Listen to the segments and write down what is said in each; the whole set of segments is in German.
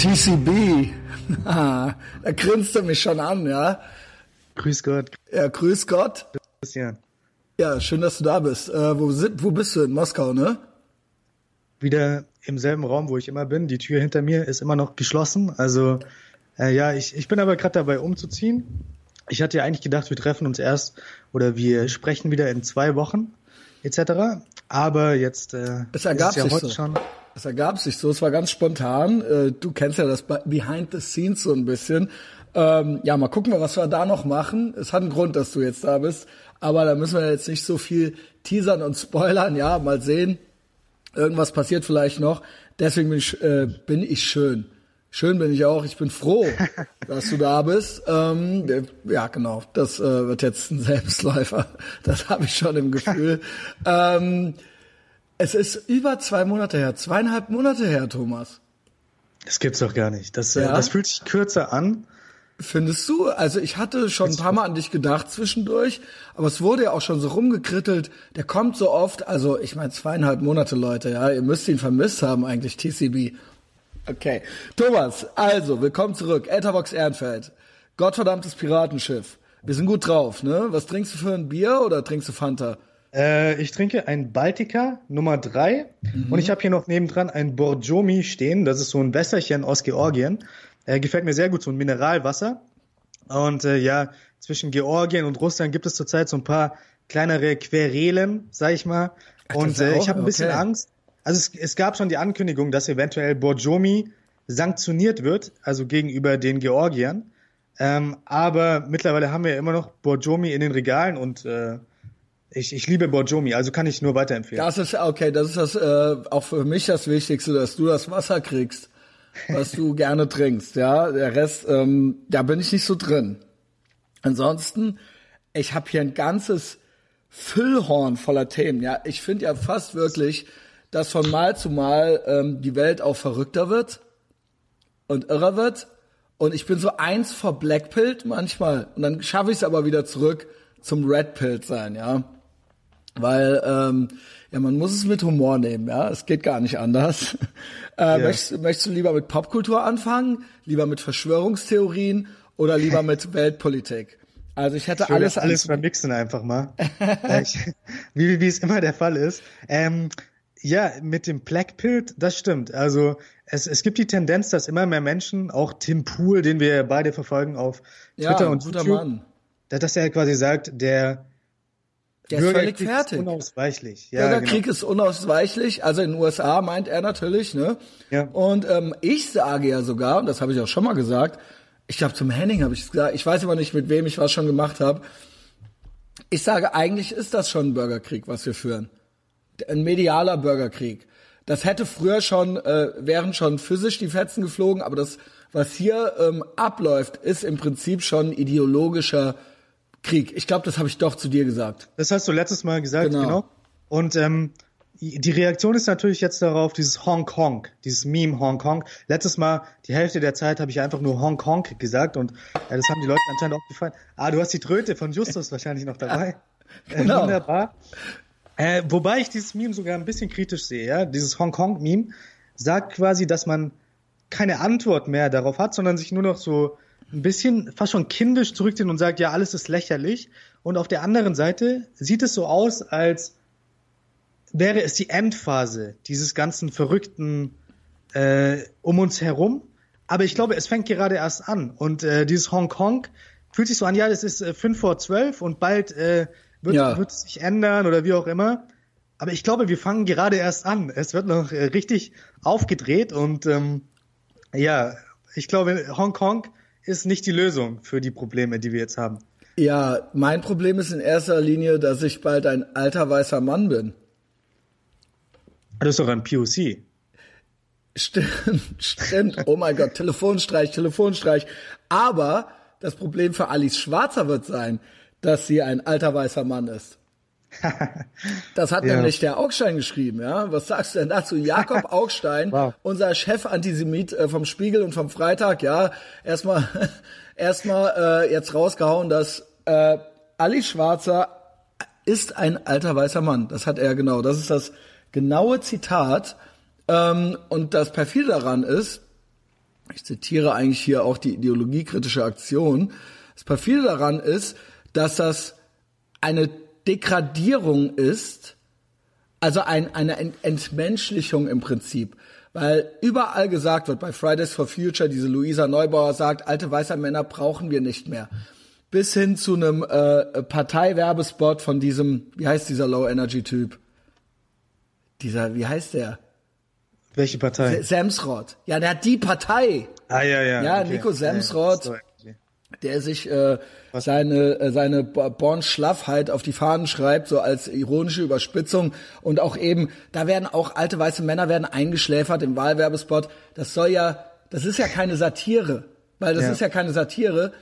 TCB. da grinst du mich schon an, ja? Grüß Gott. Ja, grüß Gott. Christian. Ja, schön, dass du da bist. Äh, wo, wo bist du? In Moskau, ne? Wieder im selben Raum, wo ich immer bin. Die Tür hinter mir ist immer noch geschlossen. Also, äh, ja, ich, ich bin aber gerade dabei umzuziehen. Ich hatte ja eigentlich gedacht, wir treffen uns erst oder wir sprechen wieder in zwei Wochen etc. Aber jetzt äh, es ergab ist ja sich heute so. schon. Es ergab sich so, es war ganz spontan. Äh, Du kennst ja das Behind the Scenes so ein bisschen. Ähm, ja, mal gucken wir, was wir da noch machen. Es hat einen Grund, dass du jetzt da bist, aber da müssen wir jetzt nicht so viel teasern und spoilern. Ja, mal sehen. Irgendwas passiert vielleicht noch. Deswegen bin ich, äh, bin ich schön. Schön bin ich auch. Ich bin froh, dass du da bist. Ähm, ja, genau. Das äh, wird jetzt ein Selbstläufer. Das habe ich schon im Gefühl. ähm, es ist über zwei Monate her, zweieinhalb Monate her, Thomas. Das gibt's doch gar nicht. Das, äh, Ja? das fühlt sich kürzer an. Findest du? Also ich hatte schon ein paar Mal an dich gedacht zwischendurch, aber es wurde ja auch schon so rumgekrittelt. Der kommt so oft, also ich meine zweieinhalb Monate, Leute, ja, ihr müsst ihn vermisst haben eigentlich, TCB. Okay, Thomas, also willkommen zurück, Etherbox Ehrenfeld, gottverdammtes Piratenschiff. Wir sind gut drauf, ne? Was trinkst du für ein Bier oder trinkst du Fanta? Äh, ich trinke ein Baltica Nummer drei Mhm. und ich habe hier noch nebendran ein Borjomi stehen. Das ist so ein Wässerchen aus Georgien. Äh, gefällt mir sehr gut, so ein Mineralwasser. Und äh, ja, zwischen Georgien und Russland gibt es zurzeit so ein paar kleinere Querelen, sag ich mal. das Und äh, ich habe ein bisschen okay. Angst. Also es, es gab schon die Ankündigung, dass eventuell Borjomi sanktioniert wird, also gegenüber den Georgiern. Ähm, aber mittlerweile haben wir immer noch Borjomi in den Regalen und äh, ich, ich liebe Borjomi, also kann ich nur weiterempfehlen. Das ist okay, das ist das äh, auch für mich das Wichtigste, dass du das Wasser kriegst, was du gerne trinkst. Ja, der Rest, ähm, da bin ich nicht so drin. Ansonsten, ich habe hier ein ganzes Füllhorn voller Themen. Ja, ich finde ja fast wirklich, dass von Mal zu Mal ähm, die Welt auch verrückter wird und irrer wird. Und ich bin so eins vor Blackpilled manchmal. Und dann schaffe ich es aber wieder zurück zum Redpilled sein, ja. Weil, ähm, ja, man muss es mit Humor nehmen, ja. Es geht gar nicht anders. Äh, möchtest, möchtest du lieber mit Popkultur anfangen, lieber mit Verschwörungstheorien oder lieber mit Weltpolitik? Also ich hätte Ich alles, alles vermixen einfach mal. Ich, wie, wie es immer der Fall ist. Ähm, ja, mit dem Blackpilled, das stimmt. Also es, es gibt die Tendenz, dass immer mehr Menschen, auch Tim Pool, den wir beide verfolgen auf ja, Twitter und guter YouTube, Mann. dass er quasi sagt, der Der ist völlig Bürgerkrieg fertig. ist unausweichlich. Ja, genau. Bürgerkrieg ist unausweichlich, also in den USA meint er natürlich, ne? Ja. Und ähm, ich sage ja sogar, und das habe ich auch schon mal gesagt, ich glaube zum Henning habe ich es gesagt, ich weiß aber nicht, mit wem ich was schon gemacht habe. Ich sage, eigentlich ist das schon ein Bürgerkrieg, was wir führen. Ein medialer Bürgerkrieg. Das hätte früher schon, äh, wären schon physisch die Fetzen geflogen, aber das, was hier ähm, abläuft, ist im Prinzip schon ideologischer Krieg. Ich glaube, das habe ich doch zu dir gesagt. Das hast du letztes Mal gesagt, Genau. genau. Und ähm, die Reaktion ist natürlich jetzt darauf, dieses Hong Kong, dieses Meme Hong Kong. Letztes Mal, die Hälfte der Zeit habe ich einfach nur Hong Kong gesagt und äh, das haben die Leute anscheinend auch gefallen. Ah, du hast die Tröte von Justus wahrscheinlich noch dabei. Äh, Genau. wunderbar. Äh, wobei ich dieses Meme sogar ein bisschen kritisch sehe, ja. Dieses Hong Kong Meme sagt quasi, dass man keine Antwort mehr darauf hat, sondern sich nur noch so ein bisschen fast schon kindisch zurückzieht und sagt, ja, alles ist lächerlich. Und auf der anderen Seite sieht es so aus, als wäre es die Endphase dieses ganzen verrückten äh, um uns herum. Aber ich glaube, es fängt gerade erst an. Und äh, dieses Hongkong fühlt sich so an, ja, das ist äh, fünf vor zwölf und bald äh, wird, Ja. wird es sich ändern oder wie auch immer. Aber ich glaube, wir fangen gerade erst an. Es wird noch äh, richtig aufgedreht und ähm, ja, ich glaube, Hongkong ist nicht die Lösung für die Probleme, die wir jetzt haben. Ja, mein Problem ist in erster Linie, dass ich bald ein alter weißer Mann bin. Das ist doch ein POC. Stimmt, stimmt. Oh mein Gott, Telefonstreich, Telefonstreich. Aber das Problem für Alice Schwarzer wird sein, dass sie ein alter weißer Mann ist. Das hat Ja. nämlich der Augstein geschrieben, ja. Was sagst du denn dazu? Jakob Augstein, Wow. unser Chef-Antisemit äh, vom Spiegel und vom Freitag, ja, erstmal erstmal äh, jetzt rausgehauen, dass äh, Alice Schwarzer ist ein alter weißer Mann. Das hat er genau. Das ist das genaue Zitat. Ähm, und das perfide daran ist, ich zitiere eigentlich hier auch die ideologiekritische Aktion, das perfide daran ist, dass das eine Degradierung ist, also ein, eine Entmenschlichung im Prinzip. Weil überall gesagt wird, bei Fridays for Future, diese Luisa Neubauer sagt, alte weiße Männer brauchen wir nicht mehr. Bis hin zu einem äh, Parteiwerbespot von diesem, wie heißt dieser Low-Energy-Typ? Dieser, wie heißt der? Welche Partei? Semsrott. Ja, der hat die Partei. Ah, ja, ja. Ja, okay. Nico Semsrott. Ja, der sich äh, seine äh, seine Born-Schlaffheit auf die Fahnen schreibt, so als ironische Überspitzung und auch eben, da werden auch alte weiße Männer werden eingeschläfert im Wahlwerbespot. Das soll ja, das ist ja keine Satire, weil das ja. ist ja keine Satire.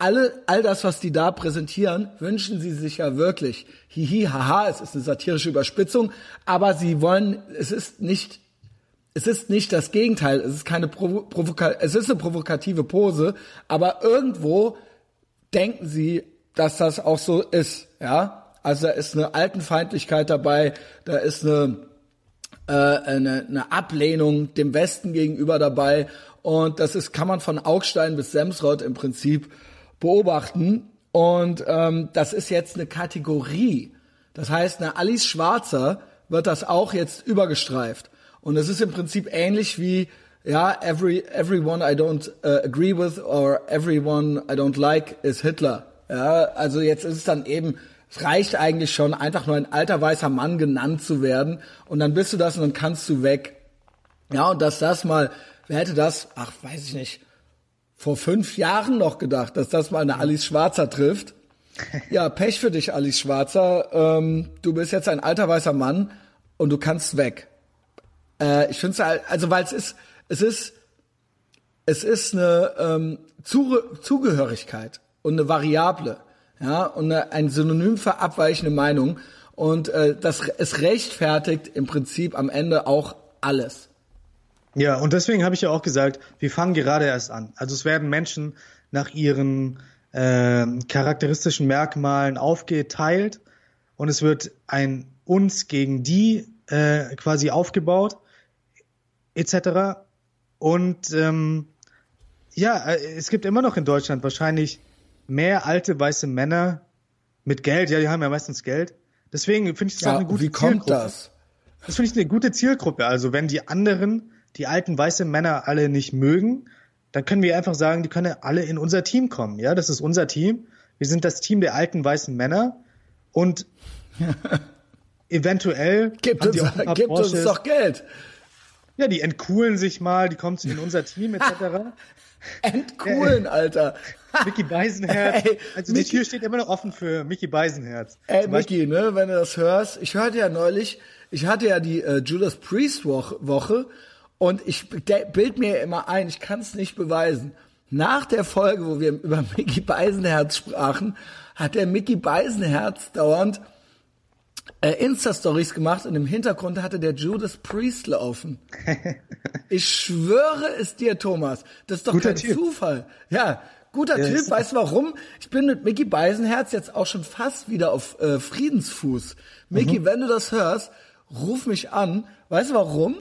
Alle, all das, was die da präsentieren, wünschen sie sich ja wirklich. Hihi, haha, es ist eine satirische Überspitzung, aber sie wollen, es ist nicht es ist nicht das Gegenteil, es ist keine Provo Provoka es ist eine provokative Pose, aber irgendwo denken sie, dass das auch so ist, ja? Also da ist eine Altenfeindlichkeit dabei, da ist eine äh, eine, eine Ablehnung dem Westen gegenüber dabei und das ist kann man von Augstein bis Semsrott im Prinzip beobachten und ähm, das ist jetzt eine Kategorie. Das heißt, eine Alice Schwarzer wird das auch jetzt übergestreift. Und es ist im Prinzip ähnlich wie, ja, every, everyone I don't uh, agree with or everyone I don't like is Hitler. Ja, also jetzt ist es dann eben, es reicht eigentlich schon, einfach nur ein alter weißer Mann genannt zu werden und dann bist du das und dann kannst du weg. Ja, und dass das mal, wer hätte das, ach, weiß ich nicht, vor fünf Jahren noch gedacht, dass das mal eine Alice Schwarzer trifft. Ja, Pech für dich, Alice Schwarzer. Ähm, du bist jetzt ein alter weißer Mann und du kannst weg. Äh, ich finde es halt, also weil es ist, es ist, es ist eine ähm, Zugehörigkeit und eine Variable, ja, und eine, ein Synonym für abweichende Meinung. Und äh, das es rechtfertigt im Prinzip am Ende auch alles. Ja, und deswegen habe ich ja auch gesagt, wir fangen gerade erst an. Also es werden Menschen nach ihren äh, charakteristischen Merkmalen aufgeteilt und es wird ein uns gegen die äh, quasi aufgebaut etc. Und ähm, ja, äh, es gibt immer noch in Deutschland wahrscheinlich mehr alte weiße Männer mit Geld. Ja, die haben ja meistens Geld. Deswegen finde ich das ja, auch eine gute wie kommt Zielgruppe. das? Das finde ich eine gute Zielgruppe. Also wenn die anderen, die alten weiße Männer alle nicht mögen, dann können wir einfach sagen, die können alle in unser Team kommen. Ja, das ist unser Team. Wir sind das Team der alten weißen Männer und eventuell gibt uns, gibt uns doch Geld. Ja, die entcoolen sich mal, die kommen in unser Team etc. entcoolen, äh, Alter. Mickey Beisenherz. Ey, also Mickey, die Tür steht immer noch offen für Mickey Beisenherz. Ey, Mickey, ne, wenn du das hörst, ich hörte ja neulich, ich hatte ja die äh, Judas Priest Woche, Woche und ich bild mir immer ein, ich kann es nicht beweisen. Nach der Folge, wo wir über Mickey Beisenherz sprachen, hat der Mickey Beisenherz dauernd äh, Insta-Stories gemacht und im Hintergrund hatte der Judas Priest laufen. ich schwöre es dir, Thomas. Das ist doch guter kein typ. Zufall. Ja, guter ja, Typ. Weißt du warum? Ich bin mit Mickey Beisenherz jetzt auch schon fast wieder auf äh, Friedensfuß. Mickey, mhm. wenn du das hörst, ruf mich an. Weißt du warum?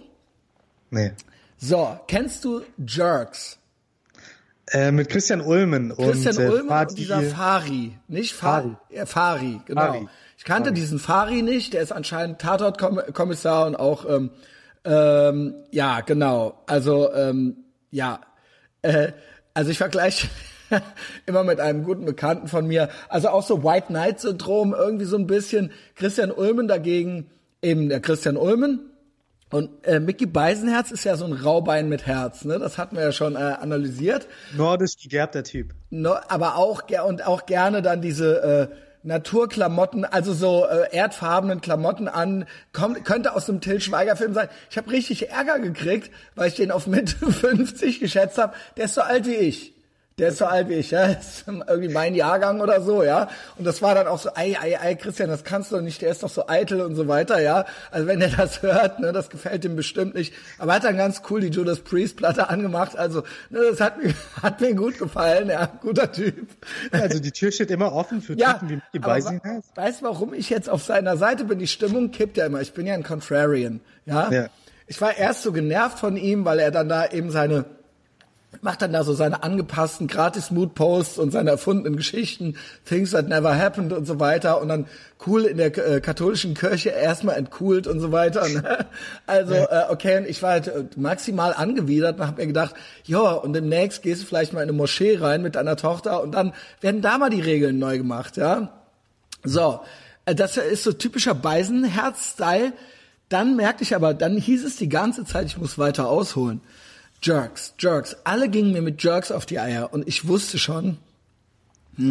Nee. So, kennst du Jerks? Äh, mit Christian Ulmen Christian und, äh, Ulmen Fadi, und dieser Fari, nicht Fari, Fari, Fari genau. Fari. Ich kannte diesen Fari nicht, der ist anscheinend Tatort-Kommissar und auch, ähm, ähm, ja, genau, also, ähm, ja, äh, also ich vergleiche immer mit einem guten Bekannten von mir, also auch so White Knight-Syndrom, irgendwie so ein bisschen. Christian Ulmen dagegen, eben der Christian Ulmen, und äh, Mickey Beisenherz ist ja so ein Raubein mit Herz, ne? Das hatten wir ja schon äh, analysiert. Nordisch gegerbter Typ. No, aber auch und auch gerne dann diese äh, Naturklamotten, also so äh, erdfarbenen Klamotten an, kommt, könnte aus dem Till Schweiger Film sein. Ich habe richtig Ärger gekriegt, weil ich den auf Mitte 50 geschätzt habe. Der ist so alt wie ich. Der ist so alt wie ich, ja. Das ist irgendwie mein Jahrgang oder so, ja. Und das war dann auch so, ei, ei, ei, Christian, das kannst du doch nicht, der ist doch so eitel und so weiter, ja. Also wenn er das hört, ne, das gefällt ihm bestimmt nicht. Aber er hat dann ganz cool die Judas Priest Platte angemacht. Also, ne, das hat mir, hat mir gut gefallen, ja. Guter Typ. Also die Tür steht immer offen für ja, Typen wie Mickey Beisenherz. Weißt du, warum ich jetzt auf seiner Seite bin? Die Stimmung kippt ja immer. Ich bin ja ein Contrarian, ja. ja. Ich war erst so genervt von ihm, weil er dann da eben seine macht dann da so seine angepassten Gratis-Mood-Posts und seine erfundenen Geschichten, Things that never happened und so weiter und dann cool in der äh, katholischen Kirche erstmal entcoolt und so weiter. Ne? Also, äh, okay, und ich war halt äh, maximal angewidert und habe mir gedacht, ja, und demnächst gehst du vielleicht mal in eine Moschee rein mit deiner Tochter und dann werden da mal die Regeln neu gemacht, ja. So, äh, das ist so typischer Beisenherz-Style. Dann merkte ich aber, dann hieß es die ganze Zeit, ich muss weiter ausholen. Jerks, Jerks. Alle gingen mir mit Jerks auf die Eier und ich wusste schon,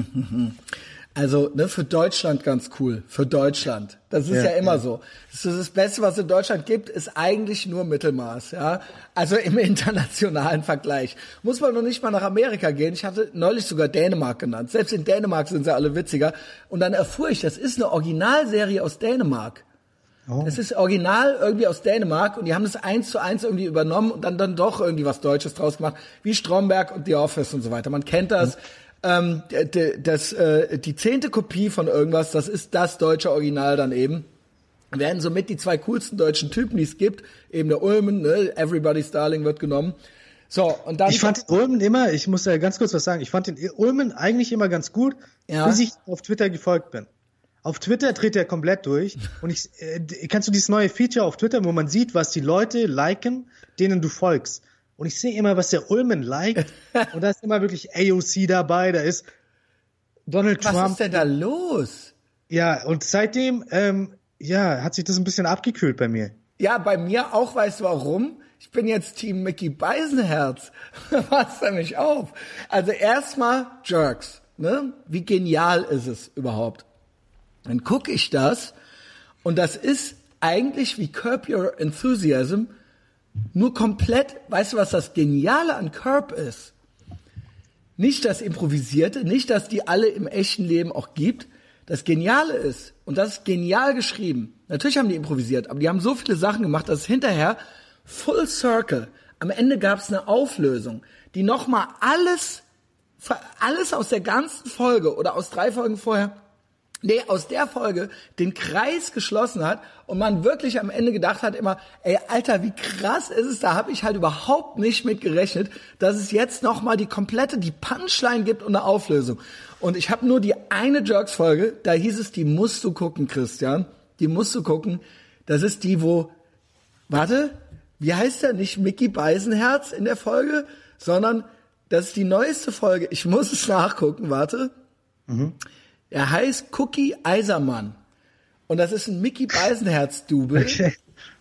also ne, für Deutschland ganz cool, für Deutschland. Das ist ja, ja immer ja. so. Das, ist das Beste, was es in Deutschland gibt, ist eigentlich nur Mittelmaß, ja. Also im internationalen Vergleich. Muss man noch nicht mal nach Amerika gehen. Ich hatte neulich sogar Dänemark genannt. Selbst in Dänemark sind sie alle witziger. Und dann erfuhr ich, das ist eine Originalserie aus Dänemark. Oh. Das ist original irgendwie aus Dänemark und die haben das eins zu eins irgendwie übernommen und dann dann doch irgendwie was Deutsches draus gemacht, wie Stromberg und The Office und so weiter. Man kennt das. Mhm. Ähm, das, äh, die zehnte Kopie von irgendwas, das ist das deutsche Original dann eben. Werden somit die zwei coolsten deutschen Typen, die es gibt, eben der Ulmen, ne? Everybody's Darling wird genommen. So, und dann. Ich fand den Ulmen immer, ich muss ja ganz kurz was sagen, ich fand den Ulmen eigentlich immer ganz gut, ja. bis ich auf Twitter gefolgt bin. Auf Twitter dreht er komplett durch. Und ich, äh, kannst du dieses neue Feature auf Twitter, wo man sieht, was die Leute liken, denen du folgst. Und ich sehe immer, was der Ulmen liked. und da ist immer wirklich AOC dabei, da ist Donald was Trump. Was ist denn da los? Ja, und seitdem, ähm, ja, hat sich das ein bisschen abgekühlt bei mir. Ja, bei mir auch, weißt du warum? Ich bin jetzt Team Mickey Beisenherz. Was nämlich auf? Also erstmal Jerks. Ne? Wie genial ist es überhaupt? Dann gucke ich das und das ist eigentlich wie Curb Your Enthusiasm, nur komplett, weißt du, was das Geniale an Curb ist? Nicht das Improvisierte, nicht, dass die alle im echten Leben auch gibt. Das Geniale ist, und das ist genial geschrieben, natürlich haben die improvisiert, aber die haben so viele Sachen gemacht, dass hinterher Full Circle, am Ende gab es eine Auflösung, die nochmal alles, alles aus der ganzen Folge oder aus drei Folgen vorher nee, aus der Folge den Kreis geschlossen hat und man wirklich am Ende gedacht hat immer, ey, Alter, wie krass ist es, da habe ich halt überhaupt nicht mit gerechnet, dass es jetzt nochmal die komplette, die Punchline gibt und eine Auflösung. Und ich habe nur die eine Jerks-Folge, da hieß es, die musst du gucken, Christian, die musst du gucken. Das ist die, wo, warte, wie heißt der? Nicht Mickey Beisenherz in der Folge, sondern das ist die neueste Folge. Ich muss es nachgucken, warte. Mhm. Er heißt Cookie Eisermann. Und das ist ein Mickey Beisenherz-Double. Okay.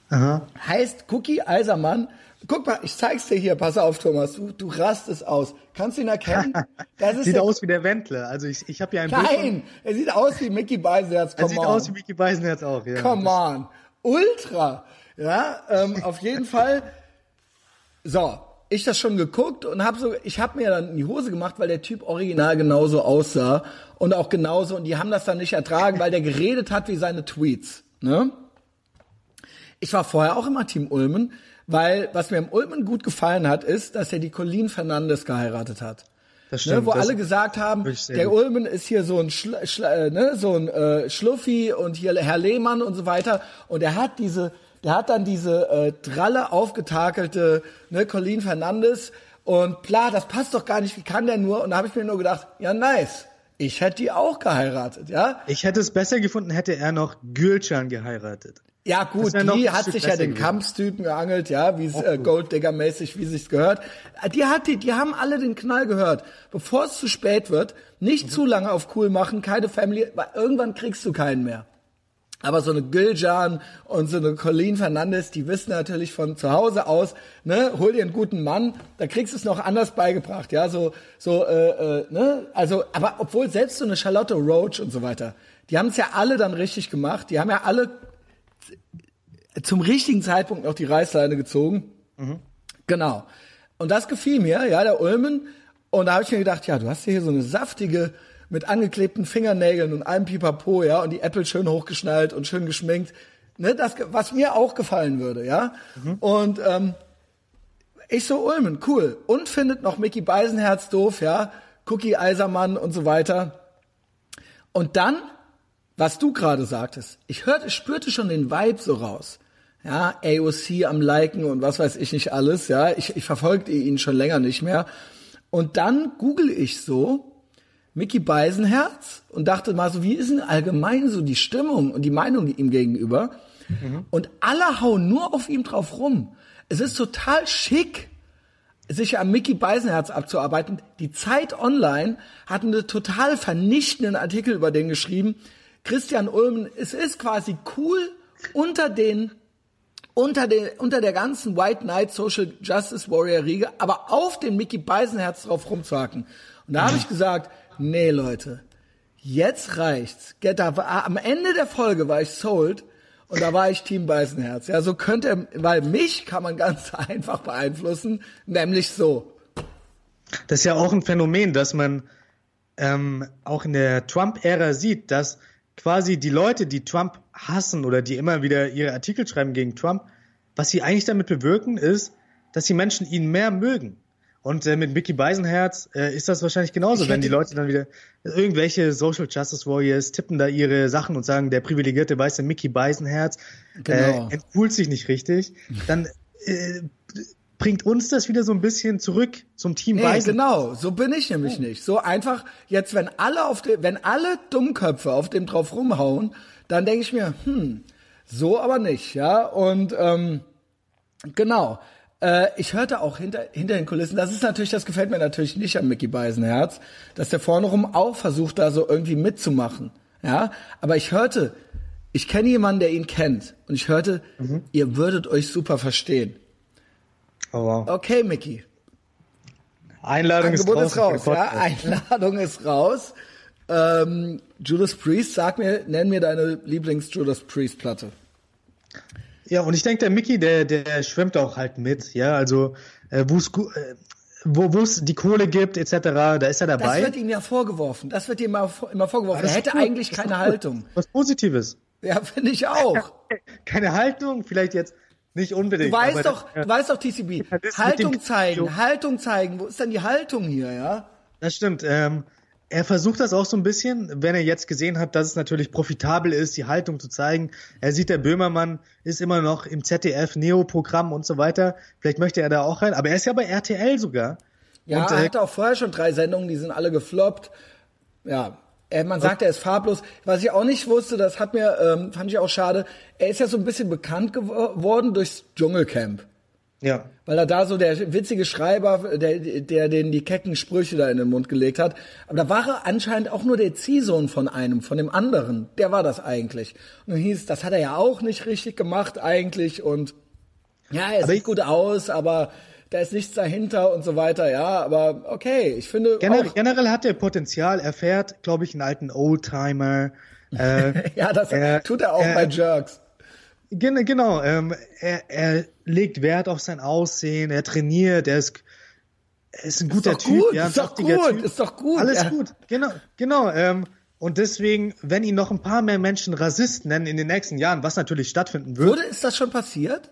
Aha. Heißt Cookie Eisermann. Guck mal, ich zeig's dir hier, pass auf, Thomas, du, du rastest aus. Kannst du ihn erkennen? Das sieht aus wie der Wendler. Also ich, ich habe hier ein Nein, er sieht aus wie Mickey Beisenherz. Come er sieht on. aus wie Mickey Beisenherz auch, ja. Come on. Ultra. Ja, ähm, auf jeden Fall. So, ich das schon geguckt und habe so, ich habe mir dann in die Hose gemacht, weil der Typ original genauso aussah und auch genauso und die haben das dann nicht ertragen, weil der geredet hat wie seine Tweets. Ne? Ich war vorher auch immer Team Ulmen, weil was mir im Ulmen gut gefallen hat, ist, dass er die Colleen Fernandes geheiratet hat. Das ne, stimmt, ne, wo alle gesagt haben, der Ulmen ist hier so ein, Schl Schl äh, ne, so ein äh, Schluffi und hier Herr Lehmann und so weiter. Und er hat diese der hat dann diese äh, dralle, aufgetakelte ne, Colleen Fernandes und bla, das passt doch gar nicht, wie kann der nur? Und da habe ich mir nur gedacht, ja nice, ich hätte die auch geheiratet, ja. Ich hätte es besser gefunden, hätte er noch Gülcan geheiratet. Ja gut, die hat sich ja den Kampfstypen geangelt, ja, wie es äh, Golddigger-mäßig, wie sich's gehört. Die hat die, die haben alle den Knall gehört. Bevor es zu spät wird, nicht mhm. zu lange auf cool machen, keine Family, weil irgendwann kriegst du keinen mehr. Aber so eine Gülcan und so eine Colleen Fernandes, die wissen natürlich von zu Hause aus, ne, hol dir einen guten Mann, da kriegst du es noch anders beigebracht, ja, so, so, äh, äh, ne, also, aber obwohl selbst so eine Charlotte Roach und so weiter, die haben es ja alle dann richtig gemacht, die haben ja alle zum richtigen Zeitpunkt noch die Reißleine gezogen. Mhm. Genau. Und das gefiel mir, ja, der Ulmen. Und da habe ich mir gedacht, ja, du hast hier so eine saftige, mit angeklebten Fingernägeln und allem Pipapo, ja, und die Apple schön hochgeschnallt und schön geschminkt. Ne, das, was mir auch gefallen würde, ja. Mhm. Und ähm, ich so Ulmen, cool. Und findet noch Mickey Beisenherz doof, ja, Cookie Eisermann und so weiter. Und dann, was du gerade sagtest, ich hörte, spürte schon den Vibe so raus. ja, AOC am Liken und was weiß ich nicht alles, ja. Ich, ich verfolgte ihn schon länger nicht mehr. Und dann google ich so Mickey Beisenherz und dachte mal so, wie ist denn allgemein so die Stimmung und die Meinung ihm gegenüber? Mhm. Und alle hauen nur auf ihm drauf rum. Es ist total schick, sich am Mickey Beisenherz abzuarbeiten. Die Zeit Online hat einen total vernichtenden Artikel über den geschrieben. Christian Ulmen, es ist quasi cool unter den unter, den, unter der ganzen White Knight Social Justice Warrior Riege, aber auf den Mickey Beisenherz drauf rumzuhacken. Und da habe ich gesagt, nee Leute, jetzt reicht's. Am Ende der Folge war ich sold und da war ich Team Beisenherz. Ja, so könnte, weil mich kann man ganz einfach beeinflussen, nämlich so. Das ist ja auch ein Phänomen, dass man ähm, auch in der Trump-Ära sieht, dass quasi die Leute, die Trump hassen oder die immer wieder ihre Artikel schreiben gegen Trump, was sie eigentlich damit bewirken, ist, dass die Menschen ihn mehr mögen. Und äh, mit Mickey Beisenherz äh, ist das wahrscheinlich genauso, wenn die Leute dann wieder irgendwelche Social Justice Warriors tippen da ihre Sachen und sagen, der privilegierte weiße Mickey Beisenherz genau. äh, entpult sich nicht richtig, dann äh, bringt uns das wieder so ein bisschen zurück zum Team nee, Beisen. Genau, so bin ich nämlich nicht. So einfach jetzt, wenn alle auf dem, wenn alle Dummköpfe auf dem drauf rumhauen, dann denke ich mir, hm, so aber nicht, ja. Und ähm, genau. Äh, ich hörte auch hinter, hinter den Kulissen, das ist natürlich, das gefällt mir natürlich nicht an Mickey Beisenherz, dass der vorne rum auch versucht, da so irgendwie mitzumachen. Ja, aber ich hörte, ich kenne jemanden, der ihn kennt, und ich hörte, mhm. ihr würdet euch super verstehen. Oh, wow. Okay, Mickey. Einladung Angebot ist raus. Ist raus ja, Einladung ist raus. Ähm, Judas Priest, sag mir, nenn mir deine Lieblings-Judas Priest-Platte. Ja, und ich denke, der Mickey, der, der schwimmt auch halt mit, ja, also äh, wo's, äh, wo es die Kohle gibt, etc., da ist er dabei. Das wird ihm ja vorgeworfen, das wird ihm immer, immer vorgeworfen. Er hätte gut. eigentlich keine Haltung. Was Positives. Ja, finde ich auch. keine Haltung, vielleicht jetzt nicht unbedingt. Du weißt doch, das, du weißt doch, TCB, Haltung zeigen, Haltung zeigen, wo ist denn die Haltung hier, ja? Das stimmt, ähm, er versucht das auch so ein bisschen, wenn er jetzt gesehen hat, dass es natürlich profitabel ist, die Haltung zu zeigen. Er sieht, der Böhmermann ist immer noch im ZDF Neo-Programm und so weiter. Vielleicht möchte er da auch rein, aber er ist ja bei RTL sogar. Ja, und, er äh, hatte auch vorher schon drei Sendungen, die sind alle gefloppt. Ja, er, man sagt, er ist farblos. Was ich auch nicht wusste, das hat mir, ähm, fand ich auch schade, er ist ja so ein bisschen bekannt geworden durchs Dschungelcamp. Ja. Weil er da so der witzige Schreiber, der, der den die kecken Sprüche da in den Mund gelegt hat. Aber da war er anscheinend auch nur der Ziehsohn von einem, von dem anderen. Der war das eigentlich. Und dann hieß, das hat er ja auch nicht richtig gemacht eigentlich und ja, er sieht gut aus, aber da ist nichts dahinter und so weiter, ja, aber okay, ich finde. Generell, generell hat er Potenzial, er fährt, glaube ich, einen alten Oldtimer. Äh, ja, das er, tut er auch er, bei Jerks. Genau, ähm, er, er legt Wert auf sein Aussehen, er trainiert, er ist, er ist ein guter ist Typ, gut, ja, ein ist doch gut, typ. ist doch gut. Alles ja. gut, genau, genau. Ähm, und deswegen, wenn ihn noch ein paar mehr Menschen Rassist nennen in den nächsten Jahren, was natürlich stattfinden wird. Wurde, ist das schon passiert?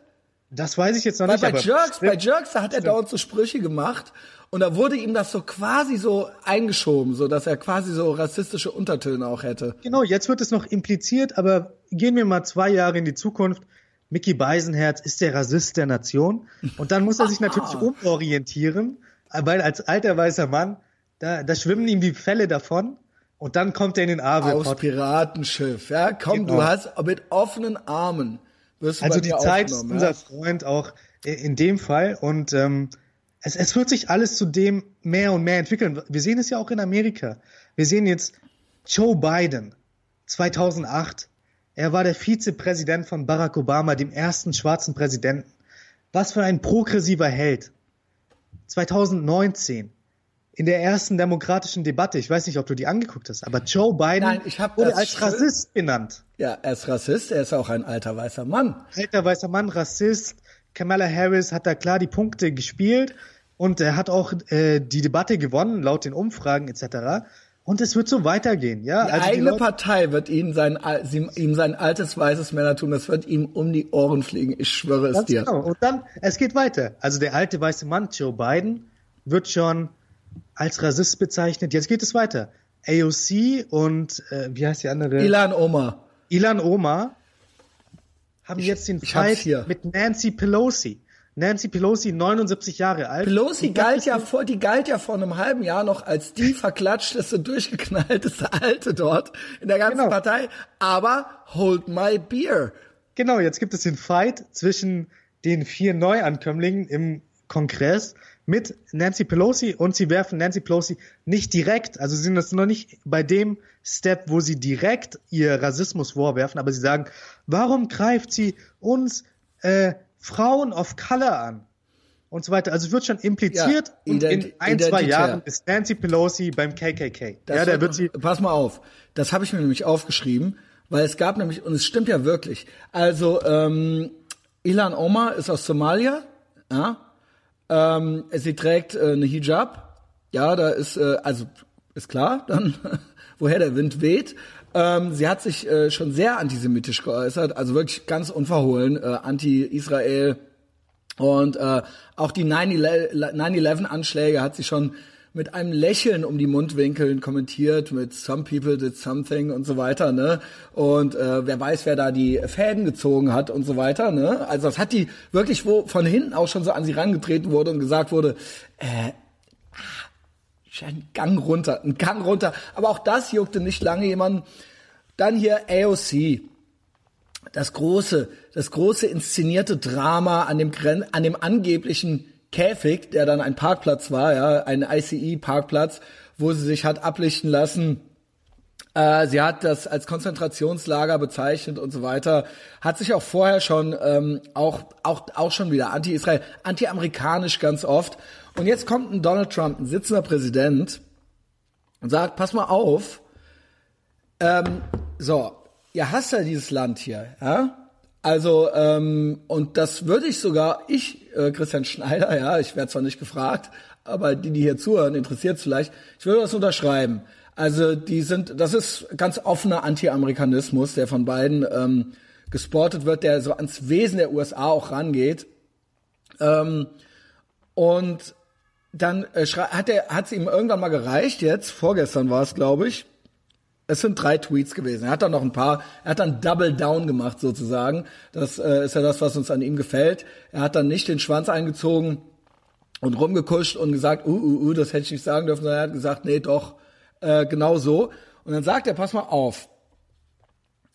Das weiß ich jetzt noch Weil nicht. Bei Jerks, bei Jerks, da hat er dauernd so Sprüche gemacht und da wurde ihm das so quasi so eingeschoben, so dass er quasi so rassistische Untertöne auch hätte. Genau, jetzt wird es noch impliziert, aber gehen wir mal zwei Jahre in die Zukunft. Mickey Beisenherz ist der Rassist der Nation und dann muss er sich natürlich umorientieren, weil als alter weißer Mann, da, da schwimmen ihm die Fälle davon und dann kommt er in den Abel. Aus Piratenschiff, ja, komm, genau. du hast mit offenen Armen wirst du Also die Zeit ist unser ja? Freund auch in dem Fall und ähm, es, es wird sich alles zu dem mehr und mehr entwickeln. Wir sehen es ja auch in Amerika. Wir sehen jetzt Joe Biden 2008. Er war der Vizepräsident von Barack Obama, dem ersten schwarzen Präsidenten. Was für ein progressiver Held. 2019 in der ersten demokratischen Debatte, ich weiß nicht, ob du die angeguckt hast, aber Joe Biden Nein, wurde als Rassist benannt. Ja, er ist Rassist, er ist auch ein alter weißer Mann. Alter weißer Mann, Rassist. Kamala Harris hat da klar die Punkte gespielt und er hat auch äh, die Debatte gewonnen, laut den Umfragen etc. Und es wird so weitergehen, ja. Die also eigene die Partei wird ihm sein, ihm sein altes weißes Männertum, das wird ihm um die Ohren fliegen. Ich schwöre es dir. Genau. Und dann, es geht weiter. Also der alte weiße Mann, Joe Biden, wird schon als Rassist bezeichnet. Jetzt geht es weiter. AOC und äh, wie heißt die andere? Ilan Omar. Ilan Omar haben Ich- jetzt den Fight mit Nancy Pelosi. Nancy Pelosi, 79 Jahre alt. Pelosi galt ja vor, die galt ja vor einem halben Jahr noch als die verklatschteste, durchgeknallteste Alte dort in der ganzen Genau. Partei. Aber hold my beer. Genau, jetzt gibt es den Fight zwischen den vier Neuankömmlingen im Kongress mit Nancy Pelosi und sie werfen Nancy Pelosi nicht direkt, also sie sind das noch nicht bei dem Step, wo sie direkt ihr Rassismus vorwerfen, aber sie sagen, warum greift sie uns äh, Frauen of Color an? Und so weiter. Also es wird schon impliziert Ja, und in ein, zwei. Jahren ist Nancy Pelosi beim KKK. Das ja, der wird sie pass mal auf, das habe ich mir nämlich aufgeschrieben, weil es gab nämlich, und es stimmt ja wirklich, also ähm, Ilan Omar ist aus Somalia, ja, ähm, sie trägt äh, eine Hijab, ja, da ist, äh, also ist klar, dann woher der Wind weht. Ähm, sie hat sich äh, schon sehr antisemitisch geäußert, also wirklich ganz unverhohlen, äh, anti-Israel, und äh, auch die 9-11-Anschläge hat sie schon mit einem Lächeln um die Mundwinkeln kommentiert, mit Some people did something und so weiter, ne? Und äh, wer weiß, wer da die Fäden gezogen hat und so weiter, ne? Also das hat die wirklich, wo von hinten auch schon so an sie rangetreten wurde und gesagt wurde, äh, ah, ein Gang runter, ein Gang runter. Aber auch das juckte nicht lange jemanden. Dann hier AOC das große, das große inszenierte Drama an dem, Gren an dem angeblichen Käfig, der dann ein Parkplatz war, ja, ein ICE-Parkplatz, wo sie sich hat ablichten lassen. Äh, sie hat das als Konzentrationslager bezeichnet und so weiter. Hat sich auch vorher schon ähm, auch auch auch schon wieder anti-Israel, anti-amerikanisch ganz oft. Und jetzt kommt ein Donald Trump, ein sitzender Präsident, und sagt: Pass mal auf. Ähm, so, ihr hasst ja dieses Land hier, ja? Also, ähm, und das würde ich sogar, ich, äh, Christian Schneider, ja, ich werde zwar nicht gefragt, aber die, die hier zuhören, interessiert vielleicht, ich würde das unterschreiben. Also, die sind, das ist ganz offener Anti-Amerikanismus, der von beiden ähm, gesportet wird, der so ans Wesen der USA auch rangeht. Ähm, und dann äh, hat er, hat es ihm irgendwann mal gereicht, jetzt, vorgestern war es, glaube ich, es sind drei Tweets gewesen. Er hat dann noch ein paar, er hat dann Double Down gemacht sozusagen. Das äh, ist ja das, was uns an ihm gefällt. Er hat dann nicht den Schwanz eingezogen und rumgekuscht und gesagt, uh, uh, uh, das hätte ich nicht sagen dürfen, sondern er hat gesagt, nee, doch, äh, genau so. Und dann sagt er, pass mal auf,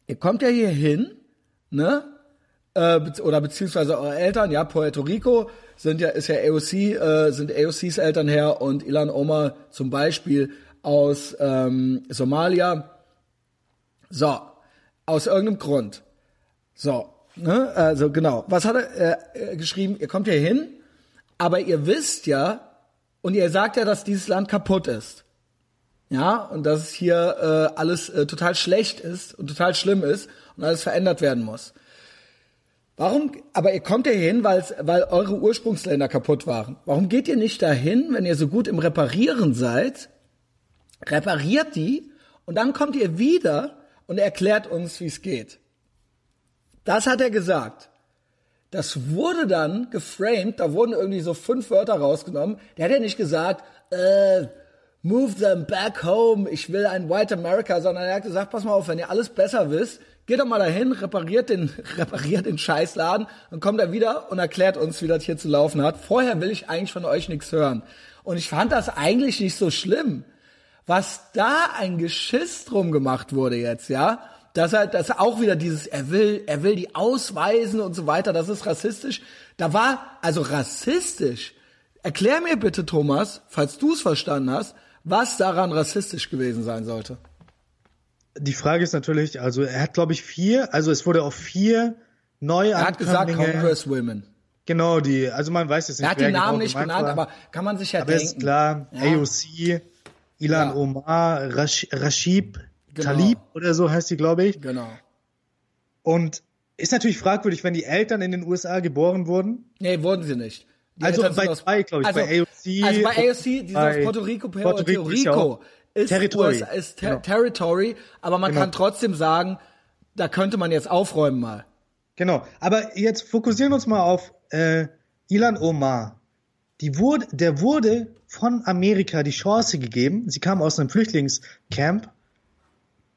ihr kommt ja hier hin, ne? Äh, oder beziehungsweise eure Eltern, ja, Puerto Rico sind ja, ist ja AOC, äh, sind AOCs Eltern her und Ilan Omar zum Beispiel aus ähm, Somalia. So, aus irgendeinem Grund. So, ne, also genau. Was hat er äh, äh, geschrieben? Ihr kommt hier hin, aber ihr wisst ja und ihr sagt ja, dass dieses Land kaputt ist. Ja, und dass hier äh, alles äh, total schlecht ist und total schlimm ist und alles verändert werden muss. Warum, aber ihr kommt ja hin, weil eure Ursprungsländer kaputt waren. Warum geht ihr nicht dahin, wenn ihr so gut im Reparieren seid, repariert die und dann kommt ihr wieder und erklärt uns, wie es geht. Das hat er gesagt. Das wurde dann geframed, da wurden irgendwie so fünf Wörter rausgenommen. Der hat ja nicht gesagt, äh, move them back home, ich will ein White America, sondern er hat gesagt, pass mal auf, wenn ihr alles besser wisst, geht doch mal dahin, repariert den, repariert den Scheißladen und kommt er wieder und erklärt uns, wie das hier zu laufen hat. Vorher will ich eigentlich von euch nichts hören. Und ich fand das eigentlich nicht so schlimm. Was da ein Geschiss drum gemacht wurde jetzt, ja, dass er, dass er auch wieder dieses, er will, er will die ausweisen und so weiter, das ist rassistisch. Da war, also rassistisch. Erklär mir bitte, Thomas, falls du es verstanden hast, was daran rassistisch gewesen sein sollte. Die Frage ist natürlich, also er hat glaube ich vier, also es wurde auf vier neue Er hat gesagt Congresswomen. Genau, die, also man weiß jetzt nicht, Er hat die Namen genau nicht genannt, war. aber kann man sich ja aber denken. ist klar, Ja. AOC, Ilan Ja. Omar, Rash, Rashid Genau. Talib oder so heißt die, glaube ich. Genau. Und ist natürlich fragwürdig, wenn die Eltern in den USA geboren wurden. Nee, wurden sie nicht. Die Also Eltern bei zwei, glaube ich, also, bei AOC Also bei AOC, die sind aus Puerto Rico, Puerto, Rico, ist Territory. USA, ist Ter Genau. Territory, aber man Genau. kann trotzdem sagen, da könnte man jetzt aufräumen mal. Genau. Aber jetzt fokussieren wir uns mal auf äh, Ilan Omar. Die wurde, der wurde von Amerika die Chance gegeben. Sie kam aus einem Flüchtlingscamp.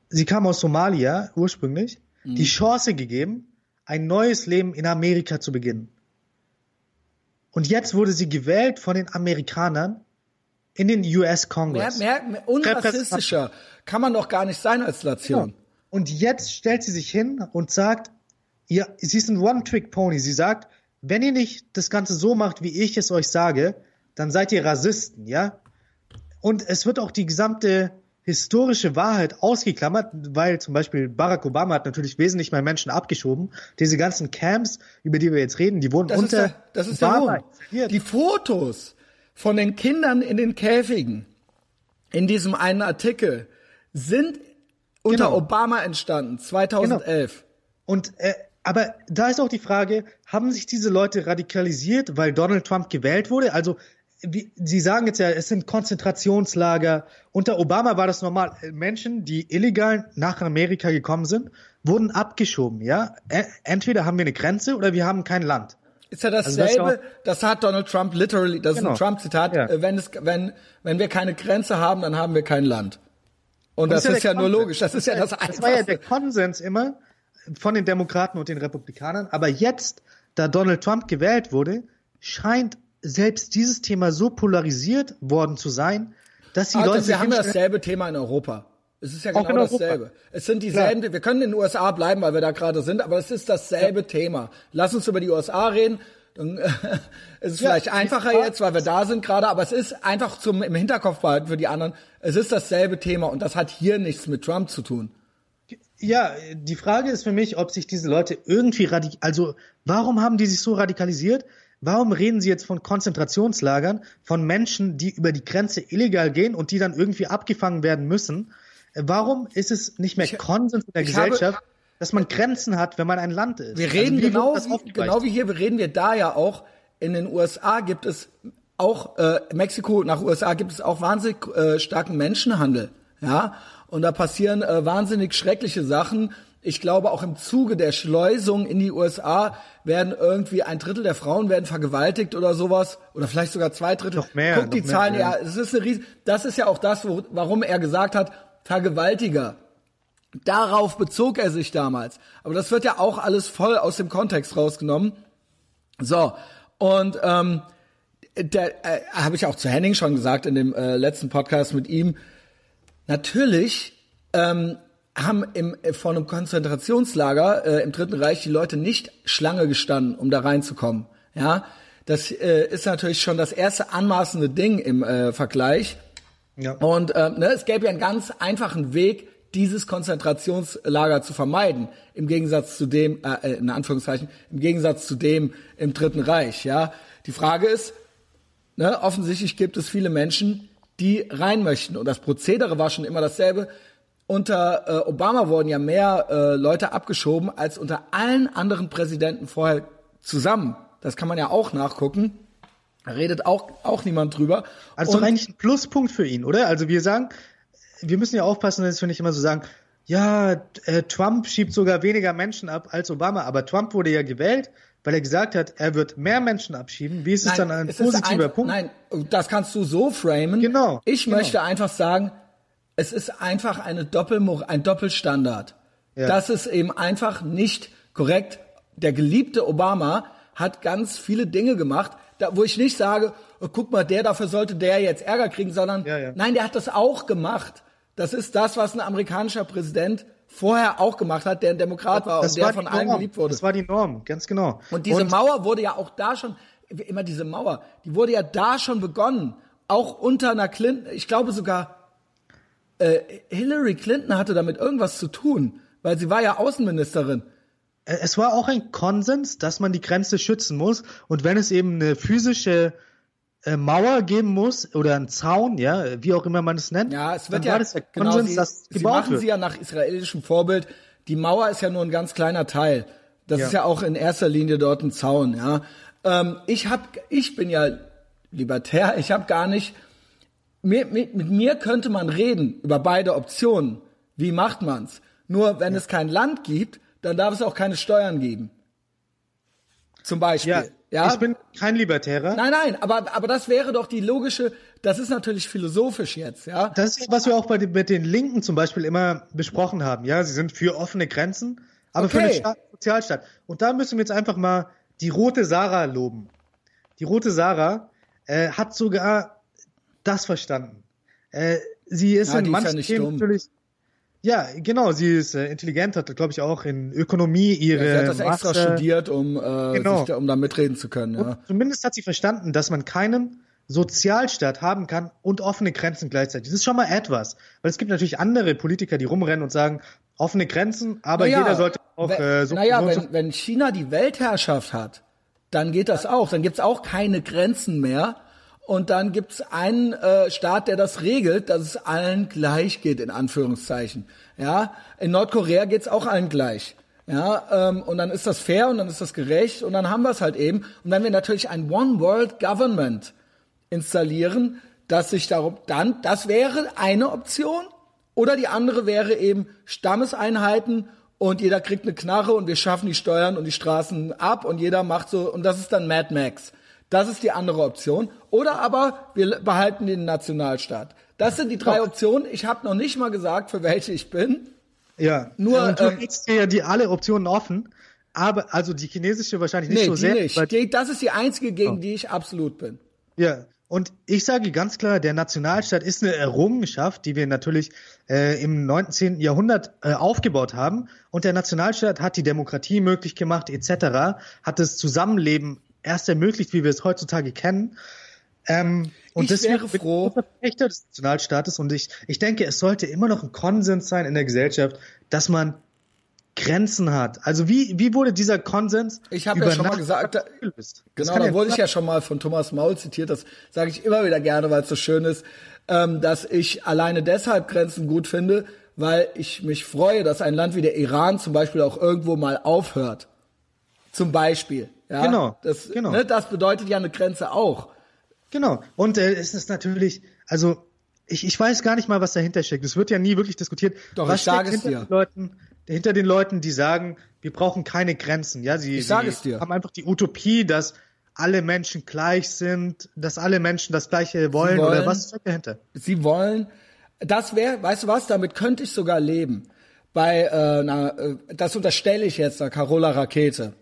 Sie kam aus Somalia ursprünglich. Die Chance gegeben, ein neues Leben in Amerika zu beginnen. Und jetzt wurde sie gewählt von den Amerikanern in den US Congress. Mehr, mehr, unrassistischer kann man doch gar nicht sein als Nation. Genau. Und jetzt stellt sie sich hin und sagt, ihr, sie ist ein One-Trick-Pony. Sie sagt, wenn ihr nicht das Ganze so macht, wie ich es euch sage, dann seid ihr Rassisten, ja? Und es wird auch die gesamte historische Wahrheit ausgeklammert, weil zum Beispiel Barack Obama hat natürlich wesentlich mehr Menschen abgeschoben. Diese ganzen Camps, über die wir jetzt reden, die wurden Das ist unter ja, das ist ja. Die Fotos von den Kindern in den Käfigen in diesem einen Artikel sind unter Genau. Obama entstanden, 2011. Und äh, aber da ist auch die Frage, haben sich diese Leute radikalisiert, weil Donald Trump gewählt wurde? Also wie, Sie sagen jetzt ja, es sind Konzentrationslager. Unter Obama war das normal. Menschen, die illegal nach Amerika gekommen sind, wurden abgeschoben. Ja, entweder haben wir eine Grenze oder wir haben kein Land. Ist ja das dasselbe, ist das, hat Donald Trump literally, das ist Genau. ein Trump-Zitat, Ja. äh, wenn, es, wenn, wenn wir keine Grenze haben, dann haben wir kein Land. Und das, ist ja der nur Konsens. logisch, das ist ja das Das war ja der. Konsens immer von den Demokraten und den Republikanern. Aber jetzt, da Donald Trump gewählt wurde, scheint selbst dieses Thema so polarisiert worden zu sein, dass die Alter, Leute wir haben ja dasselbe Thema in Europa. Es ist ja genau Europa. dasselbe. Es sind dieselben, wir können in den USA bleiben, weil wir da gerade sind, aber es ist dasselbe Thema. Lass uns über die USA reden. Dann äh, ist es Ja, vielleicht einfacher jetzt, weil wir da sind gerade, aber es ist einfach zum im Hinterkopf behalten für die anderen. Es ist dasselbe Thema und das hat hier nichts mit Trump zu tun. Ja, die Frage ist für mich, ob sich diese Leute irgendwie radik also warum haben die sich so radikalisiert? Warum reden sie jetzt von Konzentrationslagern, von Menschen, die über die Grenze illegal gehen und die dann irgendwie abgefangen werden müssen? Warum ist es nicht mehr Konsens in der ich habe- Gesellschaft, dass man Grenzen hat, wenn man ein Land ist? Wir Also reden wird genau, wie, genau wie hier, wir reden wir da ja auch. In den USA gibt es auch, äh, Mexiko nach USA gibt es auch wahnsinnig äh, starken Menschenhandel. Ja, und da passieren äh, wahnsinnig schreckliche Sachen. Ich glaube, auch im Zuge der Schleusung in die USA werden irgendwie ein Drittel der Frauen werden vergewaltigt oder sowas. Oder vielleicht sogar zwei Drittel. Noch mehr, Guck die mehr, Zahlen, ja. ja, es ist eine riesen, das ist ja auch das, wo, warum er gesagt hat, Vergewaltiger. Darauf bezog er sich damals. Aber das wird ja auch alles voll aus dem Kontext rausgenommen. So, und ähm, der äh, habe ich auch zu Henning schon gesagt in dem äh, letzten Podcast mit ihm. Natürlich ähm, haben im, äh, vor einem Konzentrationslager äh, im Dritten Reich die Leute nicht Schlange gestanden, um da reinzukommen. Ja, das äh, ist natürlich schon das erste anmaßende Ding im äh, Vergleich. Ja. Und ähm, ne, es gäbe ja einen ganz einfachen Weg, dieses Konzentrationslager zu vermeiden, im Gegensatz zu dem, äh, in Anführungszeichen, im Gegensatz zu dem im Dritten Reich. Ja, die Frage ist, ne, offensichtlich gibt es viele Menschen, die rein möchten. Und das Prozedere war schon immer dasselbe. Unter äh, Obama wurden ja mehr äh, Leute abgeschoben als unter allen anderen Präsidenten vorher zusammen. Das kann man ja auch nachgucken. Redet auch, auch niemand drüber. Also doch eigentlich ein Pluspunkt für ihn, oder? Also wir sagen, wir müssen ja aufpassen, dass wir nicht immer so sagen, ja, äh, Trump schiebt sogar weniger Menschen ab als Obama, aber Trump wurde ja gewählt, weil er gesagt hat, er wird mehr Menschen abschieben. Wie ist es dann ein es positiver einfach- Punkt? Nein, das kannst du so framen. Genau, Ich genau. möchte einfach sagen, es ist einfach eine Doppelmor ein Doppelstandard. Ja. Das ist eben einfach nicht korrekt. Der geliebte Obama hat ganz viele Dinge gemacht, da, wo ich nicht sage, oh, guck mal, der dafür sollte der jetzt Ärger kriegen, sondern Ja, ja. nein, der hat das auch gemacht. Das ist das, was ein amerikanischer Präsident vorher auch gemacht hat, der ein Demokrat war das und der war von die allen geliebt wurde. Das war die Norm, ganz genau. Und diese Mauer wurde ja auch da schon, immer diese Mauer, die wurde ja da schon begonnen. Auch unter einer Clinton, ich glaube sogar, äh, Hillary Clinton hatte damit irgendwas zu tun, weil sie war ja Außenministerin. Äh, Es war auch ein Konsens, dass man die Grenze schützen muss. Und wenn es eben eine physische äh, Mauer geben muss oder ein Zaun, ja, wie auch immer man es nennt, Ja, es wird dann ja, war das der genau, Konsens, sie, dass sie machen wird. sie ja nach israelischem Vorbild. Die Mauer ist ja nur ein ganz kleiner Teil. Das Ja. ist ja auch in erster Linie dort ein Zaun, ja. Ähm, ich hab, ich bin ja libertär, ich habe gar nicht, mir, mit, mit mir könnte man reden über beide Optionen. Wie macht man's? Nur wenn es kein Land gibt, dann darf es auch keine Steuern geben. Zum Beispiel. ja, ja? ich bin kein Libertärer. Nein, nein, aber, aber das wäre doch die logische, das ist natürlich philosophisch jetzt, ja. Das ist, was wir auch bei den, mit den Linken zum Beispiel immer besprochen haben. Ja, sie sind für offene Grenzen, aber Okay. für einen Staat, Sozialstaat. Und da müssen wir jetzt einfach mal die rote Sarah loben. Die rote Sarah äh, hat sogar das verstanden. Äh, sie ist Ja, in die ist ja manchen Themen dumm. natürlich. Ja, genau, sie ist äh, intelligent, hat, glaube ich, auch in Ökonomie ihre Sie hat das extra Master- studiert, um, äh, Genau. sich da, um da mitreden zu können. Ja. Und zumindest hat sie verstanden, dass man keinen Sozialstaat haben kann und offene Grenzen gleichzeitig. Das ist schon mal etwas. Weil es gibt natürlich andere Politiker, die rumrennen und sagen, offene Grenzen, aber Naja, jeder sollte auch wenn, äh, so, naja, so, so wenn, wenn China die Weltherrschaft hat, dann geht das auch. Dann gibt's auch keine Grenzen mehr. Und dann gibt's einen äh, Staat, der das regelt, dass es allen gleich geht, in Anführungszeichen. Ja, in Nordkorea geht's auch allen gleich. Ja, ähm, und dann ist das fair und dann ist das gerecht und dann haben wir es halt eben. Und wenn wir natürlich ein One World Government installieren, dass sich darum dann, das wäre eine Option. Oder die andere wäre eben Stammeseinheiten und jeder kriegt eine Knarre und wir schaffen die Steuern und die Straßen ab und jeder macht so, und das ist dann Mad Max. Das ist die andere Option. Oder aber wir behalten den Nationalstaat. Das sind die drei Optionen. Ich habe noch nicht mal gesagt, für welche ich bin. Ja, Nur, ja, und du ähm, hältst dir ja die alle Optionen offen, aber also die chinesische wahrscheinlich nicht Nee, so die sehr. nicht. Die, das ist die einzige, gegen die ich absolut bin. Ja, und ich sage ganz klar, der Nationalstaat ist eine Errungenschaft, die wir natürlich äh, im 19. Jahrhundert äh, aufgebaut haben. Und der Nationalstaat hat die Demokratie möglich gemacht, etc., hat das Zusammenleben erst ermöglicht, wie wir es heutzutage kennen. Ähm, und Ich deswegen wäre froh- großer Verfechter des Nationalstaates und ich, ich denke, es sollte immer noch ein Konsens sein in der Gesellschaft, dass man Grenzen hat. Also wie, wie wurde dieser Konsens Ich habe ja schon mal gesagt, da- Genau, da wurde ich ja schon mal von Thomas Maul zitiert, das sage ich immer wieder gerne, weil es so schön ist, ähm, dass ich alleine deshalb Grenzen gut finde, weil ich mich freue, dass ein Land wie der Iran zum Beispiel auch irgendwo mal aufhört. Zum Beispiel. Ja? Genau, Das, genau. Ne, das bedeutet ja eine Grenze auch. Genau. Und äh, es ist natürlich, also ich, ich weiß gar nicht mal, was dahinter steckt. Es wird ja nie wirklich diskutiert. Doch, was ich steckt hinter dir. Den Leuten, hinter den Leuten, die sagen, wir brauchen keine Grenzen. Ja, sie, Ich sage sie es dir. haben einfach die Utopie, dass alle Menschen gleich sind, dass alle Menschen das Gleiche wollen, wollen- oder was steckt dahinter? Sie wollen, das wäre, weißt du was, damit könnte ich sogar leben. Bei, äh, na, äh, das unterstelle ich jetzt der Carola Rakete,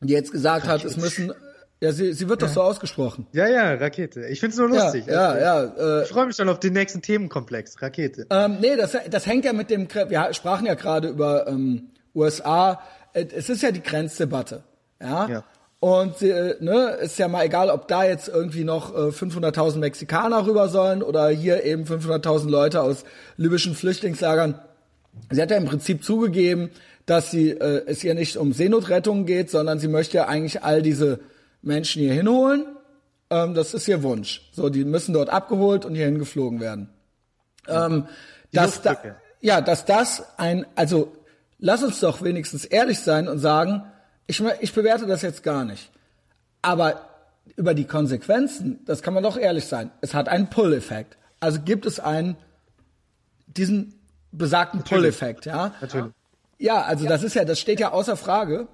die jetzt gesagt hat, es müssen, ja, sie, sie wird doch so ausgesprochen. Ja, ja, Rakete. Ich find's nur Ja, lustig. ja, ja. Äh, Ich freue mich schon auf den nächsten Themenkomplex, Rakete. ähm, nee, das, das hängt ja mit dem, wir sprachen ja gerade über ähm, USA. Äh, Es ist ja die Grenzdebatte, ja. Ja. Und äh, ne, ist ja mal egal, ob da jetzt irgendwie noch äh, 500.000 Mexikaner rüber sollen oder hier eben 500.000 Leute aus libyschen Flüchtlingslagern. Sie hat ja im Prinzip zugegeben, dass sie äh, es ihr nicht um Seenotrettung geht, sondern sie möchte ja eigentlich all diese Menschen hier hinholen. Ähm, das ist ihr Wunsch. So, die müssen dort abgeholt und hierhin geflogen werden. Ähm, dass da, ja, dass das ein, also lass uns doch wenigstens ehrlich sein und sagen, ich, ich bewerte das jetzt gar nicht. Aber über die Konsequenzen, das kann man doch ehrlich sein. Es hat einen Pull-Effekt. Also gibt es einen, diesen besagten Pull-Effekt, ja? Natürlich. Ja, also das ist ja, das steht ja außer Frage.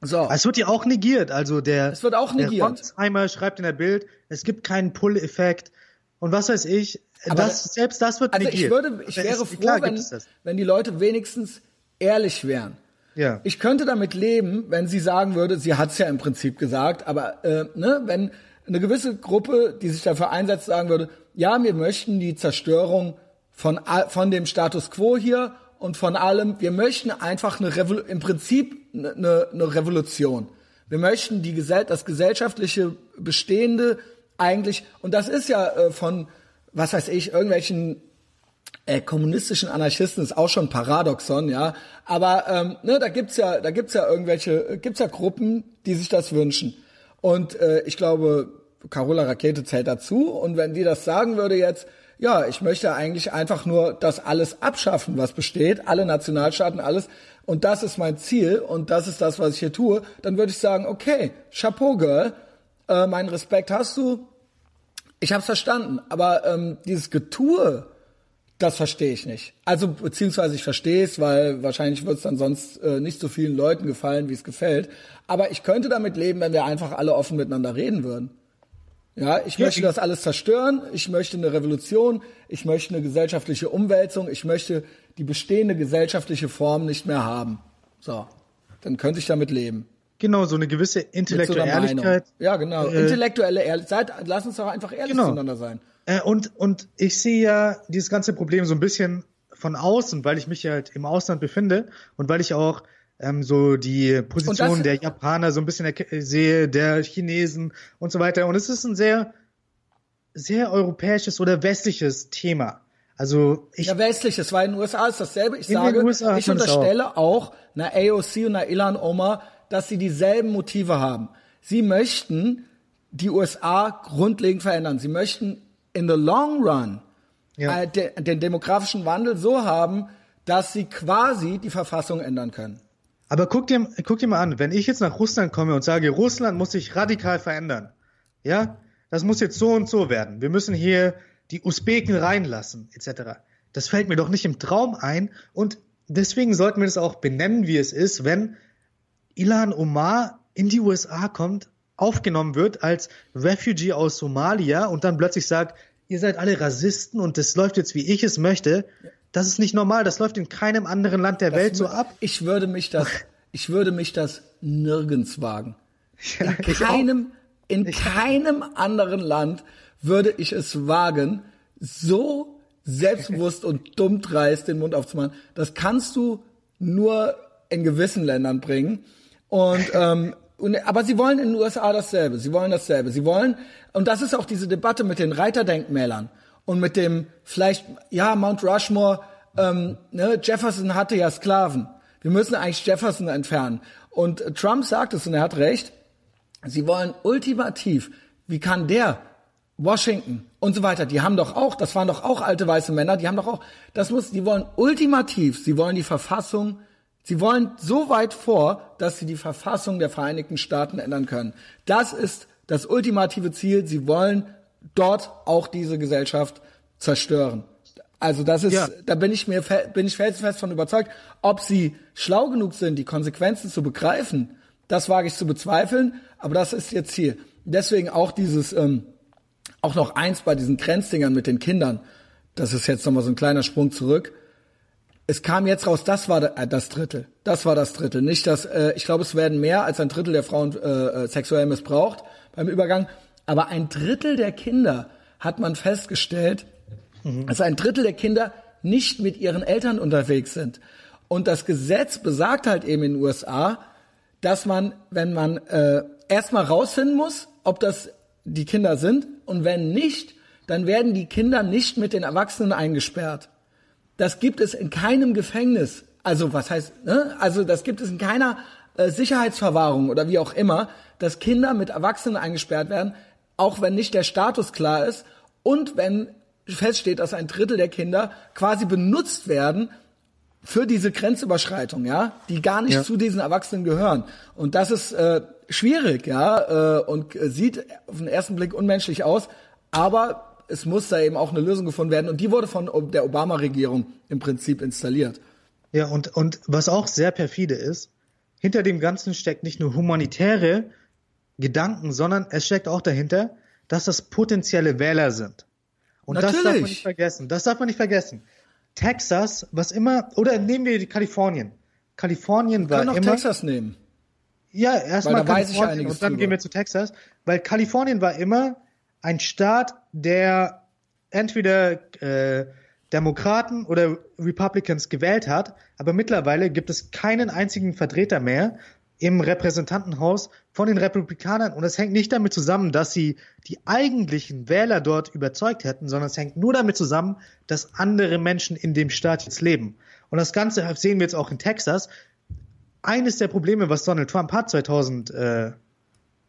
So. Es wird ja auch negiert. Also der, Es wird auch negiert. Ronsheimer schreibt in der Bild, es gibt keinen Pull-Effekt. Und was weiß ich, Aber das, selbst das wird Also negiert. ich würde, ich wäre froh, klar wenn, wenn die Leute wenigstens ehrlich wären. Ja. Ich könnte damit leben, wenn sie sagen würde, sie hat es ja im Prinzip gesagt, aber äh, ne, wenn eine gewisse Gruppe, die sich dafür einsetzt, sagen würde, ja, wir möchten die Zerstörung von, von dem Status quo hier und von allem, wir möchten einfach eine Revol im Prinzip eine, eine Revolution. Wir möchten die Gesell das gesellschaftliche Bestehende eigentlich, und das ist ja äh, von, was weiß ich, irgendwelchen äh, kommunistischen Anarchisten ist auch schon Paradoxon, ja. Aber ähm, ne, da gibt's ja, da gibt's ja irgendwelche, äh, gibt's ja Gruppen, die sich das wünschen. Und äh, ich glaube, Carola Rakete zählt dazu. Und wenn die das sagen würde jetzt, ja, ich möchte eigentlich einfach nur das alles abschaffen, was besteht, alle Nationalstaaten, alles. Und das ist mein Ziel und das ist das, was ich hier tue. Dann würde ich sagen, okay, Chapeau, Girl, äh, meinen Respekt hast du. Ich habe verstanden, aber ähm, dieses Getue, das verstehe ich nicht. Also beziehungsweise ich verstehe es, weil wahrscheinlich wird es dann sonst äh, nicht so vielen Leuten gefallen, wie es gefällt. Aber ich könnte damit leben, wenn wir einfach alle offen miteinander reden würden. Ja, ich möchte das alles zerstören. Ich möchte eine Revolution. Ich möchte eine gesellschaftliche Umwälzung. Ich möchte die bestehende gesellschaftliche Form nicht mehr haben. So, dann könnte ich damit leben. Genau, so eine gewisse intellektuelle. Ehrlichkeit. Ja, genau. Äh, Intellektuelle Ehrlichkeit. Lass uns doch einfach ehrlich Genau. zueinander sein. Äh, und, und ich sehe ja dieses ganze Problem so ein bisschen von außen, weil ich mich halt im Ausland befinde und weil ich auch ähm, so die Position der Japaner so ein bisschen erke- sehe, der Chinesen und so weiter. Und es ist ein sehr, sehr europäisches oder westliches Thema. Also ich, Ja, westliches, weil in den USA ist dasselbe. Ich sage, ich unterstelle auch einer AOC und einer Ilan Omar, dass sie dieselben Motive haben. Sie möchten die USA grundlegend verändern. Sie möchten in the long run Ja. äh, de, den demografischen Wandel so haben, dass sie quasi die Verfassung ändern können. Aber guck dir, guck dir mal an, wenn ich jetzt nach Russland komme und sage, Russland muss sich radikal verändern, ja, das muss jetzt so und so werden. Wir müssen hier die Usbeken reinlassen, etc. Das fällt mir doch nicht im Traum ein und deswegen sollten wir das auch benennen, wie es ist, wenn Ilan Omar in die USA kommt, aufgenommen wird als Refugee aus Somalia und dann plötzlich sagt, ihr seid alle Rassisten und das läuft jetzt, wie ich es möchte. Das ist nicht normal, das läuft in keinem anderen Land der Welt so ab. Ich würde mich das, ich würde mich das nirgends wagen. Ja, In ich keinem, in keinem anderen Land würde ich es wagen, so selbstbewusst und dumm dreist den Mund aufzumachen. Das kannst du nur in gewissen Ländern bringen. Und, ähm, und aber sie wollen in den USA dasselbe. Sie wollen dasselbe. Sie wollen, und das ist auch diese Debatte mit den Reiterdenkmälern und mit dem vielleicht, ja, Mount Rushmore, ähm, ne, Jefferson hatte ja Sklaven. Wir müssen eigentlich Jefferson entfernen. Und Trump sagt es und er hat recht. Sie wollen ultimativ, wie kann der Washington und so weiter, die haben doch auch, das waren doch auch alte weiße Männer, die haben doch auch, das muss, die wollen ultimativ, sie wollen die Verfassung, sie wollen so weit vor, dass sie die Verfassung der Vereinigten Staaten ändern können. Das ist das ultimative Ziel, sie wollen dort auch diese Gesellschaft zerstören. Also das ist, Ja. da bin ich mir, bin ich felsenfest von überzeugt. Ob sie schlau genug sind, die Konsequenzen zu begreifen, das wage ich zu bezweifeln, aber das ist ihr Ziel. Deswegen auch dieses, ähm, auch noch eins bei diesen Grenzdingern mit den Kindern. Das ist jetzt nochmal so ein kleiner Sprung zurück. Es kam jetzt raus, das war äh, das Drittel. Das war das Drittel. Nicht das, äh, ich glaube, es werden mehr als ein Drittel der Frauen äh, äh, sexuell missbraucht beim Übergang. Aber ein Drittel der Kinder hat man festgestellt, dass ein Drittel der Kinder nicht mit ihren Eltern unterwegs sind. Und das Gesetz besagt halt eben in den USA, dass man, wenn man äh, erstmal rausfinden muss, ob das die Kinder sind, und wenn nicht, dann werden die Kinder nicht mit den Erwachsenen eingesperrt. Das gibt es in keinem Gefängnis. Also was heißt, ne? Also das gibt es in keiner äh, Sicherheitsverwahrung oder wie auch immer, dass Kinder mit Erwachsenen eingesperrt werden, auch wenn nicht der Status klar ist und wenn feststeht, dass ein Drittel der Kinder quasi benutzt werden für diese Grenzüberschreitung, ja, die gar nicht Ja. zu diesen Erwachsenen gehören. Und das ist äh, schwierig, ja, äh, und äh, sieht auf den ersten Blick unmenschlich aus, aber es muss da eben auch eine Lösung gefunden werden und die wurde von der Obama-Regierung im Prinzip installiert. Ja, und, und was auch sehr perfide ist, hinter dem Ganzen steckt nicht nur humanitäre Gedanken, sondern es steckt auch dahinter, dass das potenzielle Wähler sind. Und das darf man Natürlich. nicht vergessen. Das darf man nicht vergessen. Texas, was immer, oder nehmen wir die Kalifornien. Kalifornien war können auch immer. Texas nehmen. Ja, erstmal Kalifornien und dann drüber. gehen wir zu Texas, weil Kalifornien war immer ein Staat, der entweder äh, Demokraten oder Republicans gewählt hat, aber mittlerweile gibt es keinen einzigen Vertreter mehr im Repräsentantenhaus von den Republikanern und es hängt nicht damit zusammen, dass sie die eigentlichen Wähler dort überzeugt hätten, sondern es hängt nur damit zusammen, dass andere Menschen in dem Staat jetzt leben. Und das Ganze sehen wir jetzt auch in Texas eines der Probleme, was Donald Trump hat 2000, äh,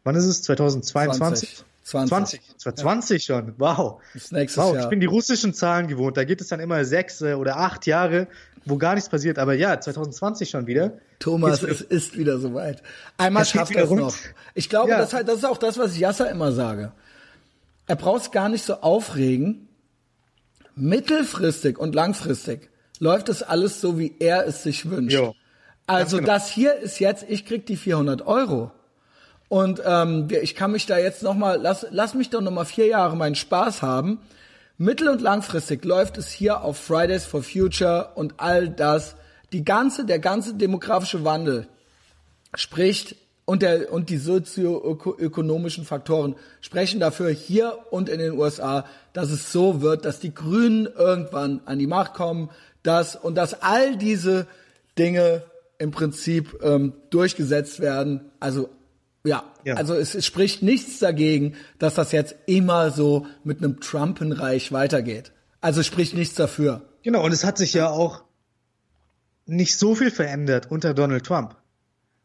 wann ist es? 2022? 20. 20. 2020 schon. Wow. Wow, Jahr. ich bin die russischen Zahlen gewohnt. Da geht es dann immer sechs äh, oder acht Jahre, wo gar nichts passiert. Aber ja, 2020 schon wieder. Thomas, es ist wieder soweit. Einmal geht schafft er es noch. Ich glaube, Ja. das, halt, das ist auch das, was ich Yasser immer sage. Er braucht gar nicht so aufregen. Mittelfristig und langfristig läuft es alles so, wie er es sich wünscht. Jo. Also genau. das hier ist jetzt, ich krieg die 400 Euro. Und ähm, ich kann mich da jetzt noch mal, lass, lass mich doch noch mal vier Jahre meinen Spaß haben. Mittel- und langfristig läuft es hier auf Fridays for Future und all das, die ganze, der ganze demografische Wandel spricht und der und die sozioökonomischen Faktoren sprechen dafür hier und in den USA, dass es so wird, dass die Grünen irgendwann an die Macht kommen, dass und dass all diese Dinge im Prinzip ähm, durchgesetzt werden. Also ja, ja. also es, es spricht nichts dagegen, dass das jetzt immer so mit einem Trumpenreich weitergeht. Also spricht nichts dafür. Genau, und es hat sich ja auch nicht so viel verändert unter Donald Trump.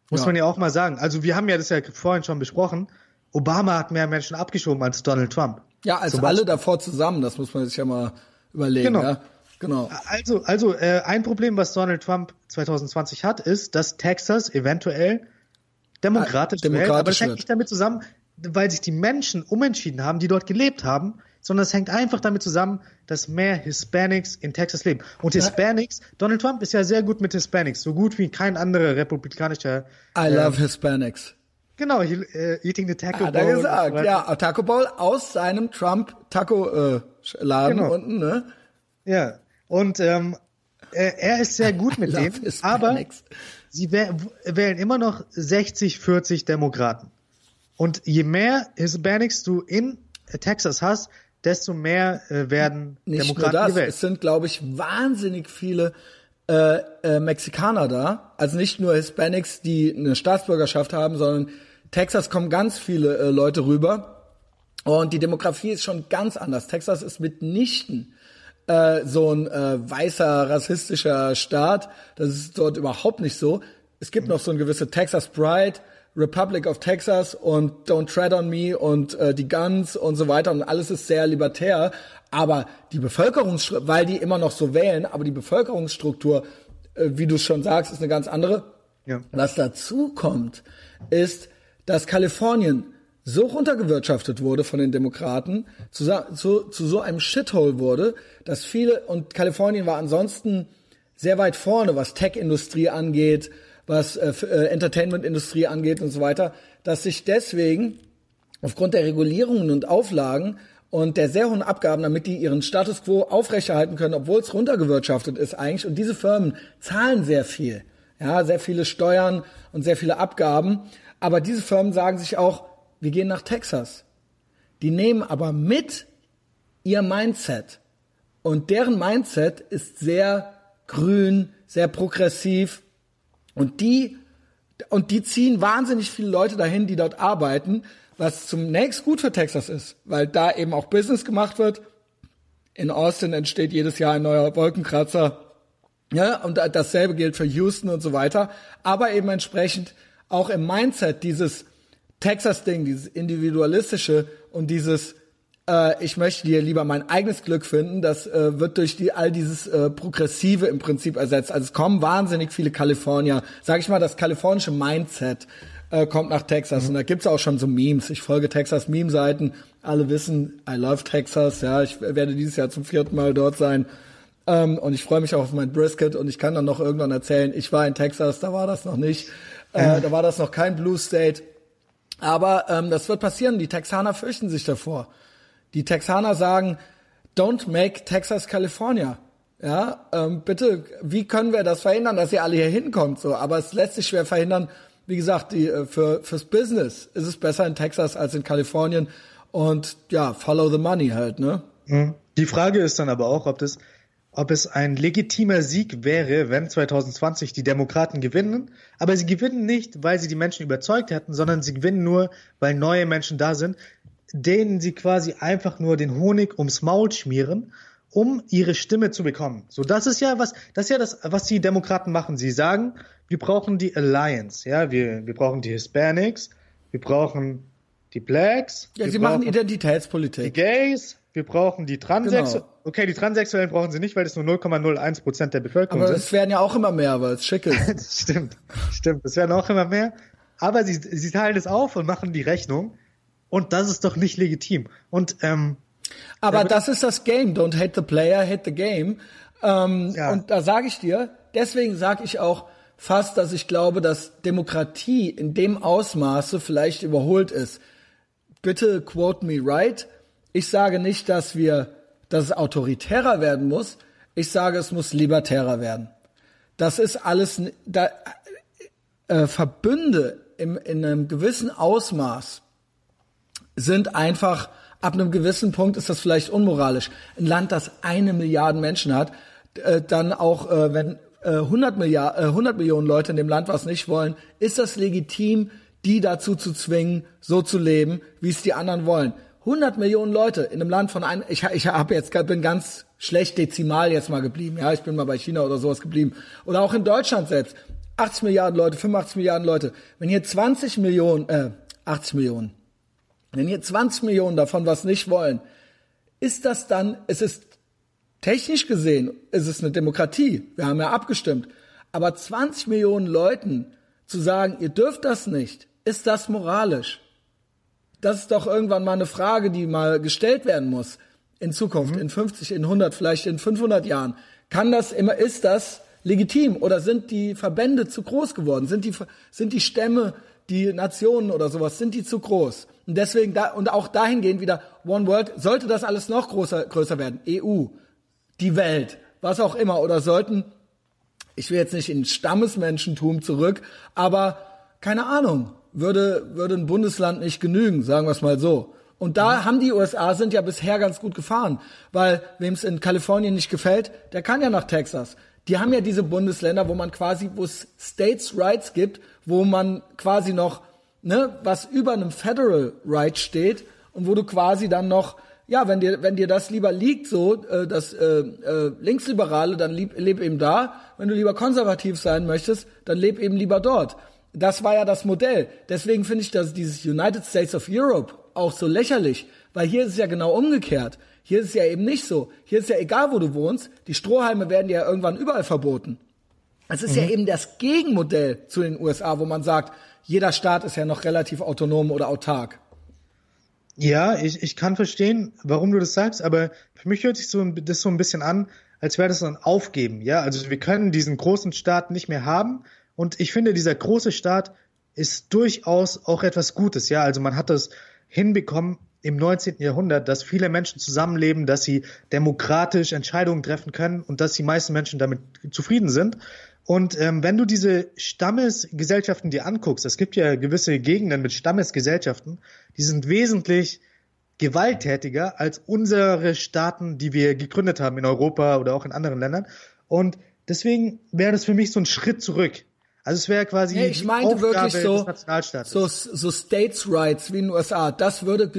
Muss ja. man ja auch mal sagen. Also wir haben ja das ja vorhin schon besprochen. Obama hat mehr Menschen abgeschoben als Donald Trump. Ja, als alle davor zusammen, das muss man sich ja mal überlegen. Genau. Ja? Genau. Also, also äh, ein Problem, was Donald Trump 2020 hat, ist, dass Texas eventuell demokratisch, demokratisch wählt, aber das hängt nicht damit zusammen, weil sich die Menschen umentschieden haben, die dort gelebt haben, sondern es hängt einfach damit zusammen, dass mehr Hispanics in Texas leben. Und Hispanics, Donald Trump ist ja sehr gut mit Hispanics, so gut wie kein anderer republikanischer. I äh, love Hispanics. Genau, he, uh, eating the Taco Hat Bowl. Hat er gesagt, ja, Taco Bowl aus seinem Trump Taco äh, Laden genau. unten, ne? Ja, und ähm, er, er ist sehr gut mit denen, aber sie wählen immer noch 60, 40 Demokraten. Und je mehr Hispanics du in Texas hast, desto mehr äh, werden Nicht Demokraten nur das, gewählt. Es sind, glaube ich, wahnsinnig viele äh, äh, Mexikaner da. Also nicht nur Hispanics, die eine Staatsbürgerschaft haben, sondern Texas kommen ganz viele äh, Leute rüber. Und die Demografie ist schon ganz anders. Texas ist mitnichten äh, so ein äh, weißer, rassistischer Staat. Das ist dort überhaupt nicht so. Es gibt noch so eine gewisse Texas Pride, Republic of Texas und Don't Tread on Me und äh, die Guns und so weiter und alles ist sehr libertär. Aber die Bevölkerungsstruktur, weil die immer noch so wählen, aber die Bevölkerungsstruktur, äh, wie du schon sagst, ist eine ganz andere. Ja. Was dazu kommt, ist, dass Kalifornien so runtergewirtschaftet wurde von den Demokraten, zu, zu, zu so einem Shithole wurde, dass viele, und Kalifornien war ansonsten sehr weit vorne, was Tech-Industrie angeht, was äh, äh, Entertainment-Industrie angeht und so weiter, dass sich deswegen aufgrund der Regulierungen und Auflagen und der sehr hohen Abgaben, damit die ihren Status quo aufrechterhalten können, obwohl es runtergewirtschaftet ist eigentlich. Und diese Firmen zahlen sehr viel, ja, sehr viele Steuern und sehr viele Abgaben. Aber diese Firmen sagen sich auch, wir gehen nach Texas. Die nehmen aber mit ihr Mindset. Und deren Mindset ist sehr grün, sehr progressiv, und die, und die ziehen wahnsinnig viele Leute dahin, die dort arbeiten, was zunächst gut für Texas ist, weil da eben auch Business gemacht wird. In Austin entsteht jedes Jahr ein neuer Wolkenkratzer. Ja, und dasselbe gilt für Houston und so weiter. Aber eben entsprechend auch im Mindset dieses Texas-Ding, dieses individualistische und dieses äh, ich möchte dir lieber mein eigenes Glück finden, das äh, wird durch die, all dieses äh, Progressive im Prinzip ersetzt. Also es kommen wahnsinnig viele Kalifornier, sag ich mal, das kalifornische Mindset äh, kommt nach Texas. Mhm. Und da gibt's auch schon so Memes. Ich folge Texas Meme-Seiten. Alle wissen, I love Texas. Ja, ich werde dieses Jahr zum vierten Mal dort sein. Ähm, und ich freue mich auch auf mein Brisket und ich kann dann noch irgendwann erzählen, ich war in Texas, da war das noch nicht. Äh, da war das noch kein Blue State. Aber ähm, das wird passieren. Die Texaner fürchten sich davor. Die Texaner sagen, don't make Texas California. Ja, ähm, bitte, wie können wir das verhindern, dass ihr alle hier hinkommt? So, aber es lässt sich schwer verhindern. Wie gesagt, die, äh, für, fürs Business ist es besser in Texas als in Kalifornien. Und ja, follow the money halt, ne? Mhm. Die Frage ist dann aber auch, ob das, ob es ein legitimer Sieg wäre, wenn 2020 die Demokraten gewinnen. Aber sie gewinnen nicht, weil sie die Menschen überzeugt hätten, sondern sie gewinnen nur, weil neue Menschen da sind, denen sie quasi einfach nur den Honig ums Maul schmieren, um ihre Stimme zu bekommen. So, das ist ja was, das ist ja das, was die Demokraten machen. Sie sagen, wir brauchen die Alliance, ja, wir, wir brauchen die Hispanics, wir brauchen die Blacks. Ja, sie machen Identitätspolitik. Die Gays, wir brauchen die Transsexuellen. Genau. Okay, die Transsexuellen brauchen sie nicht, weil das nur 0,01 Prozent der Bevölkerung Aber sind. Aber es werden ja auch immer mehr, weil es schick ist. stimmt, stimmt. Es werden auch immer mehr. Aber sie, sie teilen es auf und machen die Rechnung. Und das ist doch nicht legitim. Und ähm, aber das ist das Game. Don't hate the player, hate the game. Ähm, ja. Und da sage ich dir, deswegen sage ich auch fast, dass ich glaube, dass Demokratie in dem Ausmaße vielleicht überholt ist. Bitte quote me right. Ich sage nicht, dass wir, dass es autoritärer werden muss. Ich sage, es muss libertärer werden. das ist alles, da, äh, Verbünde im, in einem gewissen Ausmaß sind einfach, ab einem gewissen Punkt ist das vielleicht unmoralisch. Ein Land, das eine Milliarde Menschen hat, äh, dann auch, äh, wenn äh, 100, Milliard, äh, 100 Millionen Leute in dem Land was nicht wollen, ist das legitim, die dazu zu zwingen, so zu leben, wie es die anderen wollen. 100 Millionen Leute in einem Land von einem, ich, ich habe jetzt bin ganz schlecht dezimal jetzt mal geblieben, ja, ich bin mal bei China oder sowas geblieben oder auch in Deutschland selbst. 80 Milliarden Leute, 85 Milliarden Leute. Wenn hier 20 Millionen, äh, 80 Millionen, wenn hier 20 Millionen davon was nicht wollen, ist das dann, es ist technisch gesehen, es ist eine Demokratie. Wir haben ja abgestimmt. Aber 20 Millionen Leuten zu sagen, ihr dürft das nicht, ist das moralisch? Das ist doch irgendwann mal eine Frage, die mal gestellt werden muss. In Zukunft, mhm. in 50, in 100, vielleicht in 500 Jahren. Kann das immer, ist das legitim oder sind die Verbände zu groß geworden? Sind die, sind die Stämme, die Nationen oder sowas, sind die zu groß? Und deswegen da, und auch dahingehend wieder One World, sollte das alles noch größer, größer werden? EU, die Welt, was auch immer, oder sollten, ich will jetzt nicht in Stammesmenschentum zurück, aber keine Ahnung, würde, würde ein Bundesland nicht genügen, sagen wir es mal so. Und da mhm. haben die USA sind ja bisher ganz gut gefahren, weil wem es in Kalifornien nicht gefällt, der kann ja nach Texas. Die haben ja diese Bundesländer, wo man quasi, wo es States Rights gibt, wo man quasi noch, ne, was über einem Federal Right steht und wo du quasi dann noch, ja, wenn dir, wenn dir das lieber liegt, so, äh, das äh, äh, Linksliberale, dann lieb, leb eben da. Wenn du lieber konservativ sein möchtest, dann leb eben lieber dort. Das war ja das Modell. Deswegen finde ich dass dieses United States of Europe auch so lächerlich, weil hier ist es ja genau umgekehrt. Hier ist es ja eben nicht so. Hier ist ja egal, wo du wohnst. Die Strohhalme werden ja irgendwann überall verboten. Es ist mhm. ja eben das Gegenmodell zu den USA, wo man sagt, jeder Staat ist ja noch relativ autonom oder autark. Ja, ich, ich kann verstehen, warum du das sagst, aber für mich hört sich so das so ein bisschen an, als wäre das ein Aufgeben. Ja, also wir können diesen großen Staat nicht mehr haben, und ich finde, dieser große Staat ist durchaus auch etwas Gutes. Ja, also man hat das hinbekommen im 19. Jahrhundert, dass viele Menschen zusammenleben, dass sie demokratisch Entscheidungen treffen können und dass die meisten Menschen damit zufrieden sind. Und ähm, wenn du diese Stammesgesellschaften dir anguckst, es gibt ja gewisse Gegenden mit Stammesgesellschaften, die sind wesentlich gewalttätiger als unsere Staaten, die wir gegründet haben in Europa oder auch in anderen Ländern. Und deswegen wäre das für mich so ein Schritt zurück. Also es wäre quasi nee, ich meinte Aufgabe wirklich so, so so States Rights wie in den USA. Das würde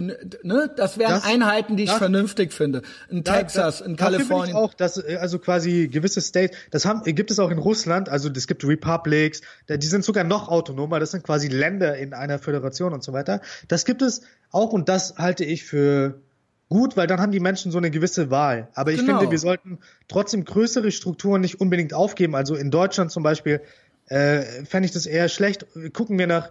ne, das wären das, Einheiten, die ich das, vernünftig finde. In da, Texas, da, in Kalifornien. auch, dass also quasi gewisse States, das haben gibt es auch in Russland. Also es gibt Republics, die sind sogar noch autonomer. Das sind quasi Länder in einer Föderation und so weiter. Das gibt es auch und das halte ich für gut, weil dann haben die Menschen so eine gewisse Wahl. Aber ich genau. finde, wir sollten trotzdem größere Strukturen nicht unbedingt aufgeben. Also in Deutschland zum Beispiel äh, fände ich das eher schlecht. Gucken wir nach.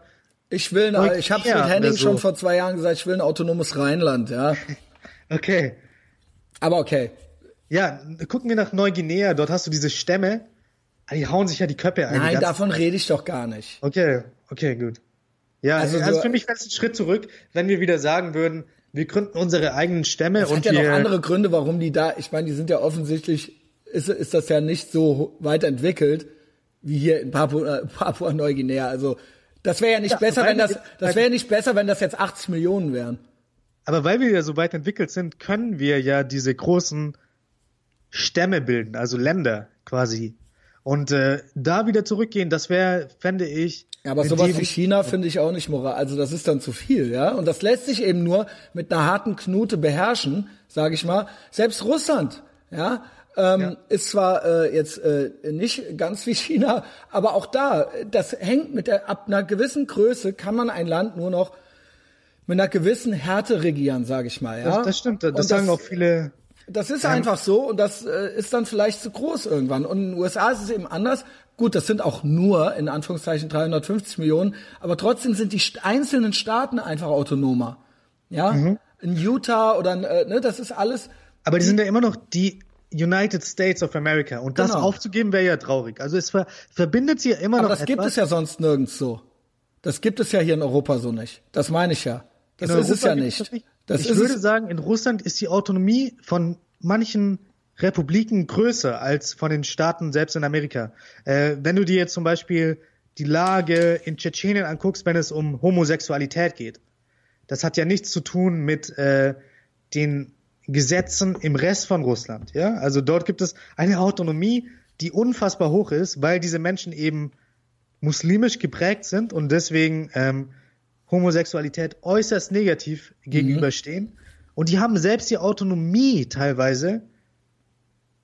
Ich will, nach, ich habe mit Henning so. schon vor zwei Jahren gesagt, ich will ein autonomes Rheinland, ja. okay. Aber okay. Ja, gucken wir nach Neuguinea, dort hast du diese Stämme, die hauen sich ja die Köpfe ein. Nein, davon rede ich doch gar nicht. Okay, okay, gut. Ja, also, also für mich wäre es ein Schritt zurück, wenn wir wieder sagen würden, wir gründen unsere eigenen Stämme und hat ja noch andere Gründe, warum die da, ich meine, die sind ja offensichtlich, ist, ist das ja nicht so weit entwickelt wie hier in Papua, Papua Neuguinea. Also das wäre ja nicht ja, besser, wenn das, das wäre ja nicht besser, wenn das jetzt 80 Millionen wären. Aber weil wir ja so weit entwickelt sind, können wir ja diese großen Stämme bilden, also Länder quasi. Und äh, da wieder zurückgehen, das wäre, fände ich. Ja, aber sowas wie China finde ich auch nicht moral. Also das ist dann zu viel, ja. Und das lässt sich eben nur mit einer harten Knute beherrschen, sage ich mal. Selbst Russland, ja, ähm, ja. Ist zwar äh, jetzt äh, nicht ganz wie China, aber auch da, das hängt mit der, ab einer gewissen Größe kann man ein Land nur noch mit einer gewissen Härte regieren, sage ich mal. Ja? Das, das stimmt, das, das sagen auch viele. Das ist ähm, einfach so und das äh, ist dann vielleicht zu groß irgendwann. Und in den USA ist es eben anders. Gut, das sind auch nur in Anführungszeichen 350 Millionen, aber trotzdem sind die einzelnen Staaten einfach autonomer. Ja, mhm. in Utah oder äh, ne, das ist alles. Aber die sind ja immer noch die United States of America. Und das genau. aufzugeben wäre ja traurig. Also es ver verbindet sie ja immer Aber noch. das etwas. gibt es ja sonst nirgends so. Das gibt es ja hier in Europa so nicht. Das meine ich ja. Das in ist Europa es ja nicht. Das, nicht. Das ich würde sagen, in Russland ist die Autonomie von manchen Republiken größer als von den Staaten selbst in Amerika. Äh, wenn du dir jetzt zum Beispiel die Lage in Tschetschenien anguckst, wenn es um Homosexualität geht, das hat ja nichts zu tun mit äh, den Gesetzen im Rest von Russland. Ja, also dort gibt es eine Autonomie, die unfassbar hoch ist, weil diese Menschen eben muslimisch geprägt sind und deswegen ähm, Homosexualität äußerst negativ gegenüberstehen. Mhm. Und die haben selbst die Autonomie teilweise,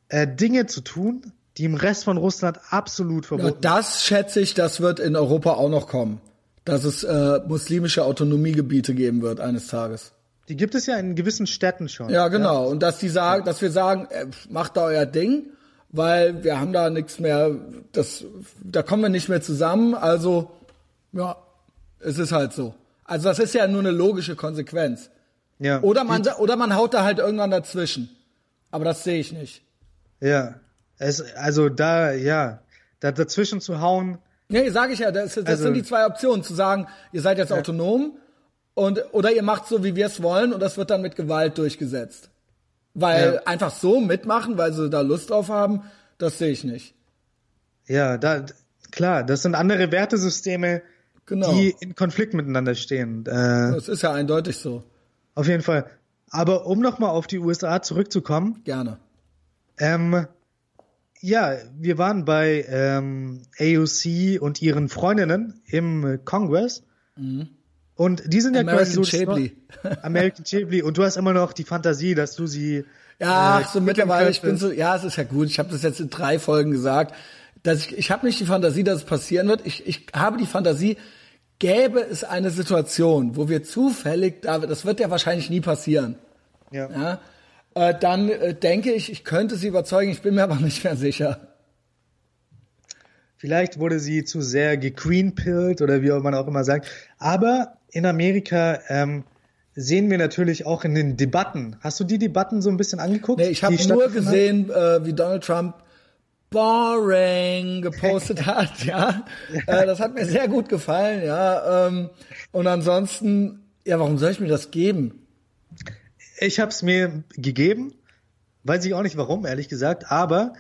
äh, Dinge zu tun, die im Rest von Russland absolut verboten sind. Ja, das schätze ich, das wird in Europa auch noch kommen. Dass es äh, muslimische Autonomiegebiete geben wird eines Tages. Die gibt es ja in gewissen Städten schon. Ja, genau. Ja. Und dass die sagen, dass wir sagen, äh, macht da euer Ding, weil wir haben da nichts mehr, das, da kommen wir nicht mehr zusammen. Also, ja, es ist halt so. Also das ist ja nur eine logische Konsequenz. Ja. Oder man, oder man haut da halt irgendwann dazwischen. Aber das sehe ich nicht. Ja. Es, also da, ja, da dazwischen zu hauen. Nee, sage ich ja, das, das also, sind die zwei Optionen. Zu sagen, ihr seid jetzt ja. autonom und, oder ihr macht so, wie wir es wollen und das wird dann mit Gewalt durchgesetzt. Weil ja. einfach so mitmachen, weil sie da Lust drauf haben, das sehe ich nicht. Ja, da, klar, das sind andere Wertesysteme, genau. die in Konflikt miteinander stehen. Äh, das ist ja eindeutig so. Auf jeden Fall. Aber um nochmal auf die USA zurückzukommen. Gerne. Ähm, ja, wir waren bei ähm, AOC und ihren Freundinnen im Kongress. Mhm. Und die sind ja American quasi so Chablis. American Chablis. Und du hast immer noch die Fantasie, dass du sie. Ja, äh, so mittlerweile, ich bin so, ja, es ist ja gut. Ich habe das jetzt in drei Folgen gesagt. Dass ich, ich habe nicht die Fantasie, dass es passieren wird. Ich, ich habe die Fantasie, gäbe es eine Situation, wo wir zufällig, das wird ja wahrscheinlich nie passieren. Ja. ja äh, dann äh, denke ich, ich könnte sie überzeugen. Ich bin mir aber nicht mehr sicher. Vielleicht wurde sie zu sehr gequeenpillt oder wie man auch immer sagt. Aber in Amerika ähm, sehen wir natürlich auch in den Debatten. Hast du die Debatten so ein bisschen angeguckt? Nee, ich habe nur gesehen, äh, wie Donald Trump boring gepostet hat, ja. Äh, das hat mir sehr gut gefallen, ja. Ähm, und ansonsten, ja, warum soll ich mir das geben? Ich habe es mir gegeben, weiß ich auch nicht warum, ehrlich gesagt, aber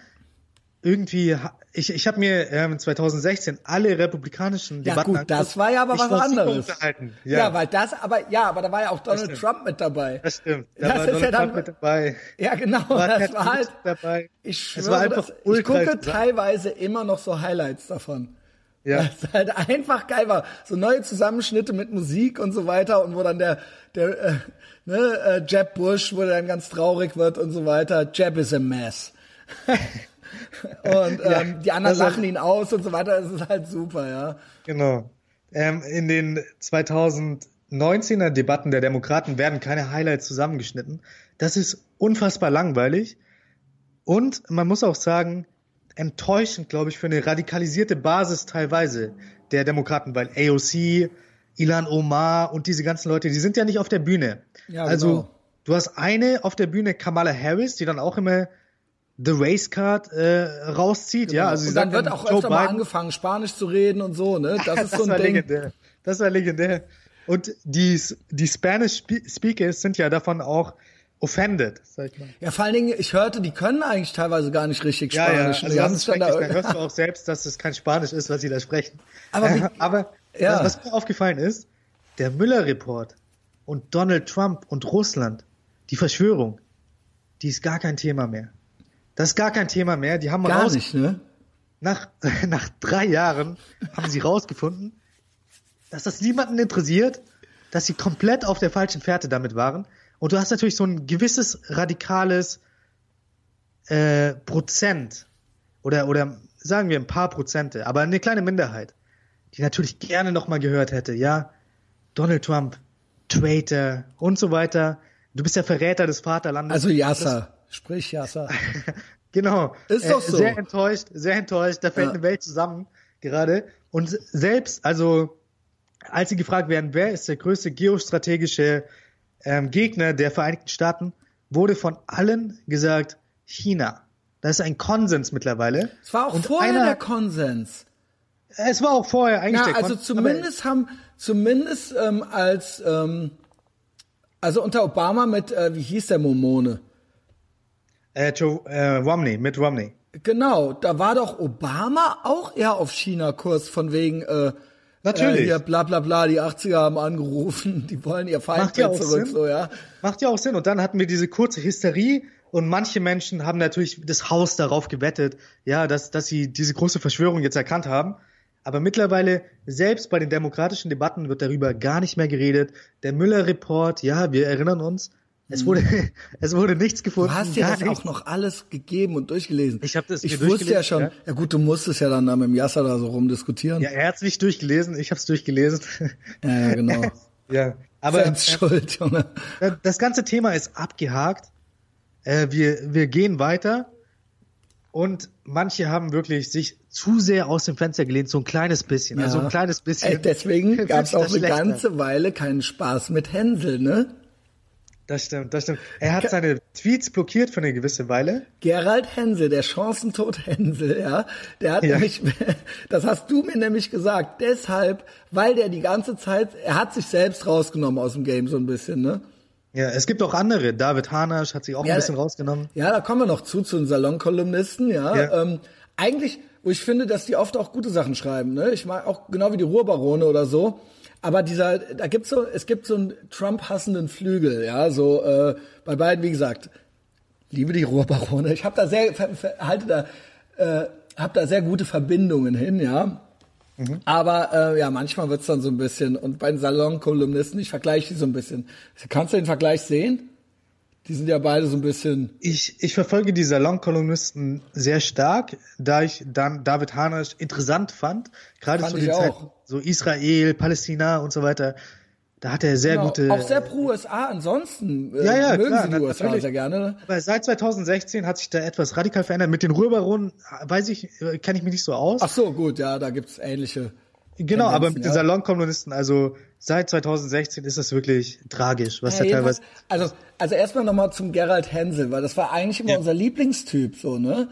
irgendwie, ich, ich habe mir ähm, 2016 alle republikanischen Debatten Ja gut, das war ja aber was anderes. Ja. ja. weil das, aber ja, aber da war ja auch Donald Trump mit dabei. Das stimmt. Da das war Donald ja dann, Trump mit dabei. Ja genau, war das war halt. Dabei. Ich schwöre, war einfach das, ich gucke teilweise immer noch so Highlights davon. Ja. Das halt einfach geil war. So neue Zusammenschnitte mit Musik und so weiter und wo dann der, der äh, ne, äh, Jeb Bush, wo der dann ganz traurig wird und so weiter. Jeb is a mess. und ähm, ja, die anderen lachen ihn aus und so weiter. Das ist halt super, ja. Genau. Ähm, in den 2019er Debatten der Demokraten werden keine Highlights zusammengeschnitten. Das ist unfassbar langweilig. Und man muss auch sagen, enttäuschend, glaube ich, für eine radikalisierte Basis teilweise der Demokraten, weil AOC, Ilan Omar und diese ganzen Leute, die sind ja nicht auf der Bühne. Ja, also genau. du hast eine auf der Bühne, Kamala Harris, die dann auch immer The Race Card äh, rauszieht, genau. ja. Also und dann wird auch Joe öfter Biden, mal angefangen, Spanisch zu reden und so, ne? Das ist das so ein Ding. Legendär. Das war legendär. Und die, die Spanish Speakers sind ja davon auch offended, sag ich mal. Ja, vor allen Dingen, ich hörte, die können eigentlich teilweise gar nicht richtig ja, Spanisch. Ja, also das ist da, da hörst du auch selbst, dass es kein Spanisch ist, was sie da sprechen. Aber, wie, aber ja. was, was mir aufgefallen ist, der Müller-Report und Donald Trump und Russland, die Verschwörung, die ist gar kein Thema mehr. Das ist gar kein Thema mehr. Die haben gar raus nicht, ne? Nach, nach drei Jahren haben sie rausgefunden, dass das niemanden interessiert, dass sie komplett auf der falschen Fährte damit waren. Und du hast natürlich so ein gewisses radikales äh, Prozent oder oder sagen wir ein paar Prozente, aber eine kleine Minderheit, die natürlich gerne noch mal gehört hätte, ja, Donald Trump, Traitor und so weiter. Du bist der Verräter des Vaterlandes. Also Yasser, sprich Yasser. genau. Ist doch so. Sehr enttäuscht, sehr enttäuscht. Da fällt ja. eine Welt zusammen gerade. Und selbst, also als sie gefragt werden, wer ist der größte geostrategische ähm, Gegner der Vereinigten Staaten, wurde von allen gesagt China. Das ist ein Konsens mittlerweile. Es war auch Und vorher einer, der Konsens. Es war auch vorher eigentlich ja, der also Konsens. Also zumindest haben, zumindest ähm, als, ähm, also unter Obama mit, äh, wie hieß der Momone? Äh, Joe, äh, Romney, mit Romney. Genau, da war doch Obama auch eher auf China-Kurs von wegen, äh, Natürlich. Äh, hier bla bla bla, die 80er haben angerufen, die wollen ihr Feind Macht ja auch zurück, Sinn. so, ja. Macht ja auch Sinn. Und dann hatten wir diese kurze Hysterie und manche Menschen haben natürlich das Haus darauf gewettet, ja, dass, dass sie diese große Verschwörung jetzt erkannt haben. Aber mittlerweile, selbst bei den demokratischen Debatten wird darüber gar nicht mehr geredet. Der Müller-Report, ja, wir erinnern uns, es wurde, es wurde nichts gefunden. Du hast dir das nichts. auch noch alles gegeben und durchgelesen. Ich hab das Ich wusste ja durchgelesen, schon, ja? ja. gut, du musstest ja dann da mit dem Yasser da so rumdiskutieren. Ja, er hat's nicht durchgelesen, ich hab's durchgelesen. ja, ja genau. ja. Aber Selbst schuld, Junge. das ganze Thema ist abgehakt. Äh, wir, wir gehen weiter. Und manche haben wirklich sich zu sehr aus dem Fenster gelehnt, so ein kleines bisschen, also ein kleines bisschen. Ey, deswegen gab es auch eine ganze Weile keinen Spaß mit Hänsel, ne? Das stimmt, das stimmt. Er hat seine Tweets blockiert für eine gewisse Weile. Gerald Hänsel, der Chancentod Hänsel, ja, der hat Ja. nämlich, das hast du mir nämlich gesagt, deshalb, weil der die ganze Zeit, er hat sich selbst rausgenommen aus dem Game so ein bisschen, ne? Ja, es gibt auch andere. David Hanasch hat sich auch Ja, ein bisschen rausgenommen. Ja, da kommen wir noch zu, zu den Salonkolumnisten, ja. Ja. Ähm, eigentlich, wo ich finde, dass die oft auch gute Sachen schreiben, ne? Ich mag auch genau wie die Ruhrbarone oder so. Aber dieser, da gibt's so, es gibt so einen Trump-hassenden Flügel, ja, so äh, bei beiden, wie gesagt, liebe die Ruhrbarone. Ich habe da sehr, halte da, äh, habe da sehr gute Verbindungen hin, ja. Aber äh, ja, manchmal wird's dann so ein bisschen, und bei den Salonkolumnisten, ich vergleiche die so ein bisschen. Kannst du den Vergleich sehen? Die sind ja beide so ein bisschen. Ich, ich verfolge die Salonkolumnisten sehr stark, da ich dann David Hanasch interessant fand. Gerade Fand zu den auch. Zeiten, so Israel, Palästina und so weiter. Da hat er sehr Genau, gute. auch sehr pro USA. Ansonsten äh, Ja, ja, mögen klar, sie die USA natürlich. sehr gerne. ne? Aber seit 2016 hat sich da etwas radikal verändert. Mit den Röhrbaronen weiß ich, äh, kenne ich mich nicht so aus. Ach so, gut, ja, da gibt's ähnliche. genau, aber mit den ja. Salonkolumnisten, also seit 2016 ist das wirklich tragisch, was Ja, da teilweise. also, also erstmal nochmal zum Gerald Hensel, weil das war eigentlich immer Ja. unser Lieblingstyp, so, ne?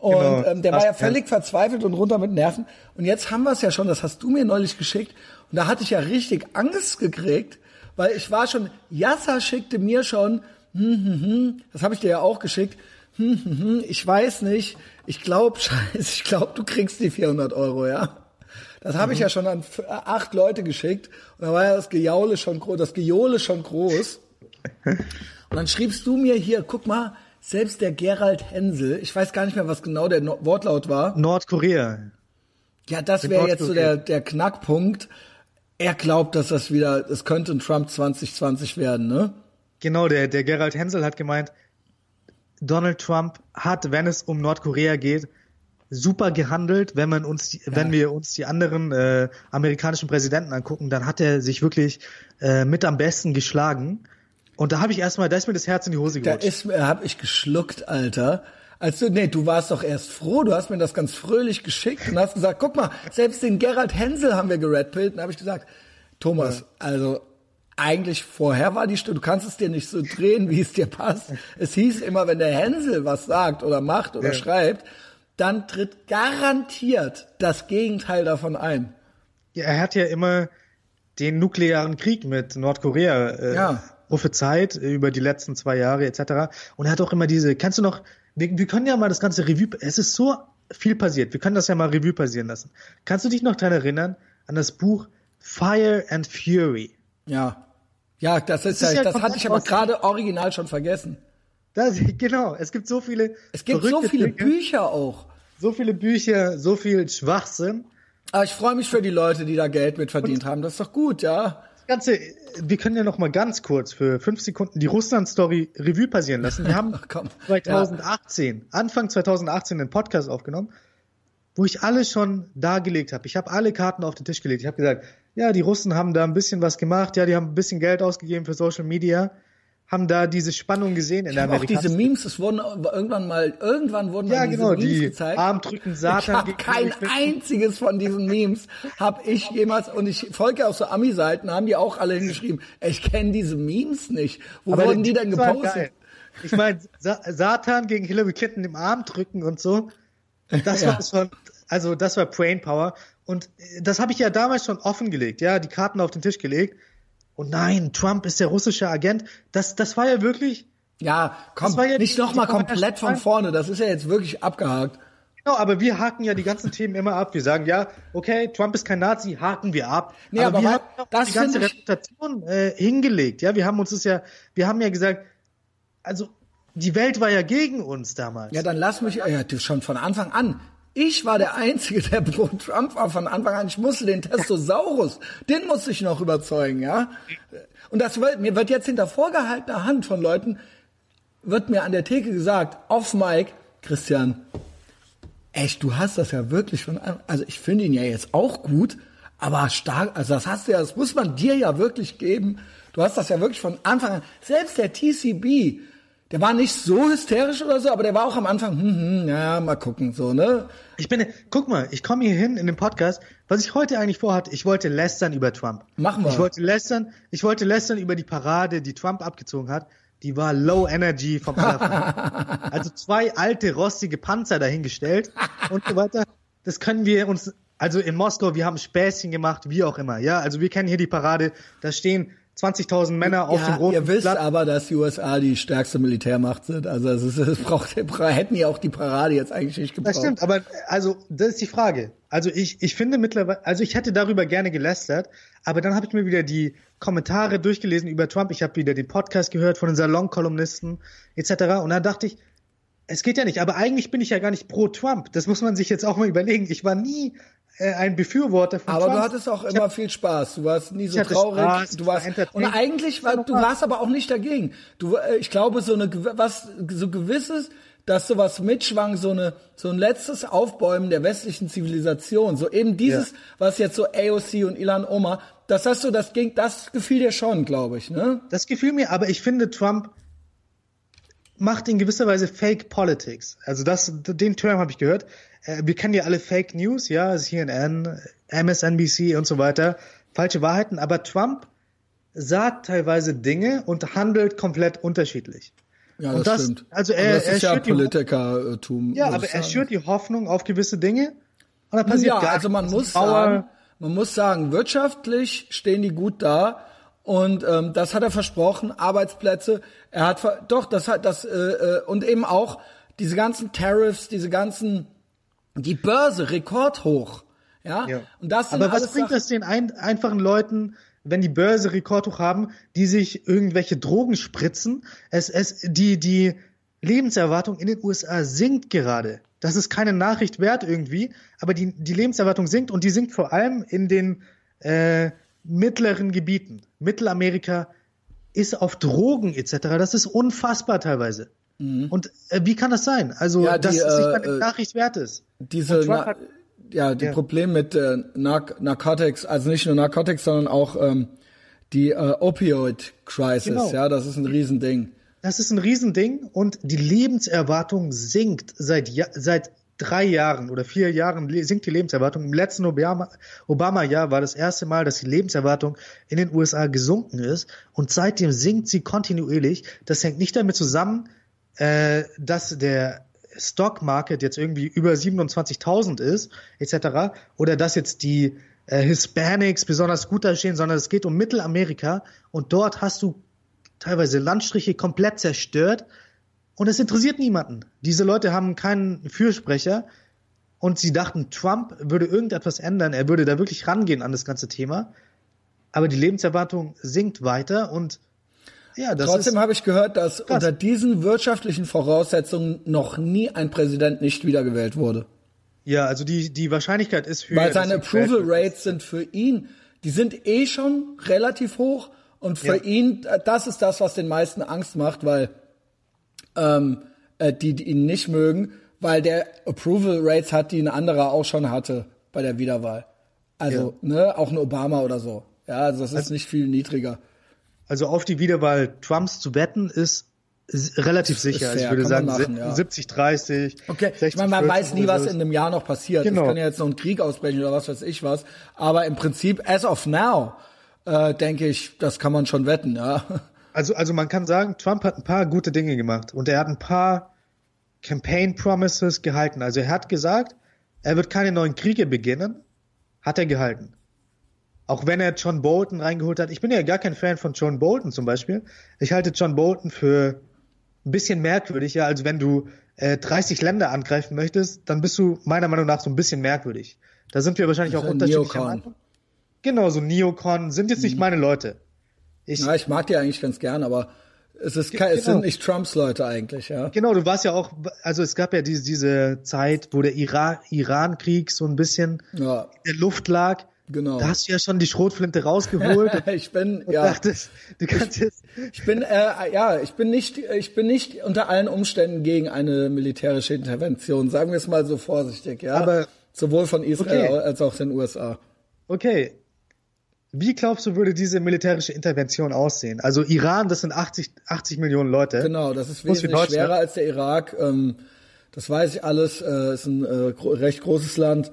Und Genau. ähm, der war ja Ach, völlig verzweifelt und runter mit Nerven. Und jetzt haben wir es ja schon, das hast du mir neulich geschickt. Und da hatte ich ja richtig Angst gekriegt, weil ich war schon, Yasser schickte mir schon, hm, hm, hm, das habe ich dir ja auch geschickt, hm, hm, hm, ich weiß nicht, ich glaube, scheiße, ich glaube, du kriegst die 400 Euro, ja. Das habe ich Mhm. ja schon an f- acht Leute geschickt und da war ja das Gejaule schon groß, das Gejohle schon groß. Und dann schriebst du mir hier, guck mal, selbst der Gerald Hensel, ich weiß gar nicht mehr, was genau der no Wortlaut war. Nordkorea. Ja, das wäre jetzt so der, der Knackpunkt. Er glaubt, dass das wieder, es könnte ein Trump 2020 werden, ne? Genau, der, der Gerald Hensel hat gemeint, Donald Trump hat, wenn es um Nordkorea geht, super gehandelt. Wenn man uns, die, wenn wir uns die anderen äh, amerikanischen Präsidenten angucken, dann hat er sich wirklich äh, mit am besten geschlagen. Und da habe ich erstmal, da ist mir das Herz in die Hose Da gerutscht. ist mir, hab ich geschluckt, Alter. Als du, nee, du warst doch erst froh, du hast mir das ganz fröhlich geschickt und hast gesagt, guck mal, selbst den Gerald Hensel haben wir geredpillt. Und da habe ich gesagt, Thomas, also eigentlich vorher war die Stimme, du kannst es dir nicht so drehen, wie es dir passt. Es hieß immer, wenn der Hensel was sagt oder macht oder Ja. schreibt, dann tritt garantiert das Gegenteil davon ein. Ja, er hat ja immer den nuklearen Krieg mit Nordkorea äh, Ja. Prophezeit über die letzten zwei Jahre etc. Und er hat auch immer diese, kannst du noch, wir, wir können ja mal das ganze Revue, es ist so viel passiert, wir können das ja mal Revue passieren lassen. Kannst du dich noch daran erinnern, an das Buch Fire and Fury? Ja. Ja, das ist, ist ja, das hatte ich aber gerade original schon vergessen. Das, genau, es gibt so viele Es gibt so viele Dinge, Bücher auch. so viele Bücher, so viel Schwachsinn. Aber ich freue mich für die Leute, die da Geld mit verdient haben. Das ist doch gut, ja. Ganze, wir können ja noch mal ganz kurz für fünf Sekunden die Russland-Story Revue passieren lassen. Wir haben komm. 2018, Anfang 2018 einen Podcast aufgenommen, wo ich alles schon dargelegt habe. Ich habe alle Karten auf den Tisch gelegt. Ich habe gesagt, ja, die Russen haben da ein bisschen was gemacht, ja, die haben ein bisschen Geld ausgegeben für Social Media, haben da diese Spannung gesehen in Ich der habe auch diese Memes, es wurden irgendwann mal, irgendwann wurden Ja, mal diese genau, Memes die gezeigt. Armdrücken ich Satan. habe gegen kein einziges von diesen Memes habe ich jemals und ich folge auch so Ami-Seiten, haben die auch alle hingeschrieben. Ich kenne diese Memes nicht. Wo Aber wurden die denn gepostet? Ich meine, Sa Satan gegen Hillary Clinton im Arm drücken und so. Das Ja. war schon, also das war Brain Power. Und das habe ich ja damals schon offengelegt, ja, die Karten auf den Tisch gelegt. Und nein, Trump ist der russische Agent. Das, das war ja wirklich Ja, komm, ja nicht nochmal komplett von vorne. Das ist ja jetzt wirklich abgehakt. Genau, aber wir haken ja die ganzen Themen immer ab. Wir sagen, ja, okay, Trump ist kein Nazi, haken wir ab. Nee, aber wir wa- haben das die ganze Reputation äh, hingelegt. Ja, wir haben uns das ja, wir haben ja gesagt, also die Welt war ja gegen uns damals. Ja, dann lass mich, ja, du, schon von Anfang an. Ich war der Einzige, der pro Trump war von Anfang an. Ich musste den Testosaurus, den musste ich noch überzeugen, ja. Und das wird, mir wird jetzt hinter vorgehaltener Hand von Leuten, wird mir an der Theke gesagt, auf Mike, Christian, echt, du hast das ja wirklich von, An- also ich finde ihn ja jetzt auch gut, aber stark, also das hast du ja, das muss man dir ja wirklich geben. Du hast das ja wirklich von Anfang an, selbst der TCB, der war nicht so hysterisch oder so, aber der war auch am Anfang, hm, hm, ja, mal gucken, so, ne? Ich bin, guck mal, ich komme hier hin in den Podcast. Was ich heute eigentlich vorhatte, ich wollte lästern über Trump. Machen wir. Ich wollte lästern, ich wollte lästern über die Parade, die Trump abgezogen hat. Die war low energy vom Allerfeinsten. Also zwei alte, rostige Panzer dahingestellt und so weiter. Das können wir uns, also in Moskau, wir haben Späßchen gemacht, wie auch immer. Ja, also wir kennen hier die Parade. Da stehen 20.000 Männer auf dem Ja, roten ihr wisst Platz. aber, dass die USA die stärkste Militärmacht sind. Also es, ist, es braucht, hätten die auch die Parade jetzt eigentlich nicht gebraucht. Das stimmt, aber also das ist die Frage. Also ich, ich finde mittlerweile, also ich hätte darüber gerne gelästert, aber dann habe ich mir wieder die Kommentare durchgelesen über Trump. Ich habe wieder den Podcast gehört von den Salonkolumnisten etc. Und dann dachte ich, es geht ja nicht. Aber eigentlich bin ich ja gar nicht pro Trump. Das muss man sich jetzt auch mal überlegen. Ich war nie äh, ein Befürworter von Aber Trump. du hattest auch Ich immer hab- viel Spaß. Du warst nie so traurig. Spaß, du warst und eigentlich war du warst aber auch nicht dagegen. Du, äh, ich glaube so eine was so gewisses, dass sowas mitschwang, so eine so ein letztes Aufbäumen der westlichen Zivilisation. So eben dieses, Ja. was jetzt so AOC und Ilan Omar, das hast du, das ging, das gefiel dir schon, glaube ich, ne? Das gefiel mir, aber ich finde, Trump macht in gewisser Weise Fake Politics. Also das, den Term habe ich gehört. Äh, Wir kennen ja alle Fake News, ja, CNN, MSNBC und so weiter, falsche Wahrheiten. Aber Trump sagt teilweise Dinge und handelt komplett unterschiedlich. Ja, Und das, das- stimmt. also Aber er- das er ist ja Politikertum. Ja, aber er schürt die Hoffnung auf gewisse Dinge und dann passiert ja, gar also man muss sagen, man muss sagen, wirtschaftlich stehen die gut da und ähm, das hat er versprochen, Arbeitsplätze. Er hat ver doch, das hat das äh, äh, und eben auch diese ganzen Tariffs, diese ganzen die Börse rekordhoch, ja. Ja. Und das sind Aber was bringt Sachen- das den ein, einfachen Leuten, wenn die Börse Rekordhoch haben, die sich irgendwelche Drogen spritzen? Es, es, die, die Lebenserwartung in den USA sinkt gerade. Das ist keine Nachricht wert irgendwie, aber die, die Lebenserwartung sinkt und die sinkt vor allem in den äh, mittleren Gebieten. Mittelamerika ist auf Drogen etc. Das ist unfassbar teilweise. Und äh, wie kann das sein? Also, Mhm. Ja, die, dass es nicht eine äh, Nachricht wert ist. diese hat- ja die Ja. Probleme mit äh, Narc Narcotics, also nicht nur Narcotics, sondern auch ähm, die äh, Opioid Crisis, Genau. ja, das ist ein Riesending. Das ist ein Riesending und die Lebenserwartung sinkt seit, seit drei Jahren oder vier Jahren sinkt die Lebenserwartung. Im letzten Obama- Obama-Jahr war das erste Mal, dass die Lebenserwartung in den USA gesunken ist und seitdem sinkt sie kontinuierlich. Das hängt nicht damit zusammen, äh, dass der Stock Market jetzt irgendwie über 27.000 ist, etc. Oder dass jetzt die äh, Hispanics besonders gut dastehen, sondern es geht um Mittelamerika und dort hast du teilweise Landstriche komplett zerstört und es interessiert niemanden. Diese Leute haben keinen Fürsprecher und sie dachten, Trump würde irgendetwas ändern, er würde da wirklich rangehen an das ganze Thema, aber die Lebenserwartung sinkt weiter und ja, das Trotzdem habe ich gehört, dass unter diesen wirtschaftlichen Voraussetzungen noch nie ein Präsident nicht wiedergewählt wurde. ja, also die die Wahrscheinlichkeit ist für Weil seine Approval. Rates sind für ihn, die sind eh schon relativ hoch und für Ja. ihn, das ist das, was den meisten Angst macht, weil ähm, äh, die, die ihn nicht mögen, weil der Approval Rates hat, die ein anderer auch schon hatte bei der Wiederwahl. Also, ne, auch ein Obama oder so. Ja, also das ist nicht viel niedriger. Also auf die Wiederwahl Trumps zu wetten ist, relativ sicher. Also fair, ich würde sagen machen, ja. 70 30. Okay, 60, ich meine, man 40 weiß nie, was in einem Jahr noch passiert. Genau. Es kann ja jetzt noch ein Krieg ausbrechen oder was weiß ich was. Aber im Prinzip, as of now, äh, denke ich, das kann man schon wetten, ja. Also, also man kann sagen, Trump hat ein paar gute Dinge gemacht und er hat ein paar Campaign Promises gehalten. Also er hat gesagt, er wird keine neuen Kriege beginnen, hat er gehalten. Auch wenn er John Bolton reingeholt hat. Ich bin ja gar kein Fan von John Bolton zum Beispiel. Ich halte John Bolton für ein bisschen merkwürdig, ja. Also wenn du äh, 30 Länder angreifen möchtest, dann bist du meiner Meinung nach so ein bisschen merkwürdig. Da sind wir wahrscheinlich auch unterschiedlich. Anfang. Genau, so Neocon sind jetzt nicht Mhm. meine Leute. Ich, Ja, ich mag die eigentlich ganz gern, aber es ist kein, es genau. sind nicht Trumps Leute eigentlich, ja. Genau, du warst ja auch, also es gab ja diese, diese Zeit, wo der Ira Iran-Krieg so ein bisschen Ja, in der Luft lag. genau. Da hast du ja schon die Schrotflinte rausgeholt ich bin, ja. dachtest, du kannst jetzt. ich bin, äh, ja, ich bin nicht, ich bin nicht unter allen Umständen gegen eine militärische Intervention, sagen wir es mal so vorsichtig, ja. Aber- sowohl von Israel Okay. als auch den USA. Okay. Wie glaubst du, würde diese militärische Intervention aussehen? Also Iran, das sind 80, 80 Millionen Leute. Genau, das ist wesentlich schwerer als der Irak. Ähm, das weiß ich alles. Äh, ist ein äh, gro recht großes Land.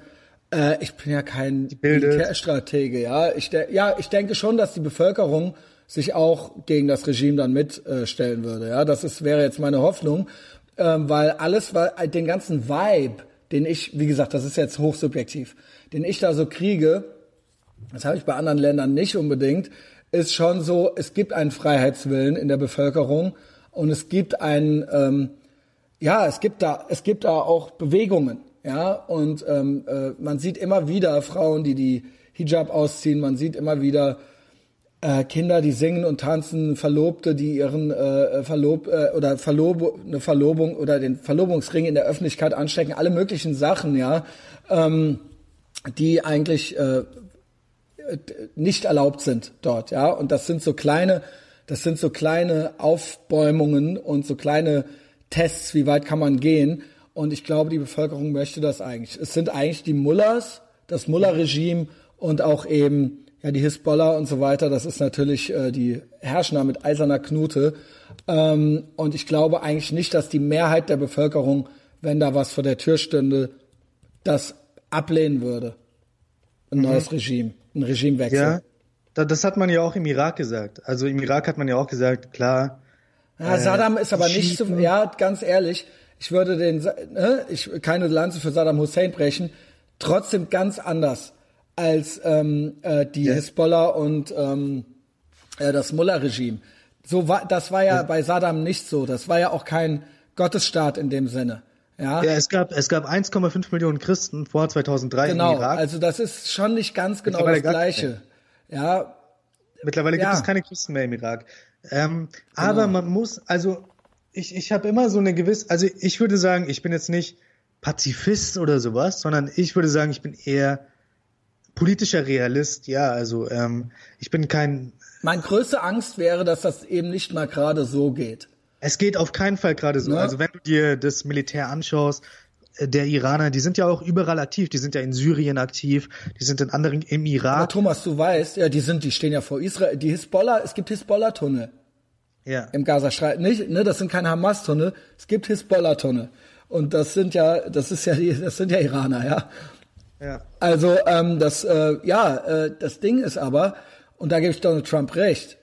Äh, ich bin ja kein. Militärstratege. Ja, ich ja, ich denke schon, dass die Bevölkerung sich auch gegen das Regime dann mitstellen äh, würde. Ja, das ist, wäre jetzt meine Hoffnung, ähm, weil alles, weil äh, den ganzen Vibe, den ich, wie gesagt, das ist jetzt hochsubjektiv, den ich da so kriege, das habe ich bei anderen Ländern nicht unbedingt, ist schon so, es gibt einen Freiheitswillen in der Bevölkerung und es gibt einen, ähm, ja, es gibt da, es gibt da auch Bewegungen, ja, und ähm, äh, man sieht immer wieder Frauen, die die Hijab ausziehen, man sieht immer wieder äh, Kinder, die singen und tanzen, Verlobte, die ihren äh, Verlob äh, oder Verlob eine Verlobung oder den Verlobungsring in der Öffentlichkeit anstecken, alle möglichen Sachen, ja, ähm, die eigentlich äh, nicht erlaubt sind dort, ja. Und das sind so kleine, das sind so kleine Aufbäumungen und so kleine Tests, wie weit kann man gehen. Und ich glaube, die Bevölkerung möchte das eigentlich. Es sind eigentlich die Mullahs, das Mullah-Regime und auch eben ja die Hisbollah und so weiter. Das ist natürlich äh, die herrschen da mit eiserner Knute. Ähm, und ich glaube eigentlich nicht, dass die Mehrheit der Bevölkerung, wenn da was vor der Tür stünde, das ablehnen würde. Ein neues Regime, ein Regimewechsel. Ja. Da, das hat man ja auch im Irak gesagt. Also im Irak hat man ja auch gesagt, klar, Ja, Saddam ist aber nicht so, ja, ganz ehrlich, ich würde den, ne, ich keine Lanze für Saddam Hussein brechen, trotzdem ganz anders als ähm, äh, die Ja. Hisbollah und ähm, äh, das Mullah-Regime. So war, das war ja, bei Saddam nicht so. Das war ja auch kein Gottesstaat in dem Sinne. Ja, ja, es gab, es gab 1,5 Millionen Christen vor 2003 genau. im Irak. Also das ist schon nicht ganz genau das Gleiche. Ja, Mittlerweile gibt Ja. es keine Christen mehr im Irak. Ähm, Genau. Aber man muss, also ich, ich habe immer so eine gewisse, also ich würde sagen, ich bin jetzt nicht Pazifist oder sowas, sondern ich würde sagen, ich bin eher politischer Realist. Ja, also ähm, ich bin kein, meine größte Angst wäre, dass das eben nicht mal gerade so geht. Es geht auf keinen Fall gerade so. Ne? Also wenn du dir das Militär anschaust, äh, der Iraner, die sind ja auch überall aktiv. Die sind ja in Syrien aktiv, die sind in anderen im Aber Irak. Thomas, du weißt, ja, die sind, die stehen ja vor Israel. Die Hisbollah, es gibt Hisbollah-Tunnel Ja. im Gazastreifen. Nicht, ne, das sind keine Hamas-Tunnel, es gibt Hisbollah-Tunnel. Und das sind ja, das ist ja, die, das sind ja Iraner, ja. ja. Also ähm, das, äh, ja, äh, das Ding ist aber, und da gebe ich Donald Trump recht,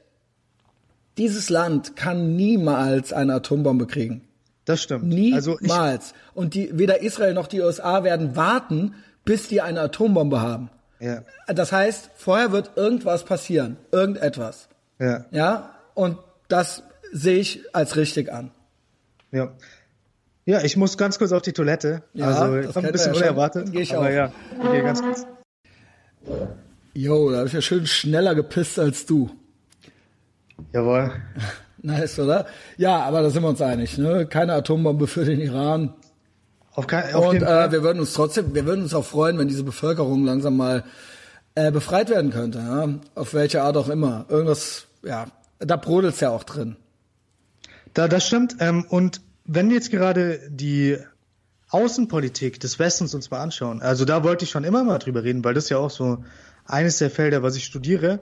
dieses Land kann niemals eine Atombombe kriegen. Das stimmt. Niemals. Also und die, weder Israel noch die USA werden warten, bis die eine Atombombe haben. ja, Das heißt, vorher wird irgendwas passieren. Irgendetwas. ja. Ja? Und das sehe ich als richtig an. Ja. Ja, ich muss ganz kurz auf die Toilette. Ja, also das ein bisschen ja unerwartet. Geh ich aber auch. ja, ich gehe ganz kurz. Jo, da habe ich ja schön schneller gepisst als du. Jawohl. Nice, oder? Ja, aber da sind wir uns einig. Ne? Keine Atombombe für den Iran. Auf, kein, auf Und äh, wir würden uns trotzdem, wir würden uns auch freuen, wenn diese Bevölkerung langsam mal äh, befreit werden könnte. Ja? Auf welche Art auch immer. Irgendwas, ja, da brodelt's ja auch drin. Da, das stimmt. Ähm, und wenn wir jetzt gerade die Außenpolitik des Westens uns mal anschauen, also da wollte ich schon immer mal drüber reden, weil das ja auch so eines der Felder, was ich studiere,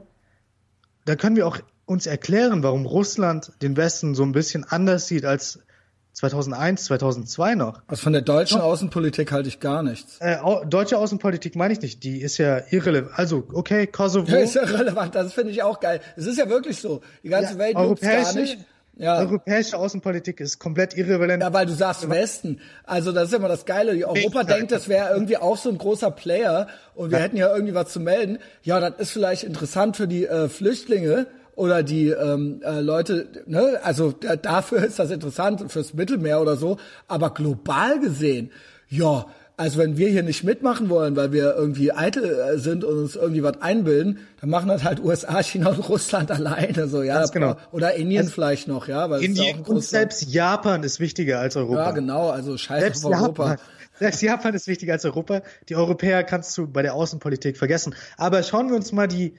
da können wir auch uns erklären, warum Russland den Westen so ein bisschen anders sieht als 2001, 2002 noch. Also von der deutschen Außenpolitik halte ich gar nichts. Äh, deutsche Außenpolitik meine ich nicht, die ist ja irrelevant. Also, okay, Kosovo. Ja, ist ja relevant, das finde ich auch geil. Es ist ja wirklich so. Die ganze Ja, Welt juckt's gar europäische, nicht. Ja. europäische Außenpolitik ist komplett irrelevant. Ja, weil du sagst Westen. Also das ist immer das Geile. Die Europa denkt, das wäre irgendwie auch so ein großer Player und wir hätten ja irgendwie was zu melden. Ja, das ist vielleicht interessant für die äh, Flüchtlinge oder die ähm, äh, Leute, ne, also da, dafür ist das interessant fürs Mittelmeer oder so, aber global gesehen, ja, also wenn wir hier nicht mitmachen wollen, weil wir irgendwie eitel äh, sind und uns irgendwie was einbilden, dann machen das halt USA, China und Russland alleine so, ja. Ganz genau. Oder Indien also vielleicht noch, ja. Weil Indien ja und selbst Japan ist wichtiger als Europa. Ja, genau, also scheiße selbst auf Europa. Japan, selbst Japan ist wichtiger als Europa. Die Europäer kannst du bei der Außenpolitik vergessen. Aber schauen wir uns mal die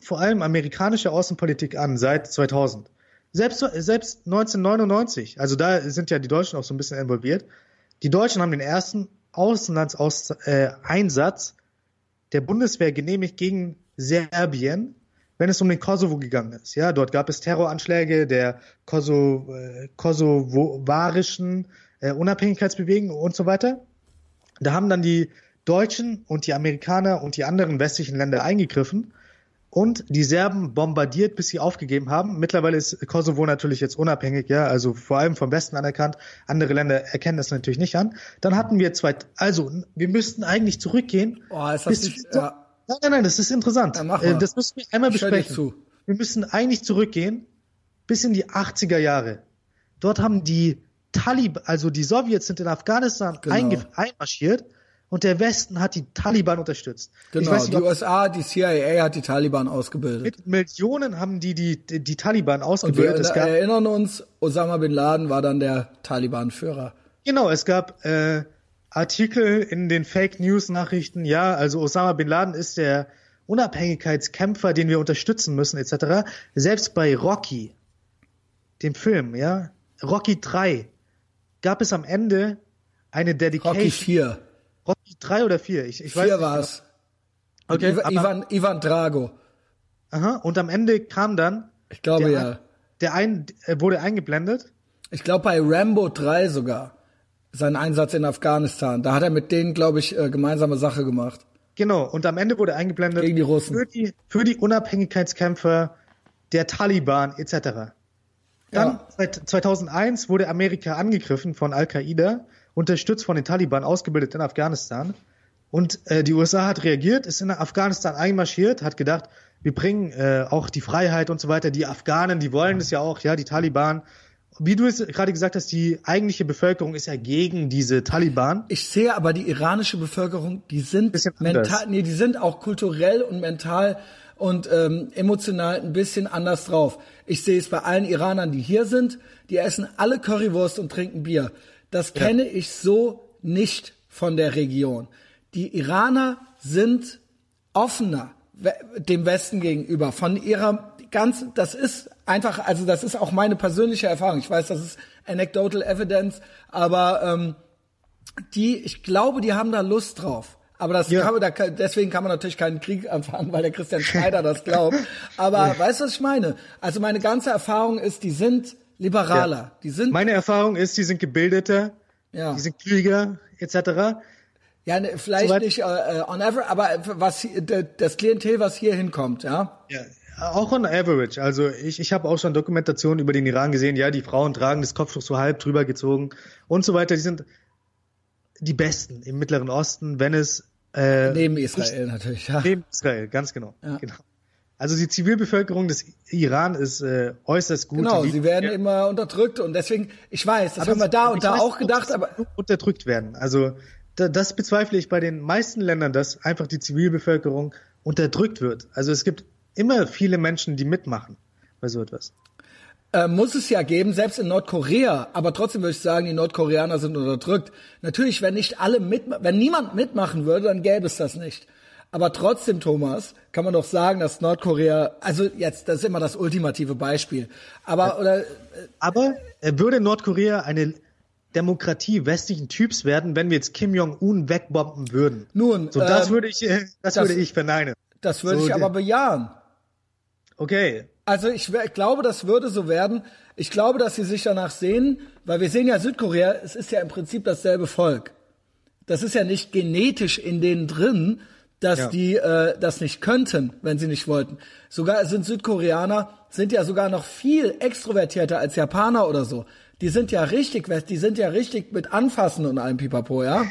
vor allem amerikanische Außenpolitik an seit 2000. Selbst, selbst 1999, also da sind ja die Deutschen auch so ein bisschen involviert. Die Deutschen haben den ersten Auslandseinsatz äh, der Bundeswehr genehmigt gegen Serbien, wenn es um den Kosovo gegangen ist. Ja, dort gab es Terroranschläge der Kosovo, äh, kosovarischen äh, Unabhängigkeitsbewegung und so weiter. Da haben dann die Deutschen und die Amerikaner und die anderen westlichen Länder eingegriffen und die Serben bombardiert, bis sie aufgegeben haben. Mittlerweile ist Kosovo natürlich jetzt unabhängig, ja, also vor allem vom Westen anerkannt. Andere Länder erkennen das natürlich nicht an. Dann hatten wir zwei, also wir müssten eigentlich zurückgehen. Oh, ist das nicht, ja. Nein, nein, nein, das ist interessant. Ja. Äh, das müssen wir einmal besprechen. zu. Wir müssen eigentlich zurückgehen bis in die 80er Jahre. Dort haben die Taliban, also die Sowjets sind in Afghanistan Genau. einmarschiert und der Westen hat die Taliban unterstützt. ich Genau, weiß nicht, die USA, die CIA hat die Taliban ausgebildet. mit Millionen haben die die, die, die Taliban Und wir ausgebildet. gab, erinnern uns, Osama bin Laden war dann der Taliban-Führer. genau, es gab äh, Artikel in den Fake News Nachrichten, ja, also Osama bin Laden ist der Unabhängigkeitskämpfer, den wir unterstützen müssen, etc. Selbst bei Rocky, dem Film, ja, Rocky 3, gab es am Ende eine Dedication. Rocky 4. 3 oder 4? Ich, ich weiß 4 nicht. war es. Okay, Ivan, Ivan, Ivan Drago. Aha, und am Ende kam dann Ich glaube der, ja. der ein, äh, wurde eingeblendet. Ich glaube bei Rambo 3 sogar. Sein Einsatz in Afghanistan. Da hat er mit denen, glaube ich, äh, gemeinsame Sache gemacht. Genau, und am Ende wurde eingeblendet Gegen die Russen. für die, für die Unabhängigkeitskämpfer der Taliban etc. Dann Ja. seit 2001 wurde Amerika angegriffen von Al-Qaida, unterstützt von den Taliban, ausgebildet in Afghanistan. Und äh, die USA hat reagiert, ist in Afghanistan einmarschiert, hat gedacht, wir bringen äh, auch die Freiheit und so weiter. Die Afghanen, die wollen das ja auch, ja, die Taliban. Wie du es gerade gesagt hast, die eigentliche Bevölkerung ist ja gegen diese Taliban. Ich sehe aber die iranische Bevölkerung, die sind mental, nee, die sind auch kulturell und mental und ähm, emotional ein bisschen anders drauf. Ich sehe es bei allen Iranern, die hier sind, die essen alle Currywurst und trinken Bier. Das kenne ich so nicht von der Region. Die Iraner sind offener dem Westen gegenüber von ihrer ganz das ist einfach also das ist auch meine persönliche Erfahrung ich weiß das ist anecdotal evidence aber ähm, die ich glaube die haben da Lust drauf aber das Ja. kann da, deswegen kann man natürlich keinen Krieg anfangen, weil der Christian Schneider das glaubt. Aber weißt du, was ich meine? Also meine ganze Erfahrung ist, die sind liberaler. Die sind, Meine Erfahrung ist, die sind gebildeter, ja, die sind klüger etc. ja ne, vielleicht Soweit- nicht äh, on average, aber was das Klientel, was hier hinkommt, ja, Ja, auch on average. Also ich, ich habe auch schon Dokumentationen über den Iran gesehen. Ja, die Frauen tragen das Kopftuch so halb drüber gezogen und so weiter. Die sind die Besten im Mittleren Osten, wenn es äh, neben Israel natürlich, ja. neben Israel, ganz genau. Ja. genau. Also die Zivilbevölkerung des Iran ist äh, äußerst gut. Genau, sie werden immer unterdrückt und deswegen, ich weiß, das Aber haben wir da und da weiß auch gedacht, sie aber unterdrückt werden. Also da, das bezweifle ich bei den meisten Ländern, dass einfach die Zivilbevölkerung unterdrückt wird. Also es gibt immer viele Menschen, die mitmachen bei so etwas. äh, muss es ja geben, selbst in Nordkorea. Aber trotzdem würde ich sagen, die Nordkoreaner sind unterdrückt. Natürlich, wenn nicht alle mit, wenn niemand mitmachen würde, dann gäbe es das nicht. Aber trotzdem, Thomas, kann man doch sagen, dass Nordkorea, also jetzt, das ist immer das ultimative Beispiel. Aber oder Aber äh, würde Nordkorea eine Demokratie westlichen Typs werden, wenn wir jetzt Kim Jong-un wegbomben würden? nun, So, das ähm, würde ich, äh, das, das- würde ich verneinen. das würde so ich aber bejahen. Okay. Also ich, ich glaube, das würde so werden. Ich glaube, dass sie sich danach sehen, weil wir sehen ja Südkorea, es ist ja im Prinzip dasselbe Volk. Das ist ja nicht genetisch in denen drin, dass Ja. die äh, das nicht könnten, wenn sie nicht wollten. Sogar sind Südkoreaner sind ja sogar noch viel extrovertierter als Japaner oder so. Die sind ja richtig, die sind ja richtig mit Anfassen und allem Pipapo, ja.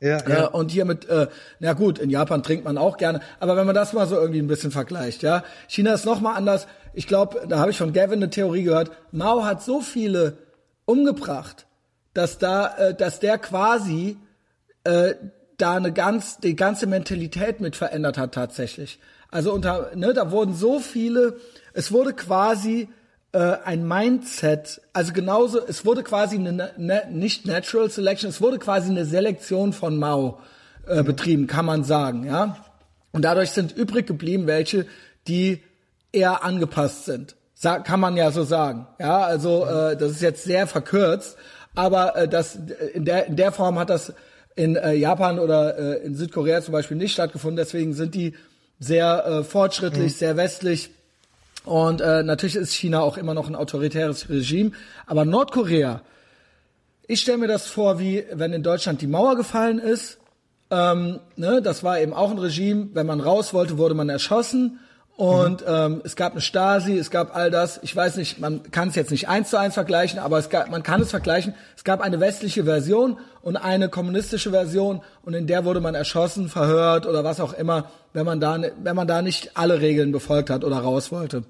Ja, Ja, ja. und hier mit, äh, na gut, in Japan trinkt man auch gerne, aber wenn man das mal so irgendwie ein bisschen vergleicht, ja, China ist noch mal anders. ich glaube, da habe ich von Gavin eine Theorie gehört, Mao hat so viele umgebracht, dass da, äh, dass der quasi äh, da eine ganz, die ganze Mentalität mit verändert hat tatsächlich. Also unter, ne, da wurden so viele, es wurde quasi äh, ein Mindset, also genauso, es wurde quasi eine, ne, nicht Natural Selection, es wurde quasi eine Selektion von Mao äh, mhm. betrieben, kann man sagen, ja. Und dadurch sind übrig geblieben welche, die eher angepasst sind. Sag, kann man ja so sagen. Ja, also äh, das ist jetzt sehr verkürzt, aber äh, das in der in der Form hat das in äh, Japan oder äh, in Südkorea zum Beispiel nicht stattgefunden. Deswegen sind die sehr äh, fortschrittlich, mhm. sehr westlich. Und äh, natürlich ist China auch immer noch ein autoritäres Regime. Aber Nordkorea, ich stelle mir das vor, wie wenn in Deutschland die Mauer gefallen ist. Ähm, ne, das war eben auch ein Regime. Wenn man raus wollte, wurde man erschossen. Und mhm. ähm, es gab eine Stasi, es gab all das. Ich weiß nicht, man kann es jetzt nicht eins zu eins vergleichen, aber es gab, man kann es vergleichen. Es gab eine westliche Version und eine kommunistische Version und in der wurde man erschossen, verhört oder was auch immer, wenn man da, wenn man da nicht alle Regeln befolgt hat oder raus wollte.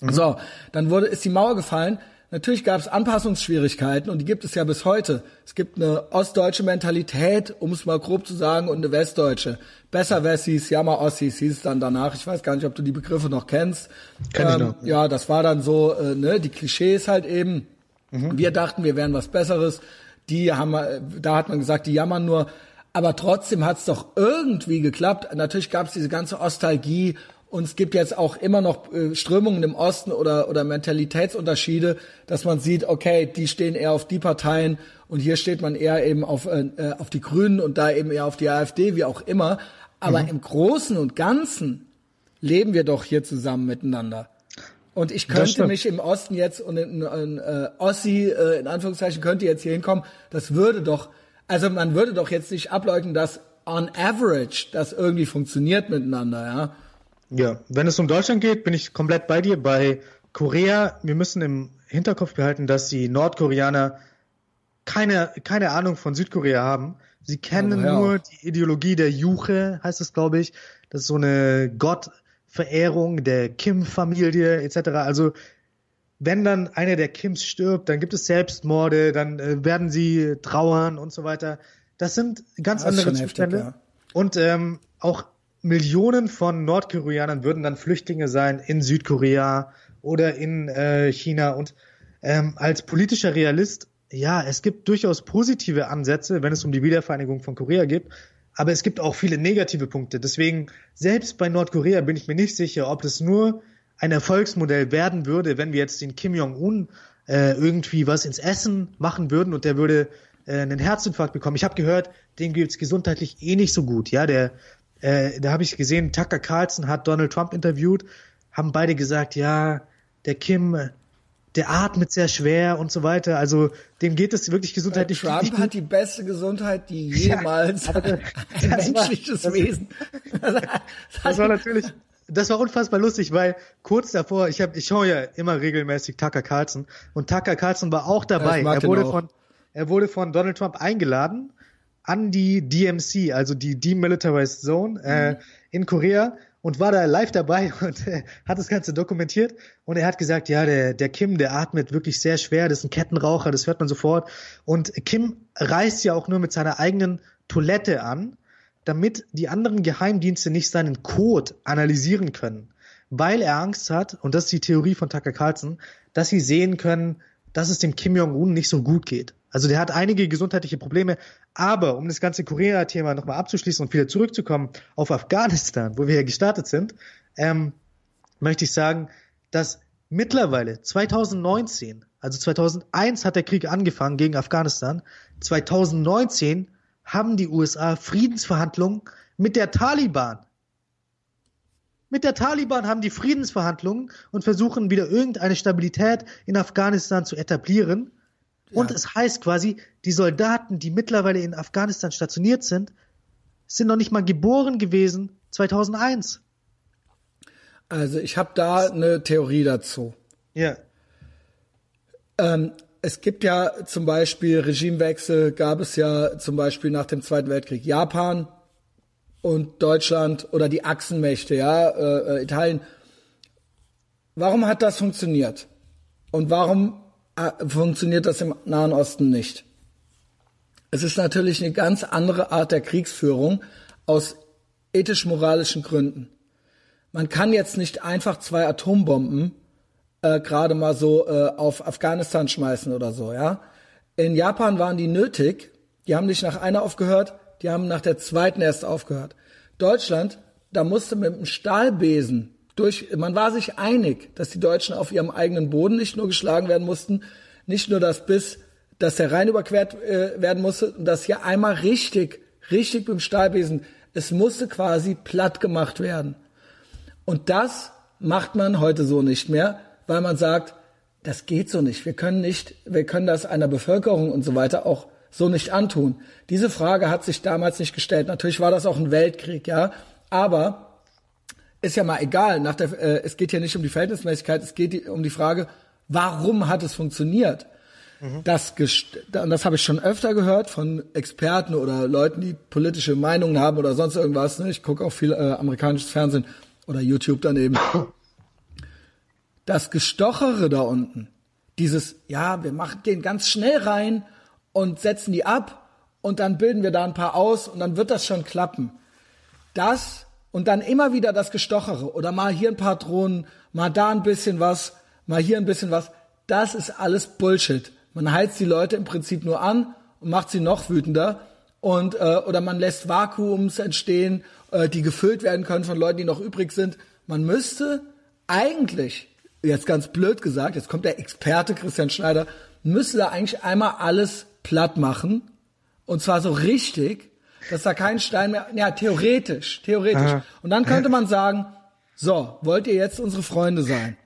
Mhm. So, dann wurde ist die Mauer gefallen. Natürlich gab es Anpassungsschwierigkeiten und die gibt es ja bis heute. Es gibt eine ostdeutsche Mentalität, um es mal grob zu sagen, und eine westdeutsche. Besser Wessis, Jammer Ossis hieß es dann danach. Ich weiß gar nicht, ob du die Begriffe noch kennst. Kenn ähm, ich noch. Ja, das war dann so, äh, ne, die Klischees halt eben. Mhm. Wir dachten, wir wären was Besseres. Die haben, da hat man gesagt, die jammern nur. Aber trotzdem hat es doch irgendwie geklappt. Natürlich gab es diese ganze Ostalgie und es gibt jetzt auch immer noch äh, Strömungen im Osten oder, oder Mentalitätsunterschiede, dass man sieht, okay, die stehen eher auf die Parteien und hier steht man eher eben auf, äh, äh auf die Grünen und da eben eher auf die AfD, wie auch immer. Aber mhm. im Großen und Ganzen leben wir doch hier zusammen miteinander. Und ich könnte mich im Osten jetzt und in, in, in äh, Ossi, äh, in Anführungszeichen, könnte jetzt hier hinkommen. Das würde doch, also man würde doch jetzt nicht ableugnen, dass on average das irgendwie funktioniert miteinander, ja. Ja, wenn es um Deutschland geht, bin ich komplett bei dir. Bei Korea, wir müssen im Hinterkopf behalten, dass die Nordkoreaner keine, keine Ahnung von Südkorea haben. Sie kennen ja, nur die Ideologie der Juche, heißt es, glaube ich. Das ist so eine Gottverehrung der Kim-Familie etc. Also wenn dann einer der Kims stirbt, dann gibt es Selbstmorde, dann äh, werden sie trauern und so weiter. Das sind ganz das andere Zustände. Heftig, ja. Und ähm, auch Millionen von Nordkoreanern würden dann Flüchtlinge sein in Südkorea oder in äh, China. Und ähm, als politischer Realist, ja, es gibt durchaus positive Ansätze, wenn es um die Wiedervereinigung von Korea geht. Aber es gibt auch viele negative Punkte. Deswegen, selbst bei Nordkorea bin ich mir nicht sicher, ob das nur ein Erfolgsmodell werden würde, wenn wir jetzt den Kim Jong-un äh, irgendwie was ins Essen machen würden und der würde äh, einen Herzinfarkt bekommen. Ich habe gehört, dem geht's gesundheitlich eh nicht so gut. Ja, der äh, da habe ich gesehen, Tucker Carlson hat Donald Trump interviewt, haben beide gesagt, ja, der Kim, der atmet sehr schwer und so weiter. Also dem geht es wirklich gesundheitlich. Trump nicht hat die beste Gesundheit, die jemals ja, ein menschliches war, Wesen. Das, das war natürlich, das war unfassbar lustig, weil kurz davor, ich habe, ich schaue ja immer regelmäßig Tucker Carlson und Tucker Carlson war auch dabei. Ja, er wurde auch. von, er wurde von Donald Trump eingeladen an die DMC, also die Demilitarized Zone äh, mhm. in Korea und war da live dabei und äh, hat das Ganze dokumentiert und er hat gesagt, ja, der, der Kim, der atmet wirklich sehr schwer, das ist ein Kettenraucher, das hört man sofort und Kim reist ja auch nur mit seiner eigenen Toilette an, damit die anderen Geheimdienste nicht seinen Code analysieren können, weil er Angst hat, und das ist die Theorie von Tucker Carlson, dass sie sehen können, dass es dem Kim Jong-un nicht so gut geht. Also der hat einige gesundheitliche Probleme, aber um das ganze Korea-Thema nochmal abzuschließen und wieder zurückzukommen auf Afghanistan, wo wir ja gestartet sind, ähm, möchte ich sagen, dass mittlerweile 2019, also 2001 hat der Krieg angefangen gegen Afghanistan, 2019 haben die USA Friedensverhandlungen mit der Taliban. Mit der Taliban haben die Friedensverhandlungen und versuchen wieder irgendeine Stabilität in Afghanistan zu etablieren. Und es heißt quasi, die Soldaten, die mittlerweile in Afghanistan stationiert sind, sind noch nicht mal geboren gewesen 2001. Also ich habe da eine Theorie dazu. Ja. Ähm, es gibt ja zum Beispiel Regimewechsel, gab es ja zum Beispiel nach dem Zweiten Weltkrieg Japan und Deutschland oder die Achsenmächte, ja, äh, äh Italien warum hat das funktioniert? Und warum funktioniert das im Nahen Osten nicht? Es ist natürlich eine ganz andere Art der Kriegsführung aus ethisch-moralischen Gründen. Man kann jetzt nicht einfach zwei Atombomben äh, gerade mal so äh, auf Afghanistan schmeißen oder so, ja. In Japan waren die nötig. Die haben nicht nach einer aufgehört, die haben nach der zweiten erst aufgehört. Deutschland, da musste mit dem Stahlbesen durch, man war sich einig, dass die Deutschen auf ihrem eigenen Boden nicht nur geschlagen werden mussten, nicht nur das bis, dass der Rhein überquert äh, werden musste, dass hier einmal richtig, richtig mit dem Stahlbesen, es musste quasi platt gemacht werden. Und das macht man heute so nicht mehr, weil man sagt, das geht so nicht. Wir können nicht, wir können das einer Bevölkerung und so weiter auch so nicht antun. Diese Frage hat sich damals nicht gestellt. Natürlich war das auch ein Weltkrieg, ja. Aber ist ja mal egal. Nach der, äh, es geht hier nicht um die Verhältnismäßigkeit, es geht um die Frage, warum hat es funktioniert? Mhm. Das, und das habe ich schon öfter gehört von Experten oder Leuten, die politische Meinungen haben oder sonst irgendwas. Ne? Ich gucke auch viel äh, amerikanisches Fernsehen oder YouTube daneben. Das Gestochere da unten, dieses, ja, wir machen den ganz schnell rein und setzen die ab und dann bilden wir da ein paar aus und dann wird das schon klappen. Das und dann immer wieder das Gestochere oder mal hier ein paar Drohnen, mal da ein bisschen was, mal hier ein bisschen was. Das ist alles Bullshit. Man heizt die Leute im Prinzip nur an und macht sie noch wütender und äh, oder man lässt Vakuums entstehen, äh, die gefüllt werden können von Leuten, die noch übrig sind. Man müsste eigentlich, jetzt ganz blöd gesagt, jetzt kommt der Experte Christian Schneider, müsste da eigentlich einmal alles platt machen und zwar so richtig dass da kein Stein mehr, ja, theoretisch, theoretisch. Aha. Und dann könnte man sagen, so, wollt ihr jetzt unsere Freunde sein?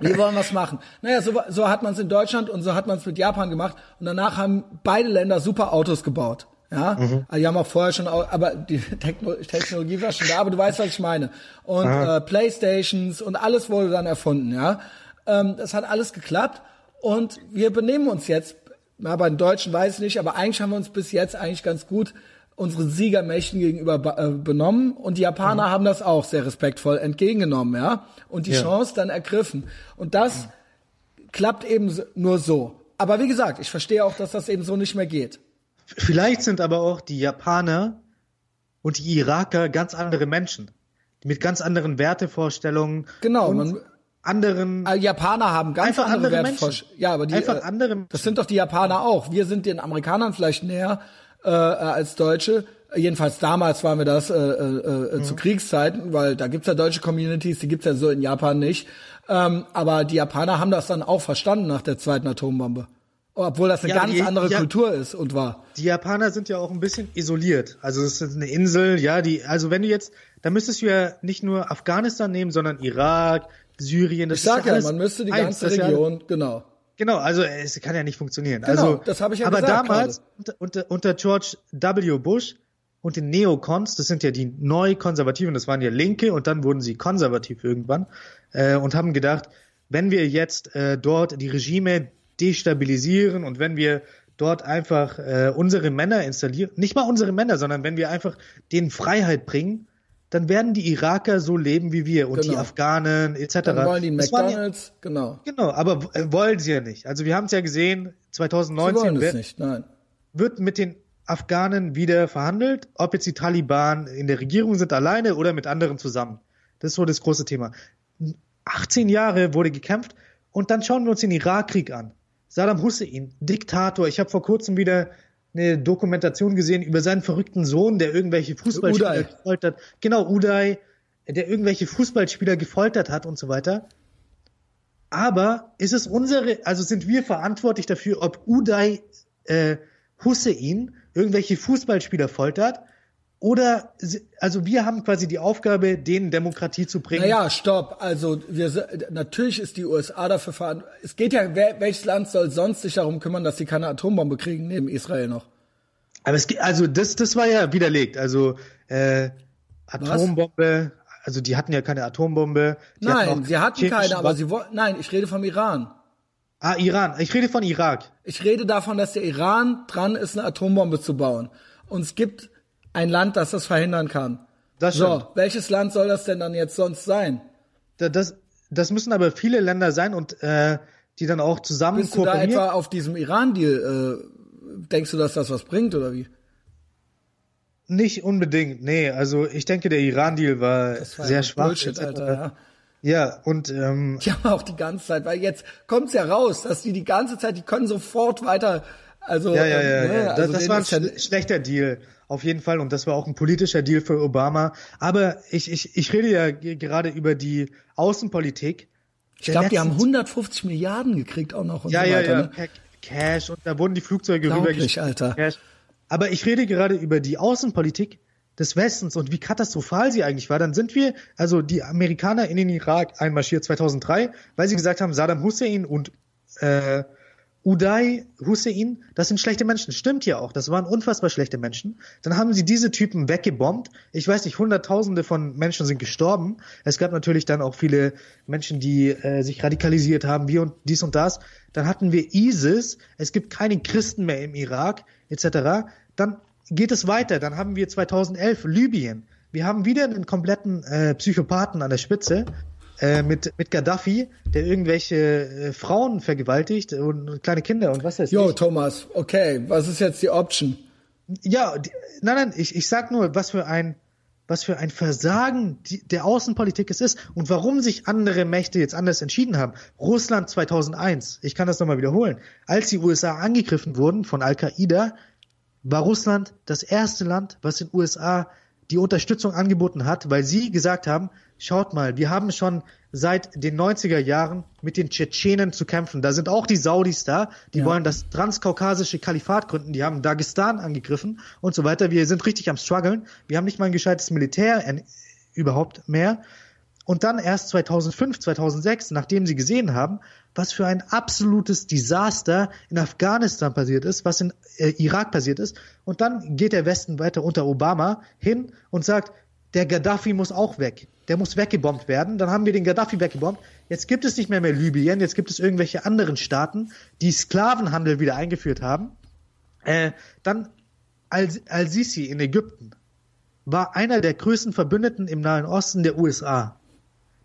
Wir wollen was machen. Naja, so, so hat man es in Deutschland und so hat man es mit Japan gemacht. Und danach haben beide Länder super Autos gebaut. Ja, mhm. also die haben auch vorher schon, aber die Technologie war schon da, aber du weißt, was ich meine. Und äh, Playstations und alles wurde dann erfunden, ja. Ähm, das hat alles geklappt und wir benehmen uns jetzt, ja, bei den Deutschen weiß ich nicht, aber eigentlich haben wir uns bis jetzt eigentlich ganz gut unseren Siegermächten gegenüber äh, benommen und die Japaner mhm. haben das auch sehr respektvoll entgegengenommen, ja, und die ja. Chance dann ergriffen. Und das mhm. klappt eben nur so. Aber wie gesagt, ich verstehe auch, dass das eben so nicht mehr geht. Vielleicht sind aber auch die Japaner und die Iraker ganz andere Menschen mit ganz anderen Wertevorstellungen. Genau, man, anderen. Äh, Japaner haben ganz andere, andere Wertevorstellungen. Ja, aber die, einfach äh, andere. Das sind doch die Japaner auch. Wir sind den Amerikanern vielleicht näher, äh, als Deutsche. Jedenfalls damals waren wir das äh, äh, mhm. zu Kriegszeiten, weil da gibt's ja deutsche Communities, die gibt's ja so in Japan nicht. Ähm, aber die Japaner haben das dann auch verstanden nach der zweiten Atombombe. Obwohl das eine ja, ganz die, andere ja, Kultur ist und war. Die Japaner sind ja auch ein bisschen isoliert. Also es ist eine Insel, ja, die, also wenn du jetzt, da müsstest du ja nicht nur Afghanistan nehmen, sondern Irak, Syrien, das ich sag ja, man müsste die ganze Region, ja, genau. Genau, also es kann ja nicht funktionieren. Genau, also, das habe ich ja aber gesagt. Aber damals unter, unter, unter George W. Bush und den Neocons, das sind ja die Neu-Konservativen, das waren ja Linke und dann wurden sie konservativ irgendwann äh, und haben gedacht, wenn wir jetzt äh, dort die Regime destabilisieren und wenn wir dort einfach äh, unsere Männer installieren, nicht mal unsere Männer, sondern wenn wir einfach denen Freiheit bringen, dann werden die Iraker so leben wie wir und genau. die Afghanen etc. Dann wollen die McDonalds, ja, genau. Genau, aber äh, wollen sie ja nicht. Also wir haben es ja gesehen, 2019 wird, nicht, wird mit den Afghanen wieder verhandelt, ob jetzt die Taliban in der Regierung sind alleine oder mit anderen zusammen. Das ist so das große Thema. 18 Jahre wurde gekämpft und dann schauen wir uns den Irakkrieg an. Saddam Hussein, Diktator. Ich habe vor kurzem wieder eine Dokumentation gesehen über seinen verrückten Sohn, der irgendwelche Fußballspieler Uday. gefoltert, genau, Uday, der irgendwelche Fußballspieler gefoltert hat und so weiter. Aber ist es unsere, also sind wir verantwortlich dafür, ob Uday äh, Hussein irgendwelche Fußballspieler foltert? Oder, also wir haben quasi die Aufgabe, denen Demokratie zu bringen. Naja, stopp. Also wir, natürlich ist die USA dafür verantwortlich. Es geht ja, wer, welches Land soll sonst sich darum kümmern, dass sie keine Atombombe kriegen, neben Israel noch? Aber es geht, also das, das war ja widerlegt. Also äh, Atombombe, Was? also die hatten ja keine Atombombe. Nein, sie hatten keine, aber sie wollten, nein, ich rede vom Iran. Ah, Iran. Ich rede von Irak. Ich rede davon, dass der Iran dran ist, eine Atombombe zu bauen. Und es gibt ein Land, das das verhindern kann. Das so, welches Land soll das denn dann jetzt sonst sein? Das, das müssen aber viele Länder sein und äh, die dann auch zusammen Bist du da etwa auf diesem Iran-Deal, äh, denkst du, dass das was bringt oder wie? Nicht unbedingt, nee. Also ich denke, der Iran-Deal war, war sehr schwach. Bullshit, Alter, ja. Ja, und ähm, Die haben auch die ganze Zeit, weil jetzt kommt's ja raus, dass die die ganze Zeit, die können sofort weiter, also ja, ja, ja, ähm, ne, ja. also das, das denen war ein schle- schlechter Deal, auf jeden Fall. Und das war auch ein politischer Deal für Obama. Aber ich, ich, ich rede ja ge- gerade über die Außenpolitik. Ich glaube, die haben 150 Milliarden gekriegt auch noch und ja, so ja, weiter. ja, Ne? per Cash und da wurden die Flugzeuge rübergeschickt. Alter. Cash. Aber ich rede gerade über die Außenpolitik des Westens und wie katastrophal sie eigentlich war. Dann sind wir, also die Amerikaner in den Irak einmarschiert 2003, weil sie gesagt haben, Saddam Hussein und äh, Uday Hussein, das sind schlechte Menschen. Stimmt ja auch. Das waren unfassbar schlechte Menschen. Dann haben sie diese Typen weggebombt. Ich weiß nicht, Hunderttausende von Menschen sind gestorben. Es gab natürlich dann auch viele Menschen, die äh, sich radikalisiert haben, wie und dies und das. Dann hatten wir ISIS. Es gibt keine Christen mehr im Irak, etc. Dann geht es weiter. Dann haben wir 2011 Libyen. Wir haben wieder einen kompletten äh, Psychopathen an der Spitze äh, mit, mit Gaddafi, der irgendwelche äh, Frauen vergewaltigt und kleine Kinder und was weiß Jo, ich. Thomas, okay, was ist jetzt die Option? Ja, die, nein, nein, ich, ich sag nur, was für ein, was für ein Versagen die, der Außenpolitik es ist und warum sich andere Mächte jetzt anders entschieden haben. Russland 2001, ich kann das nochmal wiederholen. Als die USA angegriffen wurden von Al-Qaida, war Russland das erste Land, was den USA die Unterstützung angeboten hat, weil sie gesagt haben, schaut mal, wir haben schon seit den 90er Jahren mit den Tschetschenen zu kämpfen. Da sind auch die Saudis da, die Ja. wollen das transkaukasische Kalifat gründen, die haben Dagestan angegriffen und so weiter. Wir sind richtig am struggeln. Wir haben nicht mal ein gescheites Militär en- überhaupt mehr. Und dann erst 2005, 2006, nachdem sie gesehen haben, was für ein absolutes Desaster in Afghanistan passiert ist, was in äh, Irak passiert ist. Und dann geht der Westen weiter unter Obama hin und sagt, der Gaddafi muss auch weg. Der muss weggebombt werden. Dann haben wir den Gaddafi weggebombt. Jetzt gibt es nicht mehr mehr Libyen. Jetzt gibt es irgendwelche anderen Staaten, die Sklavenhandel wieder eingeführt haben. Äh, dann Al- Al-Sisi in Ägypten war einer der größten Verbündeten im Nahen Osten der USA.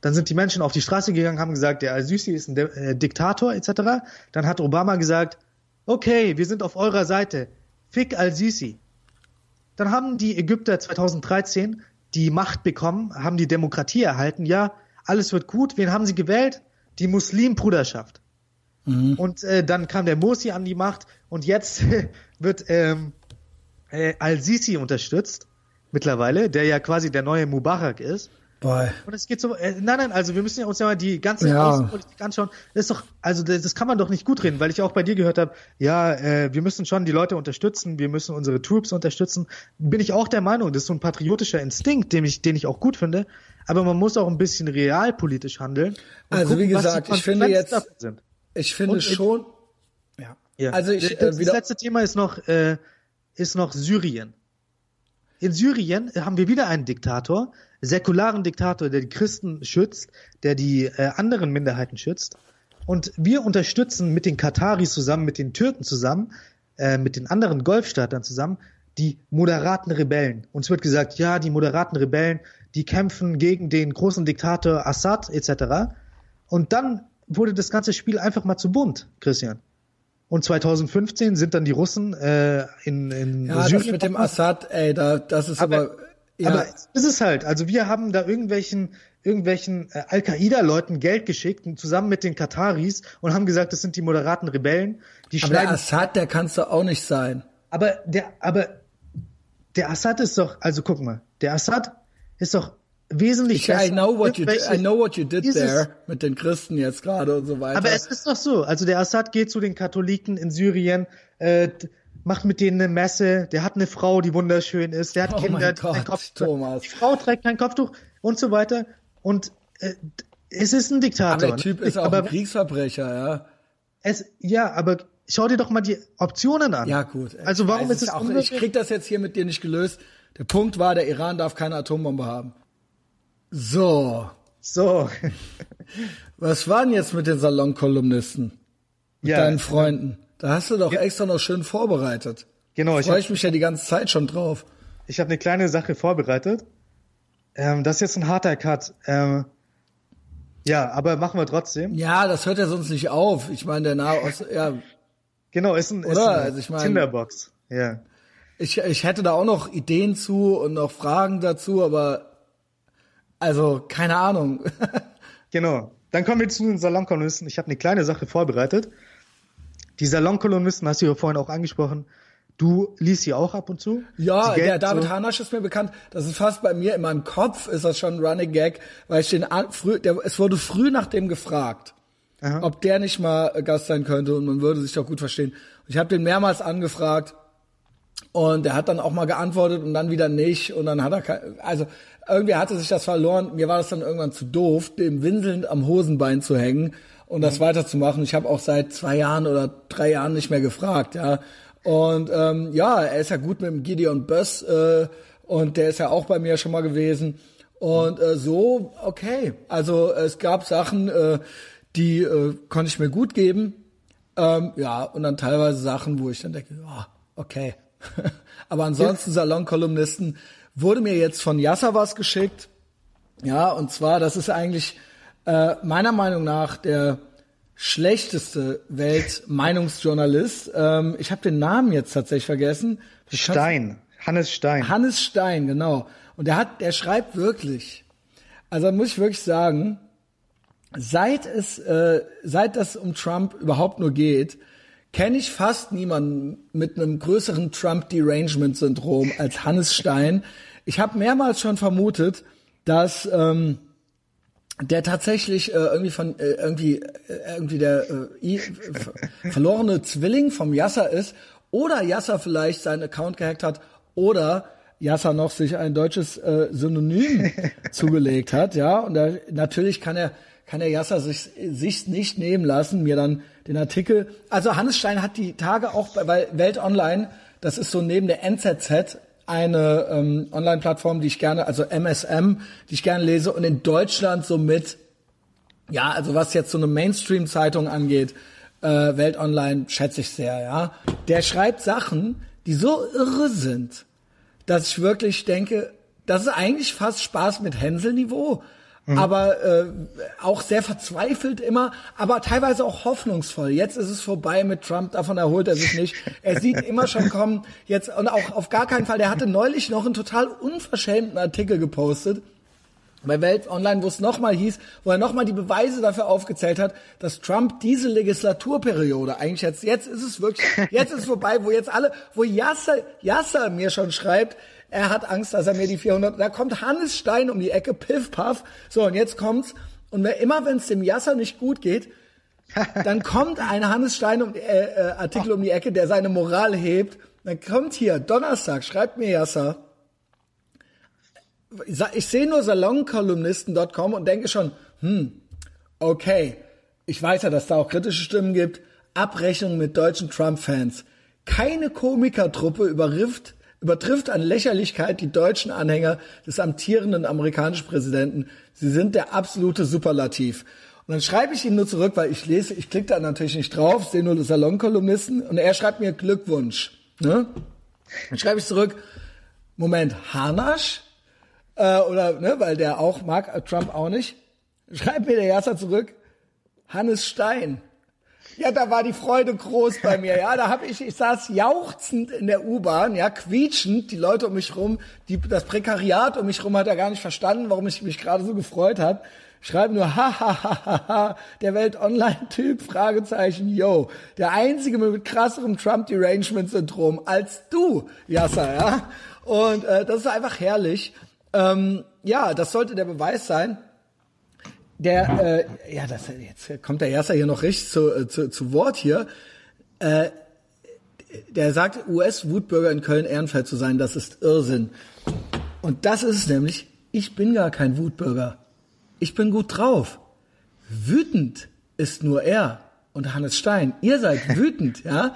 Dann sind die Menschen auf die Straße gegangen, haben gesagt, der Al-Sisi ist ein De äh, Diktator etc. Dann hat Obama gesagt, okay, wir sind auf eurer Seite. Fick Al-Sisi. Dann haben die Ägypter 2013 die Macht bekommen, haben die Demokratie erhalten. Ja, alles wird gut. Wen haben sie gewählt? Die Muslimbruderschaft. Und äh, dann kam der Morsi an die Macht und jetzt wird ähm, äh, Al-Sisi unterstützt mittlerweile, der ja quasi der neue Mubarak ist. Boy. Und es geht so, äh, nein, nein, also wir müssen ja uns ja mal die ganze Ja. Außenpolitik anschauen. Das ist doch, also das, das kann man doch nicht gut reden, weil ich auch bei dir gehört habe, ja, äh, wir müssen schon die Leute unterstützen, wir müssen unsere Troops unterstützen. Bin ich auch der Meinung, das ist so ein patriotischer Instinkt, den ich, den ich auch gut finde. Aber man muss auch ein bisschen realpolitisch handeln. Also, wie was die gesagt, ich finde jetzt-. Ich finde Und- schon, ja. Ja. Also ich, das, äh, das letzte Thema ist noch, äh, ist noch Syrien. In Syrien haben wir wieder einen Diktator, säkularen Diktator, der die Christen schützt, der die äh, anderen Minderheiten schützt. Und wir unterstützen mit den Kataris zusammen, mit den Türken zusammen, äh, mit den anderen Golfstaatern zusammen, die moderaten Rebellen. Uns wird gesagt, ja, die moderaten Rebellen, die kämpfen gegen den großen Diktator Assad etc. Und dann wurde das ganze Spiel einfach mal zu bunt, Christian. Und 2015 sind dann die Russen äh, in, in ja, das Syrien. mit dem Assad, ey, da, das ist aber, Aber- ja, Aber es ist halt, also wir haben da irgendwelchen irgendwelchen äh, Al-Qaida-Leuten Geld geschickt, zusammen mit den Kataris und haben gesagt, das sind die moderaten Rebellen. Die aber der. Assad, der kannst du auch nicht sein. Aber der, aber der Assad ist doch, also guck mal, der Assad ist doch wesentlich Ich, besser. I know what you did, I know what you did there mit den Christen jetzt gerade und so weiter. Aber es ist doch so. Also der Assad geht zu den Katholiken in Syrien, äh, macht mit denen eine Messe, der hat eine Frau, die wunderschön ist, der hat Oh Kinder, die Gott, Kopftuch. Thomas. Die Frau trägt kein Kopftuch und so weiter. Und äh, es ist ein Diktator. aber der Typ ist auch aber ein Kriegsverbrecher, ja. es, ja, aber schau dir doch mal die Optionen an. Ja, gut. Also warum ist es auch, unmöglich? Ich krieg das jetzt hier mit dir nicht gelöst. Der Punkt war, der Iran darf keine Atombombe haben. So. So. Was war denn jetzt mit den Salonkolumnisten? Mit Ja. deinen Freunden? Da hast du doch extra noch schön vorbereitet. Genau, ich Freue habe ich mich ja die ganze Zeit schon drauf. ich hab eine kleine Sache vorbereitet. Ähm, das ist jetzt ein harter Cut. Ähm, Ja, aber machen wir trotzdem. Ja, das hört ja sonst nicht auf. Ich meine, der Nahe Osten, ja. Genau, ist ein, ist Oder? eine Also ich mein- Tinderbox. Ja. Ich, ich hätte da auch noch Ideen zu und noch Fragen dazu, aber also keine Ahnung. Genau. Dann kommen wir zu den Salonkolumnisten. Ich habe eine kleine Sache vorbereitet. Die Salonkolumnisten hast du ja vorhin auch angesprochen. Du liest sie auch ab und zu. Ja, der David so- Hanasch ist mir bekannt. Das ist fast bei mir in meinem Kopf ist das schon ein Running Gag, weil ich den früh, der, es wurde früh nach dem gefragt, Aha. ob der nicht mal äh, Gast sein könnte und man würde sich doch gut verstehen. Und ich habe den mehrmals angefragt und der hat dann auch mal geantwortet und dann wieder nicht und dann hat er kein, also irgendwie hatte sich das verloren. Mir war das dann irgendwann zu doof, dem winselnd am Hosenbein zu hängen und das weiterzumachen. Ich habe auch seit zwei Jahren oder drei Jahren nicht mehr gefragt, ja. Und ähm, ja, er ist ja gut mit dem Gideon Böss äh, und der ist ja auch bei mir schon mal gewesen. Und äh, so, okay. Also es gab Sachen, äh, die äh, konnte ich mir gut geben. Ähm, ja, und dann teilweise Sachen, wo ich dann denke, ja, okay. Aber ansonsten Salonkolumnisten wurde mir jetzt von Yasser was geschickt. Ja, und zwar, das ist eigentlich äh, meiner Meinung nach der schlechteste Weltmeinungsjournalist. Ähm, ich habe den Namen jetzt tatsächlich vergessen. Stein. Hannes Stein. Hannes Stein, genau. Und der hat, der schreibt wirklich. Also muss ich wirklich sagen, seit es, äh, seit das um Trump überhaupt nur geht, kenne ich fast niemanden mit einem größeren Trump-Derangement-Syndrom als Hannes Stein. Ich habe mehrmals schon vermutet, dass ähm, der tatsächlich äh, irgendwie von äh, irgendwie äh, irgendwie der äh, verlorene Zwilling vom Yasser ist oder Yasser vielleicht seinen Account gehackt hat oder Yasser noch sich ein deutsches äh, Synonym zugelegt hat, ja und da, natürlich kann er kann der Yasser sich sich nicht nehmen lassen, mir dann den Artikel. Also Hannes Stein hat die Tage auch bei, bei Welt Online, das ist so neben der NZZ eine ähm, Online-Plattform, die ich gerne, also MSM, die ich gerne lese und in Deutschland somit, ja, also was jetzt so eine Mainstream-Zeitung angeht, äh, Welt Online schätze ich sehr, ja. Der schreibt Sachen, die so irre sind, dass ich wirklich denke, das ist eigentlich fast Spaß mit Hänselniveau. Aber äh, auch sehr verzweifelt immer, aber teilweise auch hoffnungsvoll. Jetzt ist es vorbei mit Trump, davon erholt er sich nicht. Er sieht immer schon kommen, jetzt und auch auf gar keinen Fall. Der hatte neulich noch einen total unverschämten Artikel gepostet bei Welt Online, wo es nochmal hieß, wo er nochmal die Beweise dafür aufgezählt hat, dass Trump diese Legislaturperiode eigentlich jetzt, jetzt ist es wirklich, jetzt ist es vorbei, wo jetzt alle, wo Yasser, Yasser mir schon schreibt, er hat Angst, dass er mir die 400, da kommt Hannes Stein um die Ecke, piff, paff, so und jetzt kommt's, und immer wenn es dem Yasser nicht gut geht, dann kommt ein Hannes Stein um, äh, äh, Artikel um die Ecke, der seine Moral hebt, dann kommt hier, Donnerstag, schreibt mir Yasser, ich sehe nur salonkolumnisten.com und denke schon, hm, okay, ich weiß ja, dass da auch kritische Stimmen gibt. Abrechnung mit deutschen Trump-Fans. Keine Komikertruppe überrifft, übertrifft an Lächerlichkeit die deutschen Anhänger des amtierenden amerikanischen Präsidenten. Sie sind der absolute Superlativ. Und dann schreibe ich ihm nur zurück, weil ich lese, ich klicke da natürlich nicht drauf, sehe nur Salonkolumnisten und er schreibt mir Glückwunsch. Ne? Dann schreibe ich zurück, Moment, Hanasch? Äh, oder, ne, weil der auch mag, äh, Trump auch nicht. Schreibt mir der Jasser zurück, Hannes Stein. Ja, da war die Freude groß bei mir. Ja, da habe ich, ich saß jauchzend in der U-Bahn, ja, quietschend, die Leute um mich rum, die, das Prekariat um mich rum hat er gar nicht verstanden, warum ich mich gerade so gefreut habe. Schreiben nur, ha, ha, der Welt-Online-Typ, Fragezeichen, yo. Der einzige mit krasserem Trump-Derangement-Syndrom als du, Yasser, ja. Und äh, das ist einfach herrlich. Ähm, ja, das sollte der Beweis sein. Der, äh, ja, das, jetzt kommt der Erster hier noch richtig zu, äh, zu, zu Wort hier. Äh, der sagt, US-Wutbürger in Köln-Ehrenfeld zu sein, das ist Irrsinn. Und das ist es nämlich, ich bin gar kein Wutbürger. Ich bin gut drauf. Wütend ist nur er und Hannes Stein. Ihr seid wütend, ja?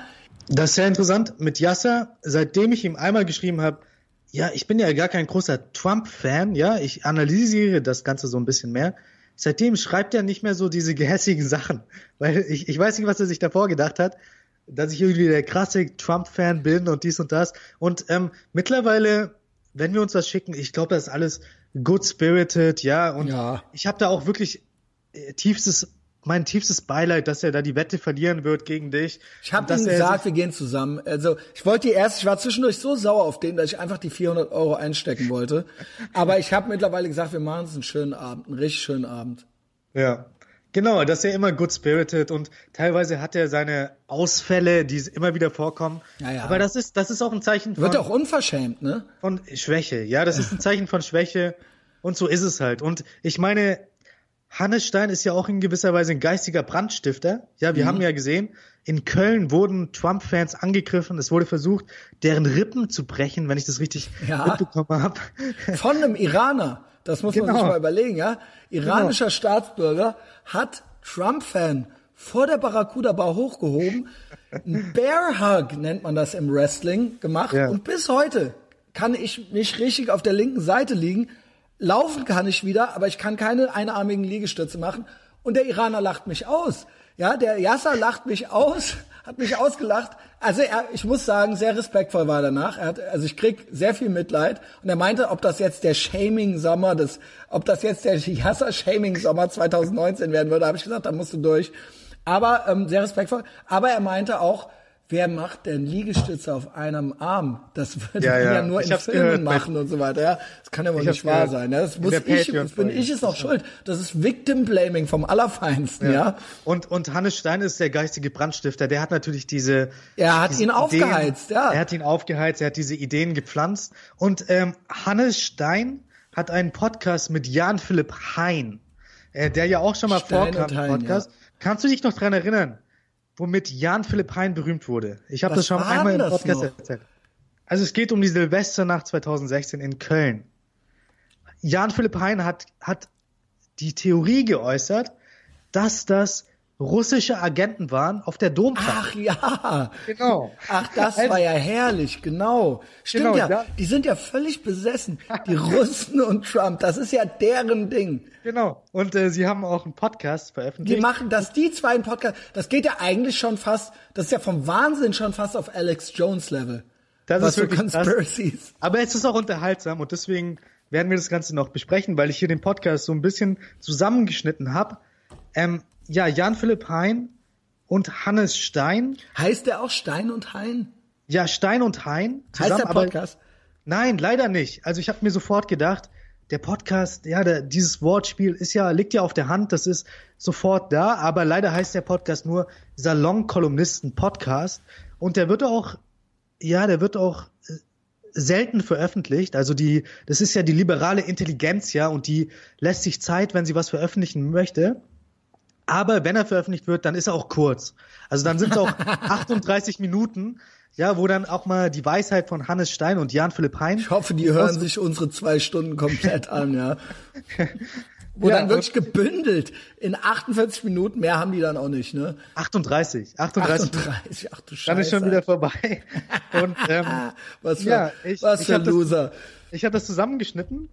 Das ist sehr interessant. Mit Yasser, seitdem ich ihm einmal geschrieben habe, ja, ich bin ja gar kein großer Trump-Fan, ja, ich analysiere das Ganze so ein bisschen mehr. Seitdem schreibt er nicht mehr so diese gehässigen Sachen, weil ich, ich weiß nicht, was er sich davor gedacht hat, dass ich irgendwie der krasse Trump-Fan bin und dies und das. Und ähm, mittlerweile, wenn wir uns was schicken, ich glaube, das ist alles good spirited, ja, und Ja. ich habe da auch wirklich äh, tiefstes mein tiefstes Beileid, dass er da die Wette verlieren wird gegen dich. Ich habe ihm gesagt, wir gehen zusammen. Also ich wollte die erst, ich war zwischendurch so sauer auf den, dass ich einfach die 400 Euro einstecken wollte. Aber ich habe mittlerweile gesagt, wir machen es einen schönen Abend, einen richtig schönen Abend. Ja, genau, dass er immer good spirited und teilweise hat er seine Ausfälle, die immer wieder vorkommen. Ja, ja. Aber das ist, das ist auch ein Zeichen von. Wird auch unverschämt, ne? Von Schwäche. Ja, das ist ein Zeichen von Schwäche. Und so ist es halt. Und ich meine, Hannes Stein ist ja auch in gewisser Weise ein geistiger Brandstifter. Ja, wir mhm. haben ja gesehen, in Köln wurden Trump-Fans angegriffen. Es wurde versucht, deren Rippen zu brechen, wenn ich das richtig ja. mitbekommen habe. Von einem Iraner. Das muss genau. man sich genau. mal überlegen, ja. Iranischer genau. Staatsbürger hat Trump-Fan vor der Barracuda Bar hochgehoben, ein Bear Hug nennt man das im Wrestling gemacht ja. und bis heute kann ich nicht richtig auf der linken Seite liegen, Laufen kann ich wieder, aber ich kann keine einarmigen Liegestütze machen. Und der Iraner lacht mich aus. Ja, der Yasser lacht mich aus, hat mich ausgelacht. Also er, ich muss sagen, sehr respektvoll war danach. Er hat, also ich krieg sehr viel Mitleid. Und er meinte, ob das jetzt der Shaming-Sommer, das, ob das jetzt der Yasser-Shaming-Sommer 2019 werden würde, habe ich gesagt, da musst du durch. Aber ähm, sehr respektvoll. Aber er meinte auch, wer macht denn Liegestütze auf einem Arm? Das würde ja, ja, ja nur ich in Filmen gehört, machen und so weiter. Ja, das kann ja wohl nicht wahr gehört. sein. Ja, das muss ich, das bin ich es auch schuld. Das ist Victim Blaming vom Allerfeinsten, ja. ja. Und, und Hannes Stein ist der geistige Brandstifter. Der hat natürlich diese. Er hat ihn aufgeheizt, Ideen, ja. Er hat ihn aufgeheizt, er hat diese Ideen gepflanzt. Und ähm, Hannes Stein hat einen Podcast mit Jan Philipp Hein, äh, der ja auch schon mal Stein vorkam im Podcast. Ja. Kannst du dich noch dran erinnern? Womit Jan Philipp Hein berühmt wurde. Ich habe das schon einmal im Podcast noch? erzählt. Also es geht um die Silvesternacht 2016 in Köln. Jan Philipp Hein hat, hat die Theorie geäußert, dass das russische Agenten waren auf der Domplatte. Ach ja. Genau. Ach, das war ja herrlich, genau. Stimmt genau, ja. ja. Die sind ja völlig besessen. Die Russen und Trump, das ist ja deren Ding. Genau. Und äh, sie haben auch einen Podcast veröffentlicht. Die machen, dass die zwei einen Podcast, das geht ja eigentlich schon fast, das ist ja vom Wahnsinn schon fast auf Alex Jones Level. Das ist wirklich Conspiracies. Das. Aber es ist auch unterhaltsam und deswegen werden wir das Ganze noch besprechen, weil ich hier den Podcast so ein bisschen zusammengeschnitten habe. Ähm, ja, Jan Philipp Hein und Hannes Stein. Heißt der auch Stein und Hein? Ja, Stein und Hein. Zusammen, heißt der Podcast? Aber, nein, leider nicht. Also ich habe mir sofort gedacht, der Podcast, ja, der, dieses Wortspiel ist ja, liegt ja auf der Hand, das ist sofort da, aber leider heißt der Podcast nur Salon-Kolumnisten-Podcast und der wird auch, ja, der wird auch äh, selten veröffentlicht. Also die, das ist ja die liberale Intelligenz, ja, und die lässt sich Zeit, wenn sie was veröffentlichen möchte. Aber wenn er veröffentlicht wird, dann ist er auch kurz. Also dann sind es auch 38 Minuten, ja, wo dann auch mal die Weisheit von Hannes Stein und Jan Philipp Hein. Ich hoffe, die hören sich unsere zwei Stunden komplett an, ja. Wo ja, dann wirklich gebündelt in 48 Minuten, mehr haben die dann auch nicht, ne? 38, 38. 38, ach du Scheiße. Dann ist schon wieder vorbei. Und, ähm, was für, ja, ich, was für ich ein Loser. Das, ich habe das zusammengeschnitten.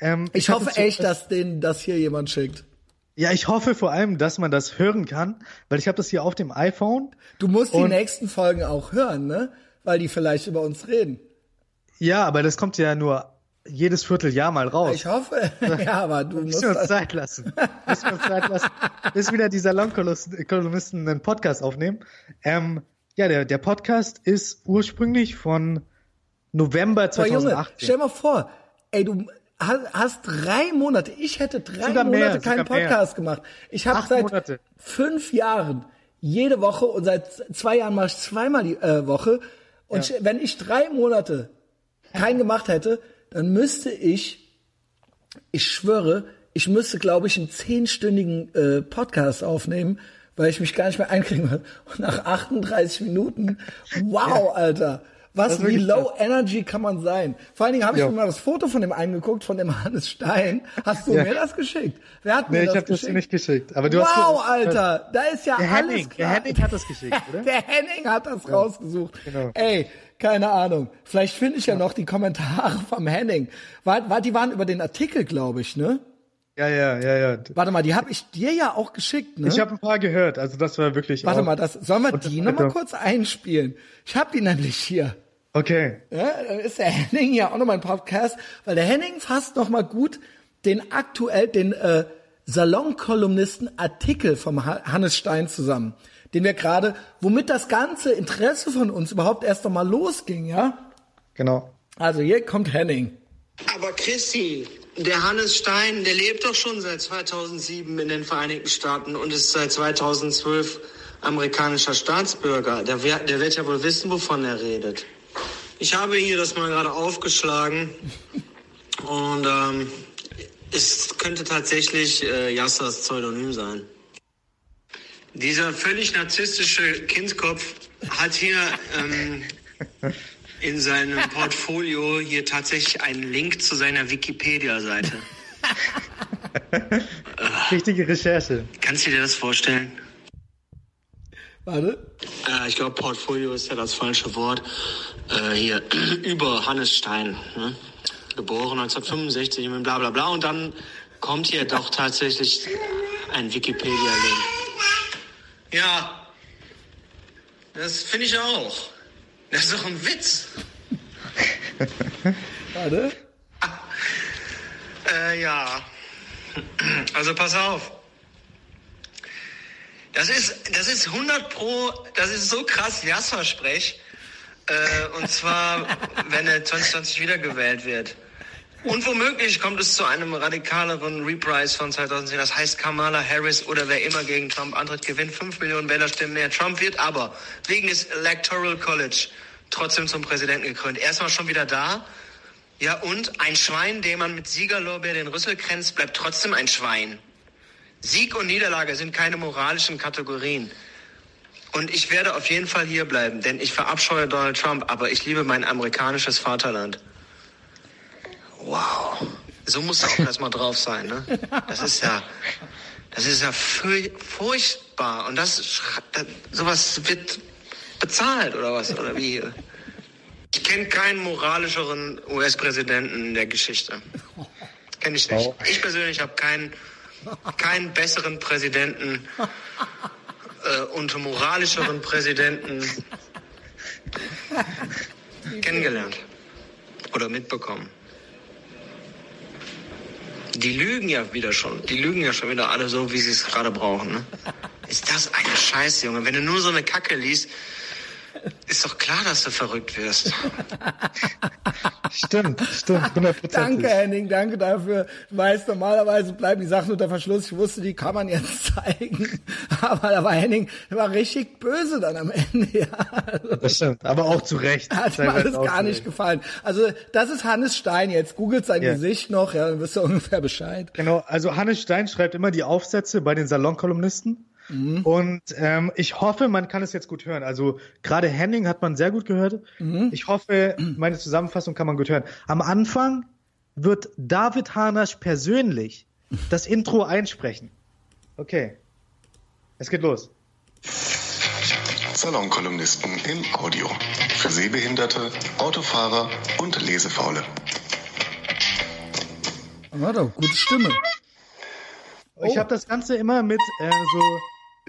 Ähm, ich, ich hoffe echt, dass denen das hier jemand schickt. Ja, ich hoffe vor allem, dass man das hören kann, weil ich habe das hier auf dem iPhone. Du musst die nächsten Folgen auch hören, ne? Weil die vielleicht über uns reden. Ja, aber das kommt ja nur jedes Vierteljahr mal raus. Ich hoffe. ja, aber du musst uns Zeit lassen. Müssen uns Zeit lassen, bis wieder die Salonkolumnisten einen Podcast aufnehmen. Ähm, ja, der, der Podcast ist ursprünglich von November 2018. Junge, stell mal vor, ey, du hast drei Monate, ich hätte drei sogar Monate mehr, keinen Podcast mehr. gemacht. Ich habe seit Monate. fünf Jahren jede Woche und seit zwei Jahren mache ich zweimal die äh, Woche. Und ja. wenn ich drei Monate keinen gemacht hätte, dann müsste ich, ich schwöre, ich müsste, glaube ich, einen zehnstündigen äh, Podcast aufnehmen, weil ich mich gar nicht mehr einkriegen würde. Und nach 38 Minuten, wow, ja. Alter. Was, wie low krass. energy kann man sein? Vor allen Dingen habe ich jo. mir mal das Foto von dem angeguckt, von dem Hannes Stein. Hast du ja. mir das geschickt? Wer hat mir nee, das geschickt? Nee, ich habe das nicht geschickt. Aber du wow, hast Alter, da ist ja der alles Henning, klar. Der Henning hat das geschickt, oder? der Henning hat das ja. rausgesucht. Genau. Ey, keine Ahnung. Vielleicht finde ich ja, ja noch die Kommentare vom Henning. War, war, die waren über den Artikel, glaube ich, ne? Ja, ja, ja, ja. Warte mal, die habe ich dir ja auch geschickt, ne? Ich habe ein paar gehört, also das war wirklich. Warte mal, das sollen wir die nochmal kurz einspielen? Ich habe die nämlich hier. Okay. Ja, dann ist der Henning ja auch nochmal ein Podcast, weil der Henning fasst nochmal gut den aktuell, den, äh, Salonkolumnisten Artikel vom Hannes Stein zusammen, den wir gerade, womit das ganze Interesse von uns überhaupt erst einmal losging, ja? Genau. Also hier kommt Henning. Aber Christi, der Hannes Stein, der lebt doch schon seit 2007 in den Vereinigten Staaten und ist seit 2012 amerikanischer Staatsbürger. Der, der wird ja wohl wissen, wovon er redet. Ich habe hier das mal gerade aufgeschlagen und ähm, es könnte tatsächlich äh, Yassas Pseudonym sein. Dieser völlig narzisstische Kindskopf hat hier ähm, in seinem Portfolio hier tatsächlich einen Link zu seiner Wikipedia-Seite. Richtige Recherche. Kannst du dir das vorstellen? Warte. Äh, ich glaube, Portfolio ist ja das falsche Wort. Äh, hier, über Hannes Stein. Ne? Geboren 1965, bla bla bla. Und dann kommt hier doch tatsächlich ein Wikipedia-Link. Ja, das finde ich auch. Das ist doch ein Witz. Warte. Äh, ja. Also pass auf. Das ist, das ist 100 pro, das ist so krass Jasper-Sprech. Äh, und zwar, wenn er 2020 wiedergewählt wird. Und womöglich kommt es zu einem radikaleren Reprise von 2010. Das heißt, Kamala Harris oder wer immer gegen Trump antritt, gewinnt 5 Millionen Wählerstimmen mehr. Trump wird aber wegen des Electoral College trotzdem zum Präsidenten gekrönt. Erstmal schon wieder da. Ja, und ein Schwein, dem man mit Siegerlorbeer den Rüssel kränzt, bleibt trotzdem ein Schwein. Sieg und Niederlage sind keine moralischen Kategorien. Und ich werde auf jeden Fall hier bleiben, denn ich verabscheue Donald Trump, aber ich liebe mein amerikanisches Vaterland. Wow. So muss das auch erstmal drauf sein, ne? Das ist ja, das ist ja furchtbar. Und das, das sowas wird bezahlt oder was? Oder wie? Ich kenne keinen moralischeren US-Präsidenten in der Geschichte. Kenne ich nicht. Ich persönlich habe keinen, keinen besseren Präsidenten äh, und moralischeren Präsidenten kennengelernt oder mitbekommen. Die lügen ja wieder schon. Die lügen ja schon wieder alle so, wie sie es gerade brauchen. Ne? Ist das eine Scheiße, Junge? Wenn du nur so eine Kacke liest, ist doch klar, dass du verrückt wirst. stimmt, stimmt, 100%. Danke, Henning, danke dafür. Du weißt, normalerweise bleiben die Sachen unter Verschluss. Ich wusste, die kann man jetzt zeigen. Aber da war Henning, der war richtig böse dann am Ende. Ja. Das stimmt, aber auch zu Recht. Hat mir alles gar nicht gefallen. Also, das ist Hannes Stein jetzt. Googelt sein yeah. Gesicht noch, ja, dann wirst du ungefähr Bescheid. Genau, also Hannes Stein schreibt immer die Aufsätze bei den Salonkolumnisten. Mhm. Und ähm, ich hoffe, man kann es jetzt gut hören. Also gerade Henning hat man sehr gut gehört. Mhm. Ich hoffe, meine Zusammenfassung kann man gut hören. Am Anfang wird David Hanasch persönlich das Intro einsprechen. Okay. Es geht los. Salonkolumnisten im Audio. Für Sehbehinderte, Autofahrer und Lesefaule. Warte, gute Stimme. Ich oh. habe das Ganze immer mit äh, so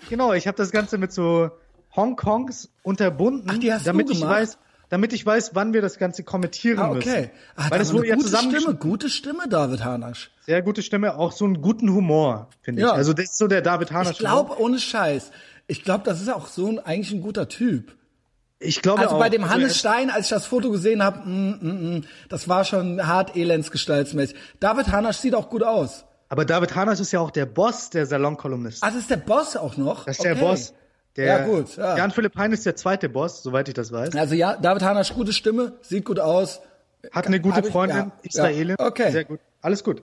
Genau, ich habe das Ganze mit so Hongkongs unterbunden, Ach, die hast damit du ich weiß, damit ich weiß, wann wir das Ganze kommentieren ah, okay. müssen. Ah, Weil das wurde ja gute zusammen Stimme, gute Stimme, David Hanasch. Sehr gute Stimme, auch so einen guten Humor, finde Ja. ich. Also das ist so der David Hanasch. Ich glaube, ohne Scheiß. Ich glaube, das ist auch so ein, eigentlich ein guter Typ. ich glaube Also auch, bei dem also Hannes Stein, als ich das Foto gesehen habe, mm, mm, mm, das war schon hart elendsgestaltsmäßig. David Hanasch sieht auch gut aus. Aber David Hanasch ist ja auch der Boss der Salonkolumnisten. Ah, das ist der Boss auch noch? Das ist der Okay. Boss. Der, Ja, gut, ja. Jan-Philipp Hein ist der zweite Boss, soweit ich das weiß. Also ja, David Hanasch, gute Stimme, sieht gut aus. Hat eine gute Hab ich- Freundin, ja, Israelin. ja, okay. Sehr gut. Alles gut.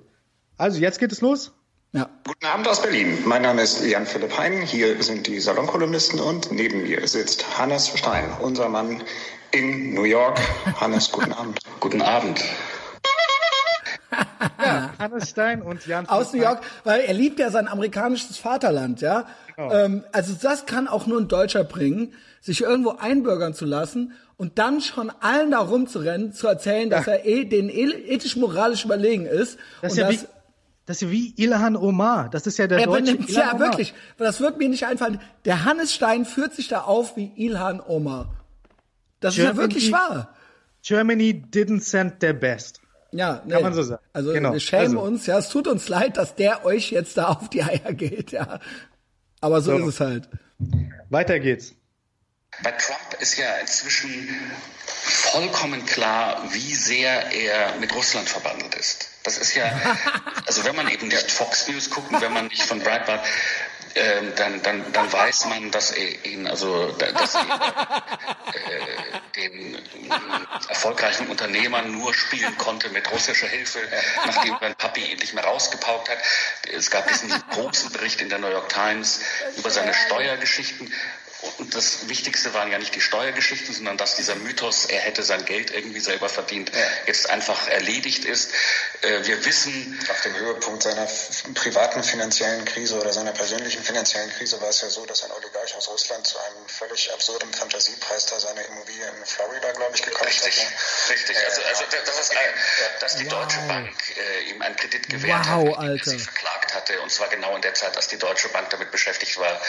Also jetzt geht es los. Ja. Guten Abend aus Berlin. Mein Name ist Jan-Philipp Hein. Hier sind die Salonkolumnisten und neben mir sitzt Hannes Stein, unser Mann in New York. Hannes, guten Abend. Guten Abend. Ja, Hannes Stein und Jan Aus New York, weil er liebt ja sein amerikanisches Vaterland, ja. Genau. Ähm, also das kann auch nur ein Deutscher bringen, sich irgendwo einbürgern zu lassen und dann schon allen da rumzurennen, zu erzählen, dass Ja. er eh, den ethisch-moralisch überlegen ist. Das ist und ja wie, das ist ja wie Ilhan Omar. Das ist ja der er deutsche benimmt, Ilhan ja, Omar. wirklich. Das wird mir nicht einfallen. Der Hannes Stein führt sich da auf wie Ilhan Omar. Das ist ja Germany- wirklich wahr. Germany didn't send their best. Ja, nee. Kann man so sagen. Also Genau. wir schämen Also. uns, ja, es tut uns leid, dass der euch jetzt da auf die Eier geht, ja. Aber so, So. ist es halt. Weiter geht's. Bei Trump ist ja inzwischen vollkommen klar, wie sehr er mit Russland verbandelt ist. Das ist ja, also wenn man eben nicht Fox News guckt, und wenn man nicht von Breitbart, ähm, dann, dann, dann weiß man, dass er ihn, also da- dass er äh, den ähm, erfolgreichen Unternehmer nur spielen konnte mit russischer Hilfe, nachdem sein Papi ihn nicht mehr rausgepaukt hat. Es gab diesen großen Bericht in der New York Times über seine Steuergeschichten. Und das Wichtigste waren ja nicht die Steuergeschichten, sondern dass dieser Mythos, er hätte sein Geld irgendwie selber verdient, jetzt einfach erledigt ist. Äh, Wir wissen, Auf dem Höhepunkt seiner privaten finanziellen Krise oder seiner persönlichen finanziellen Krise war es ja so, dass ein Oligarch aus Russland zu einem völlig absurden Fantasiepreis da seine Immobilie in Florida, glaube ich, gekauft Richtig, hat. ne? richtig. Also, also das ist, ein, dass die Deutsche Bank äh, ihm einen Kredit gewährt Wow, hat, er Alter. sie verklagt hatte. Und zwar genau in der Zeit, als die Deutsche Bank damit beschäftigt war,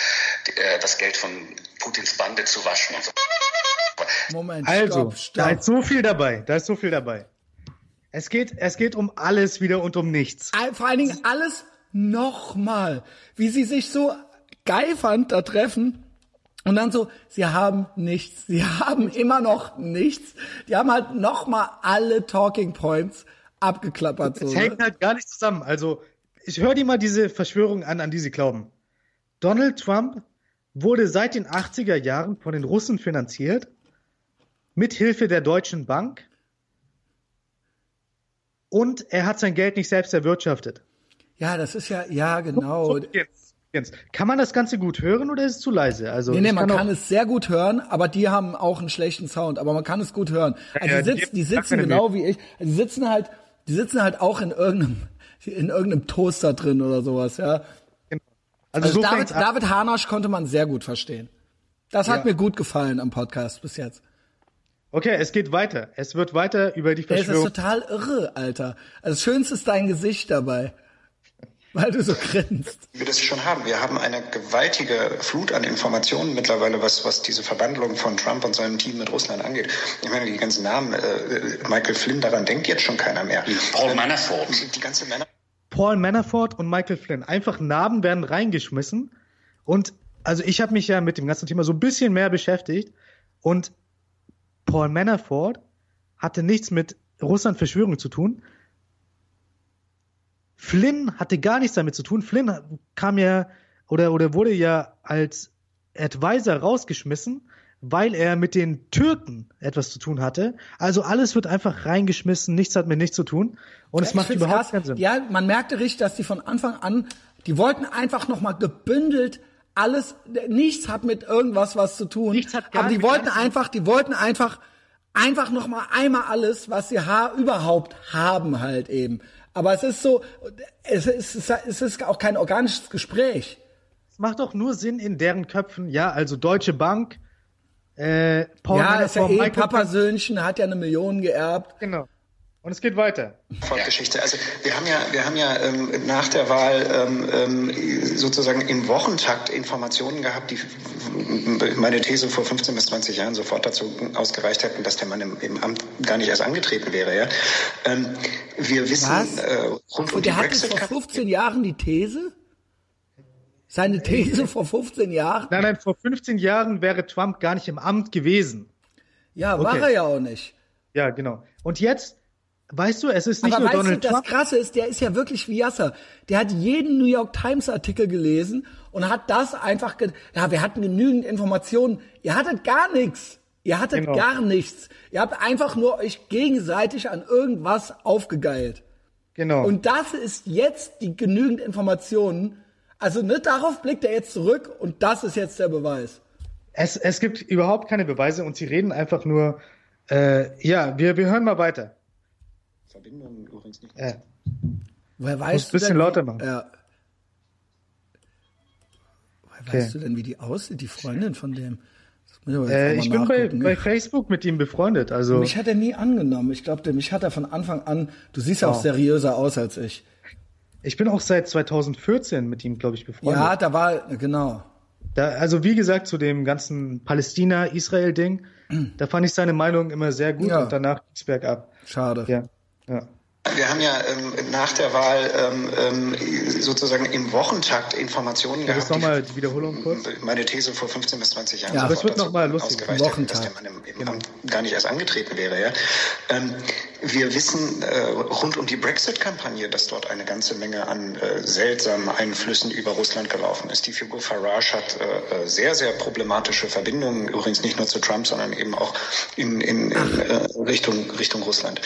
die, äh, das Geld von Putins Bande zu waschen und so. Moment, Also, stopp, da stopp. ist so viel dabei. Da ist so viel dabei. Es geht, es geht um alles wieder und um nichts. Vor allen Dingen alles nochmal. Wie sie sich so geil fand, da treffen. Und dann so, sie haben nichts. Sie haben immer noch nichts. Die haben halt nochmal alle Talking Points abgeklappert. So, Es ne? hängt halt gar nicht zusammen. Also, ich höre dir mal diese Verschwörung an, an die sie glauben. Donald Trump wurde seit den 80er Jahren von den Russen finanziert, mit Hilfe der Deutschen Bank. Und er hat sein Geld nicht selbst erwirtschaftet. Ja, das ist ja, ja, genau. Jens, Jens, kann man das Ganze gut hören oder ist es zu leise? Also, Nee, nee, man auch- kann es sehr gut hören, aber die haben auch einen schlechten Sound, aber man kann es gut hören. Also die, sitzen, die sitzen genau wie ich, die sitzen halt, die sitzen halt auch in irgendeinem, in irgendeinem Toaster drin oder sowas, ja. Also, Also so David. David Hanasch konnte man sehr gut verstehen. Das hat Ja. mir gut gefallen am Podcast bis jetzt. Okay, es geht weiter. Es wird weiter über die Ey, das ist Verschwörung. total irre, Alter. Also das Schönste ist dein Gesicht dabei. Weil du so grinst. wir das schon haben. Wir haben eine gewaltige Flut an Informationen mittlerweile, was, was diese Verbandlung von Trump und seinem Team mit Russland angeht. Ich meine, die ganzen Namen, äh, Michael Flynn, daran denkt jetzt schon keiner mehr. Paul Manafort. Die ganze Männer. Paul Manafort und Michael Flynn. Einfach Namen werden reingeschmissen. Und also ich habe mich ja mit dem ganzen Thema so ein bisschen mehr beschäftigt. Und Paul Manafort hatte nichts mit Russland-Verschwörung zu tun. Flynn hatte gar nichts damit zu tun. Flynn kam ja oder, oder wurde ja als Advisor rausgeschmissen, weil er mit den Türken etwas zu tun hatte. Also alles wird einfach reingeschmissen, nichts hat mit nichts zu tun. Und es Ich macht überhaupt krass. keinen Sinn. Ja, man merkte richtig, dass die von Anfang an, die wollten einfach nochmal gebündelt alles, nichts hat mit irgendwas was zu tun. Nichts hat gar aber die wollten einfach, die wollten einfach, einfach nochmal einmal alles, was sie ha überhaupt haben halt eben. Aber es ist so, es ist, es ist auch kein organisches Gespräch. Es macht doch nur Sinn in deren Köpfen, ja, also Deutsche Bank, äh, Paul ja, ist ja eh Papasöhnchen, hat ja eine Million geerbt. Genau. Und es geht weiter. Geschichte. Also wir haben ja, wir haben ja ähm, nach der Wahl ähm, ähm, sozusagen im Wochentakt Informationen gehabt, die meine These vor 15 bis 20 Jahren sofort dazu ausgereicht hätten, dass der Mann im, im Amt gar nicht erst angetreten wäre. Ja? Ähm, wir wissen Was? äh, rund um Und die der hatte vor Brexit 15 Jahren die These? Seine These vor 15 Jahren? Nein, nein, vor 15 Jahren wäre Trump gar nicht im Amt gewesen. Ja, war Okay. er ja auch nicht. Ja, genau. Und jetzt, weißt du, es ist nicht Aber nur weißt Donald du, das Trump. Krasse ist, der ist ja wirklich wie Yasser. Der hat jeden New York Times Artikel gelesen und hat das einfach, ja, wir hatten genügend Informationen. Ihr hattet gar nichts. Ihr hattet Genau. gar nichts. Ihr habt einfach nur euch gegenseitig an irgendwas aufgegeilt. Genau. Und das ist jetzt die genügend Informationen. Also ne, darauf blickt er jetzt zurück und das ist jetzt der Beweis. es, es gibt überhaupt keine Beweise und sie reden einfach nur, äh, ja, wir, wir hören mal weiter. Verbindung übrigens nicht. Äh, Woher weißt ein du bisschen denn, lauter wie- machen. Ja. Woher Okay. weißt du denn, wie die aussieht, die Freundin von dem? Äh, auch ich bin bei, bei Facebook mit ihm befreundet, also Mich hat er nie angenommen. Ich glaube, mich hat er von Anfang an. Du siehst ja auch Oh. seriöser aus als ich. Ich bin auch seit 2014 mit ihm, glaube ich, befreundet. Ja, da war genau. Da, also wie gesagt, zu dem ganzen Palästina-Israel-Ding, da fand ich seine Meinung immer sehr gut Ja. und danach ging's bergab. Schade. Ja, ja. Wir haben ja ähm, nach der Wahl ähm, ähm sozusagen im Wochentakt Informationen ja, gehabt. Das mal die Wiederholung kurz. Meine These vor 15 bis 20 Jahren. Ja, aber es wird nochmal lustig. Hätten, dass der Mann im, im genau. Amt gar nicht erst angetreten wäre. Ja? Ähm, wir wissen äh, rund um die Brexit-Kampagne, dass dort eine ganze Menge an äh, seltsamen Einflüssen über Russland gelaufen ist. Die Figur Farage hat äh, äh sehr, sehr problematische Verbindungen, übrigens nicht nur zu Trump, sondern eben auch in, in, in äh, Richtung, Richtung Russland.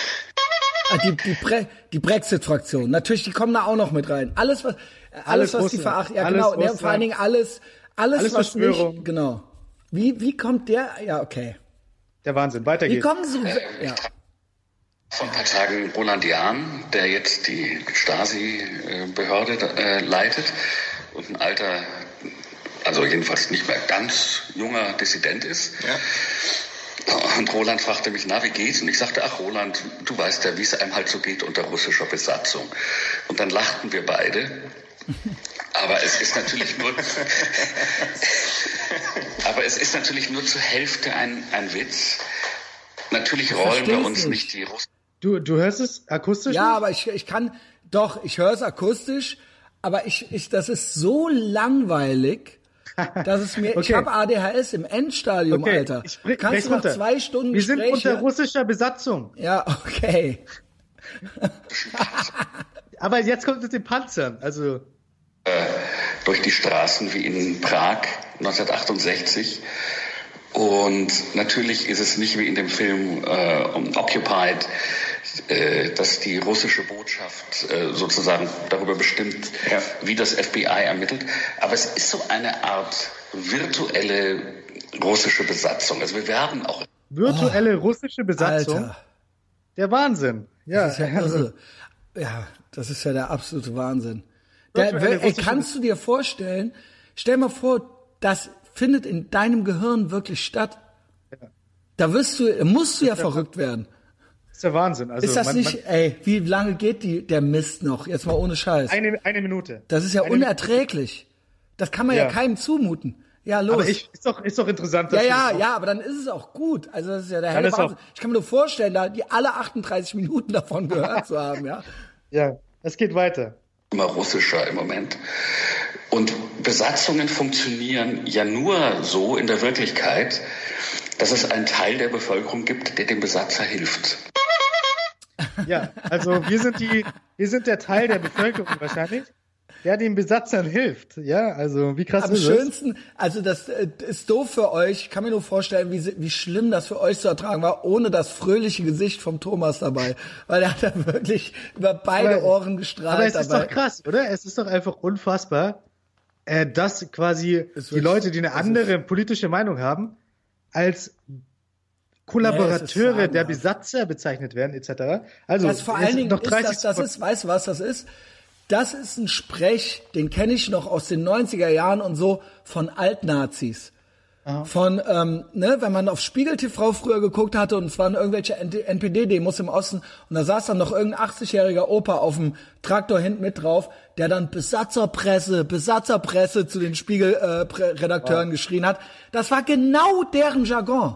Ah, die, die, Bre die Brexit-Fraktion, natürlich, die kommen da auch noch mit rein. Alles, was, alles, alles was die verachten, ja genau, ne, vor allen Dingen alles, alles, alles was nicht, genau. Wie, wie kommt der, ja, okay. Der Wahnsinn, weiter geht's. Wie kommen Sie, ja. Vor ein paar Tagen Roland Jahn, der jetzt die Stasi-Behörde äh, leitet und ein alter, also jedenfalls nicht mehr ganz junger Dissident ist. Ja und Roland fragte mich, na, wie geht's? Und ich sagte, ach Roland, du weißt ja, wie es einem halt so geht unter russischer Besatzung. Und dann lachten wir beide. Aber es ist natürlich nur, aber es ist natürlich nur zur Hälfte ein, ein Witz. Natürlich rollen wir uns nicht, nicht die Russen. Du, du hörst es akustisch? Ja, nicht? aber ich, ich kann, doch, ich höre es akustisch, aber ich, ich, das ist so langweilig. Das ist mir, okay. ich habe ADHS im Endstadium, okay. Alter. Ich bring, Kannst du nach runter. zwei Stunden Wir sind unter russischer Besatzung. Ja, okay. Aber jetzt kommt es den Panzern, also. Äh, durch die Straßen wie in Prag 1968. Und natürlich ist es nicht wie in dem Film äh, Occupied dass die russische Botschaft äh, sozusagen darüber bestimmt, ja. wie das FBI ermittelt. Aber es ist so eine Art virtuelle russische Besatzung. Also wir werden auch. Virtuelle oh, russische Besatzung? Alter. Der Wahnsinn. Ja. Das ja, also, ja, das ist ja der absolute Wahnsinn. Der, ey, kannst du dir vorstellen, stell mal vor, das findet in deinem Gehirn wirklich statt. Ja. Da wirst du, musst du ja verrückt werden ist der Wahnsinn. Also ist das man, nicht, man, ey, wie lange geht die, der Mist noch? Jetzt mal ohne Scheiß. Eine, eine Minute. Das ist ja eine unerträglich. Minute. Das kann man ja. ja keinem zumuten. Ja, los. Aber ich, ist doch, ist doch interessant. Ja, ja, ja, aber dann ist es auch gut. Also das ist ja der helle Wahnsinn. Ich kann mir nur vorstellen, da die alle 38 Minuten davon gehört zu haben, ja. Ja, es geht weiter. Immer russischer im Moment. Und Besatzungen funktionieren ja nur so in der Wirklichkeit, dass es einen Teil der Bevölkerung gibt, der dem Besatzer hilft. Ja, also wir sind die, wir sind der Teil der Bevölkerung wahrscheinlich, der den Besatzern hilft. Ja, also wie krass Am ist schönsten, das? also das äh, ist doof für euch. Ich kann mir nur vorstellen, wie, wie schlimm das für euch zu ertragen war, ohne das fröhliche Gesicht vom Thomas dabei. Weil er hat da wirklich über beide aber, Ohren gestrahlt. Aber es dabei. ist doch krass, oder? Es ist doch einfach unfassbar, äh, dass quasi die Leute, die eine andere politische Meinung haben, als Kollaborateure nee, der Besatzer bezeichnet werden, etc. Also das vor allen Dingen noch 30 ist das, das ist, weißt du was das ist? Das ist ein Sprech, den kenne ich noch aus den 90er Jahren und so von Altnazis. Aha. Von, ähm, ne, wenn man auf Spiegel TV früher geguckt hatte und es waren irgendwelche NPD-Demos im Osten und da saß dann noch irgendein 80-jähriger Opa auf dem Traktor hinten mit drauf, der dann Besatzerpresse, Besatzerpresse zu den Spiegel-Redakteuren äh, geschrien hat. Das war genau deren Jargon.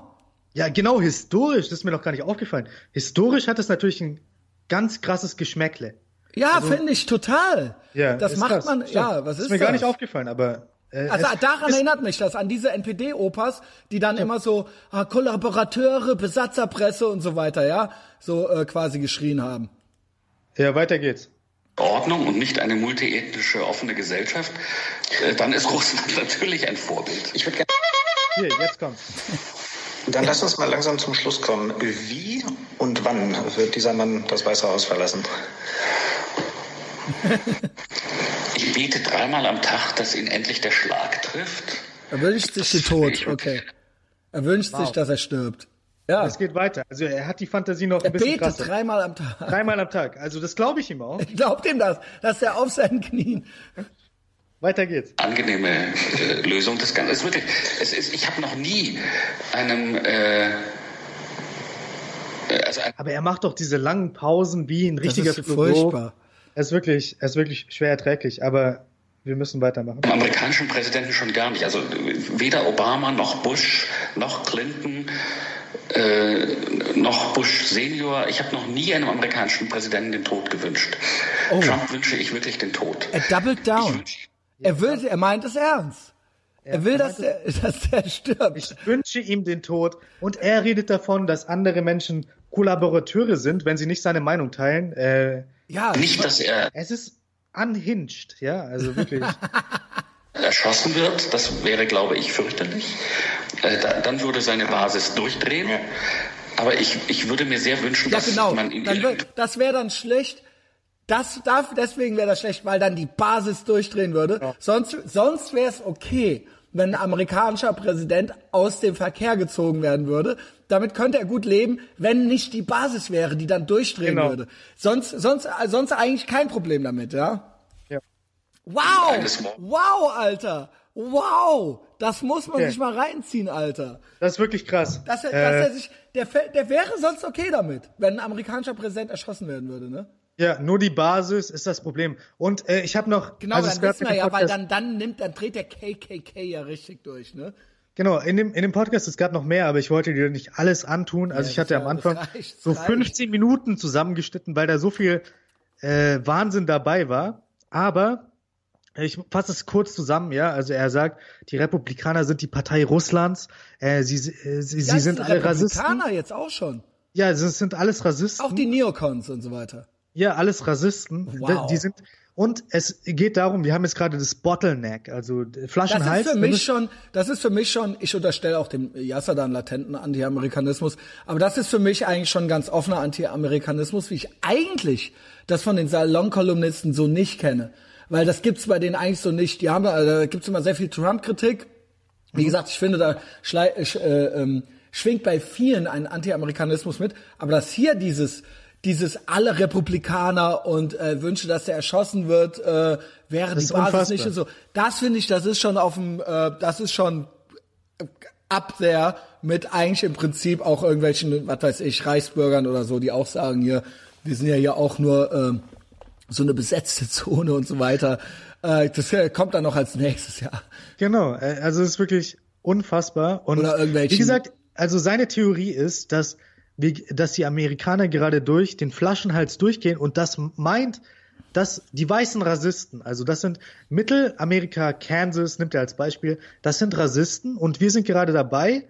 Ja, genau, historisch, das ist mir noch gar nicht aufgefallen. Historisch hat es natürlich ein ganz krasses Geschmäckle. Ja, also, finde ich total. Ja, das macht krass. man, Stimmt. ja, was ist, ist mir das? gar nicht aufgefallen, aber äh, also daran erinnert mich das, an diese NPD-Opas, die dann ja. immer so ah, Kollaborateure, Besatzerpresse und so weiter, ja, so äh, quasi geschrien haben. Ja, weiter geht's. Ordnung und nicht eine multiethnische offene Gesellschaft, äh, dann ist Russland natürlich ein Vorbild. Ich würde gerne. Hier, jetzt kommt's. Dann lass uns mal langsam zum Schluss kommen. Wie und wann wird dieser Mann das Weiße Haus verlassen? Ich bete dreimal am Tag, dass ihn endlich der Schlag trifft. Er wünscht sich den Tod, okay. Er wünscht wow. sich, dass er stirbt. Ja. Es geht weiter. Also er hat die Fantasie noch ein er bisschen betet krasser. dreimal am Tag. Dreimal am Tag. Also das glaube ich ihm auch. Ich glaube ihm das, dass er auf seinen Knien weiter geht's. Angenehme äh, Lösung des Ganzen. Es ist wirklich, es ist, ich habe noch nie einem äh, äh, also ein Aber er macht doch diese langen Pausen wie ein richtiger das ist furchtbar. Er ist wirklich, er ist wirklich schwer erträglich, aber wir müssen weitermachen. Dem amerikanischen Präsidenten schon gar nicht. Also weder Obama noch Bush noch Clinton äh, noch Bush Senior. Ich habe noch nie einem amerikanischen Präsidenten den Tod gewünscht. Trump wünsche ich wirklich den Tod. Er doubled down. Er will, er meint es ernst. Er will, dass der, dass der stirbt. Ich wünsche ihm den Tod und er redet davon, dass andere Menschen Kollaborateure sind, wenn sie nicht seine Meinung teilen. Äh, ja, Nicht, dass er es ist unhinged, ja, also wirklich. erschossen wird, das wäre, glaube ich, fürchterlich. Äh, da, dann würde seine Basis durchdrehen. Aber ich, ich würde mir sehr wünschen, ja dass genau. man ihn Dann wird, das wäre dann schlecht. Das darf, deswegen wäre das schlecht, weil dann die Basis durchdrehen würde. Sonst, sonst wäre es okay, wenn ein amerikanischer Präsident aus dem Verkehr gezogen werden würde. Damit könnte er gut leben, wenn nicht die Basis wäre, die dann durchdrehen Genau. würde. Sonst, sonst, sonst eigentlich kein Problem damit, ja? Ja. Wow! Wow, Alter! Wow! Das muss man Okay. sich mal reinziehen, Alter. Das ist wirklich krass. Dass er, äh, dass er sich, der, der wäre sonst okay damit, wenn ein amerikanischer Präsident erschossen werden würde, ne? Ja, nur die Basis ist das Problem. Und äh, ich habe noch, Genau, also dann wissen wir ja, weil dann, dann nimmt, dann dreht der KKK ja richtig durch, ne? Genau, in dem, in dem Podcast, es gab noch mehr, aber ich wollte dir nicht alles antun. Also Ja, ich hatte das am Anfang reicht, so reicht. 15 Minuten zusammengeschnitten, weil da so viel äh, Wahnsinn dabei war. Aber ich fasse es kurz zusammen, ja. Also er sagt, die Republikaner sind die Partei Russlands. Äh, sie äh, sie, sie sind alle Rassisten. Republikaner jetzt auch schon. Ja, es sind alles Rassisten. Auch die Neocons und so weiter. Ja, alles Rassisten. Wow. Die sind und es geht darum, wir haben jetzt gerade das Bottleneck, also Das Flaschenhals. ist für mich schon, das ist für mich schon, ich unterstelle auch dem Yasser dann latenten Anti-Amerikanismus, aber das ist für mich eigentlich schon ganz offener Anti-Amerikanismus, wie ich eigentlich das von den Salonkolumnisten so nicht kenne. Weil das gibt's bei denen eigentlich so nicht. Die haben, äh, da gibt's immer sehr viel Trump-Kritik. Wie gesagt, ich finde, da schlei- äh, äh, schwingt bei vielen ein Anti-Amerikanismus mit. Aber dass hier dieses, dieses alle Republikaner und äh, Wünsche, dass er erschossen wird, äh, wäre die Basis unfassbar. nicht und so. Das finde ich, das ist schon auf dem, äh, das ist schon up there mit eigentlich im Prinzip auch irgendwelchen, was weiß ich, Reichsbürgern oder so, die auch sagen hier, wir sind ja hier auch nur ähm, so eine besetzte Zone und so weiter. Äh, das äh, kommt dann noch als nächstes Jahr. Genau, äh, also es ist wirklich unfassbar. Und Oder irgendwelchen- wie gesagt, also seine Theorie ist, dass, wir, dass die Amerikaner gerade durch den Flaschenhals durchgehen und das meint, dass die weißen Rassisten, also das sind Mittelamerika, Kansas, nimmt er als Beispiel, das sind Rassisten und wir sind gerade dabei,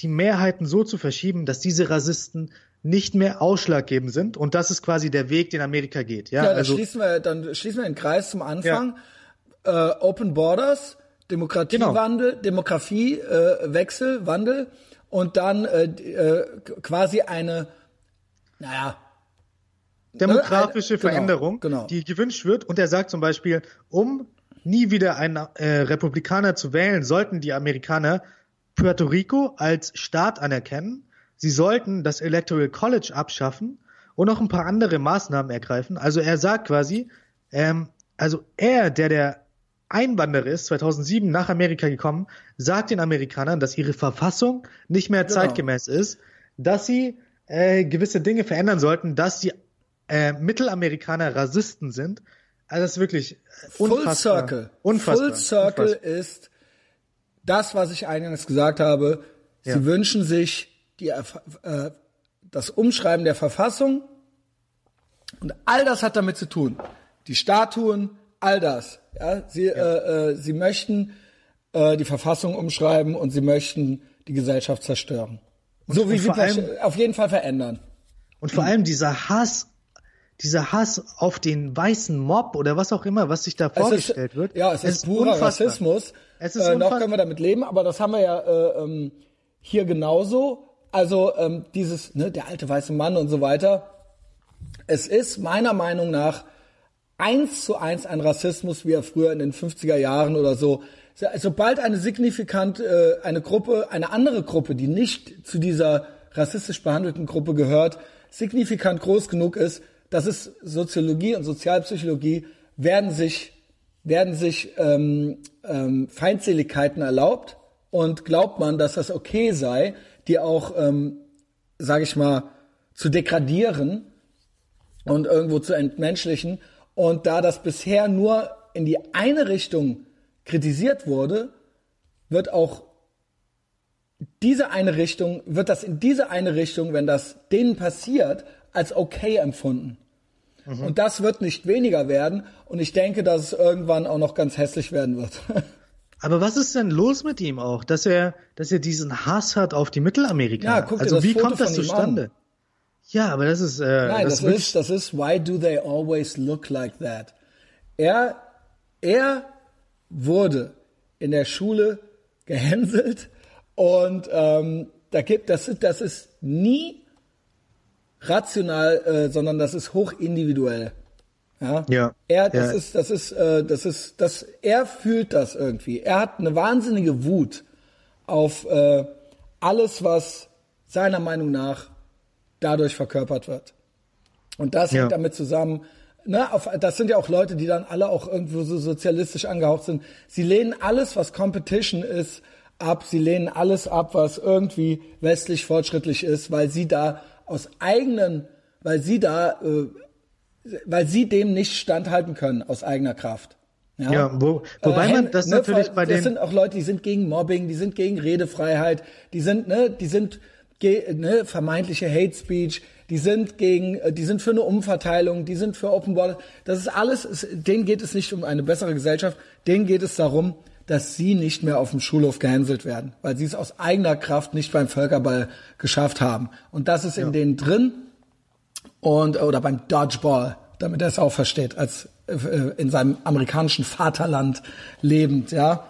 die Mehrheiten so zu verschieben, dass diese Rassisten nicht mehr ausschlaggebend sind und das ist quasi der Weg, den Amerika geht. Ja, Ja, dann also schließen wir, dann schließen wir den Kreis zum Anfang. Äh, Open Borders, Demokratiewandel, Demografiewechsel, äh, Wechsel, Wandel und dann äh, äh, quasi eine, naja, demografische Genau, Veränderung, genau. die gewünscht wird. Und er sagt zum Beispiel, um nie wieder einen äh, Republikaner zu wählen, sollten die Amerikaner Puerto Rico als Staat anerkennen. Sie sollten das Electoral College abschaffen und noch ein paar andere Maßnahmen ergreifen. Also er sagt quasi, ähm, also er, der der Einwanderer ist, 2007 nach Amerika gekommen, sagt den Amerikanern, dass ihre Verfassung nicht mehr Genau. zeitgemäß ist, dass sie äh, gewisse Dinge verändern sollten, dass die äh, Mittelamerikaner Rassisten sind. Also das ist wirklich Full unfassbar. Circle. Unfassbar. Full Circle Unfassbar. ist das, was ich eingangs gesagt habe. Sie Ja. wünschen sich die, äh, das Umschreiben der Verfassung und all das hat damit zu tun. Die Statuen, all das. Ja, sie, Äh, äh, sie möchten äh, die Verfassung umschreiben und sie möchten die Gesellschaft zerstören. so wie und sie allem- auf jeden Fall verändern. Und vor allem dieser Hass, dieser Hass auf den weißen Mob oder was auch immer, was sich da vorgestellt ist, wird. Ja, es, ist purer unfassbar. Rassismus. Es ist äh, noch können wir damit leben, aber das haben wir ja äh, ähm, hier genauso. Also ähm, dieses, ne, der alte weiße Mann und so weiter. Es ist meiner Meinung nach eins zu eins ein Rassismus, wie er früher in den 50er Jahren oder so. So- Sobald eine signifikant, äh, eine Gruppe, eine andere Gruppe, die nicht zu dieser rassistisch behandelten Gruppe gehört, signifikant groß genug ist, das ist Soziologie und Sozialpsychologie, werden sich, werden sich ähm, ähm, Feindseligkeiten erlaubt und glaubt man, dass das okay sei, die auch, ähm, sage ich mal, zu degradieren und irgendwo zu entmenschlichen. Und da das bisher nur in die eine Richtung kritisiert wurde, wird auch diese eine Richtung, wird das in diese eine Richtung, wenn das denen passiert, als okay empfunden. Und das wird nicht weniger werden. Und ich denke, dass es irgendwann auch noch ganz hässlich werden wird. Aber was ist denn los mit ihm auch, dass er, dass er diesen Hass hat auf die Mittelamerikaner? Ja, guck dir also das wie Foto kommt das zustande? an. Ja, aber das ist, äh, Nein, das, ist wirklich, ist, das ist, why do they always look like that? Er, er wurde in der Schule gehänselt und ähm, da gibt, das, ist- das ist nie rational, äh, sondern das ist hoch individuell. Ja. Ja. Er, das Ja. ist, das ist, äh, das ist, das, er fühlt das irgendwie. Er hat eine wahnsinnige Wut auf äh, alles, was seiner Meinung nach dadurch verkörpert wird. Und das Ja. hängt damit zusammen. Ne, auf, das sind ja auch Leute, die dann alle auch irgendwo so sozialistisch angehaucht sind. Sie lehnen alles, was Competition ist, ab. Sie lehnen alles ab, was irgendwie westlich fortschrittlich ist, weil sie da aus eigenen, weil sie da, äh, weil sie dem nicht standhalten können aus eigener Kraft. Ja, wo, wobei Äh, man das ne, natürlich bei Das den, sind auch Leute, die sind gegen Mobbing, die sind gegen Redefreiheit, die sind, ne, die sind ne, vermeintliche Hate Speech, die sind gegen, äh, die sind für eine Umverteilung, die sind für Open Border. Das ist alles, es, denen geht es nicht um eine bessere Gesellschaft, denen geht es darum, dass sie nicht mehr auf dem Schulhof gehänselt werden, weil sie es aus eigener Kraft nicht beim Völkerball geschafft haben. Und das ist in denen drin und oder beim Dodgeball, damit er es auch versteht, als äh, in seinem amerikanischen Vaterland lebend, ja.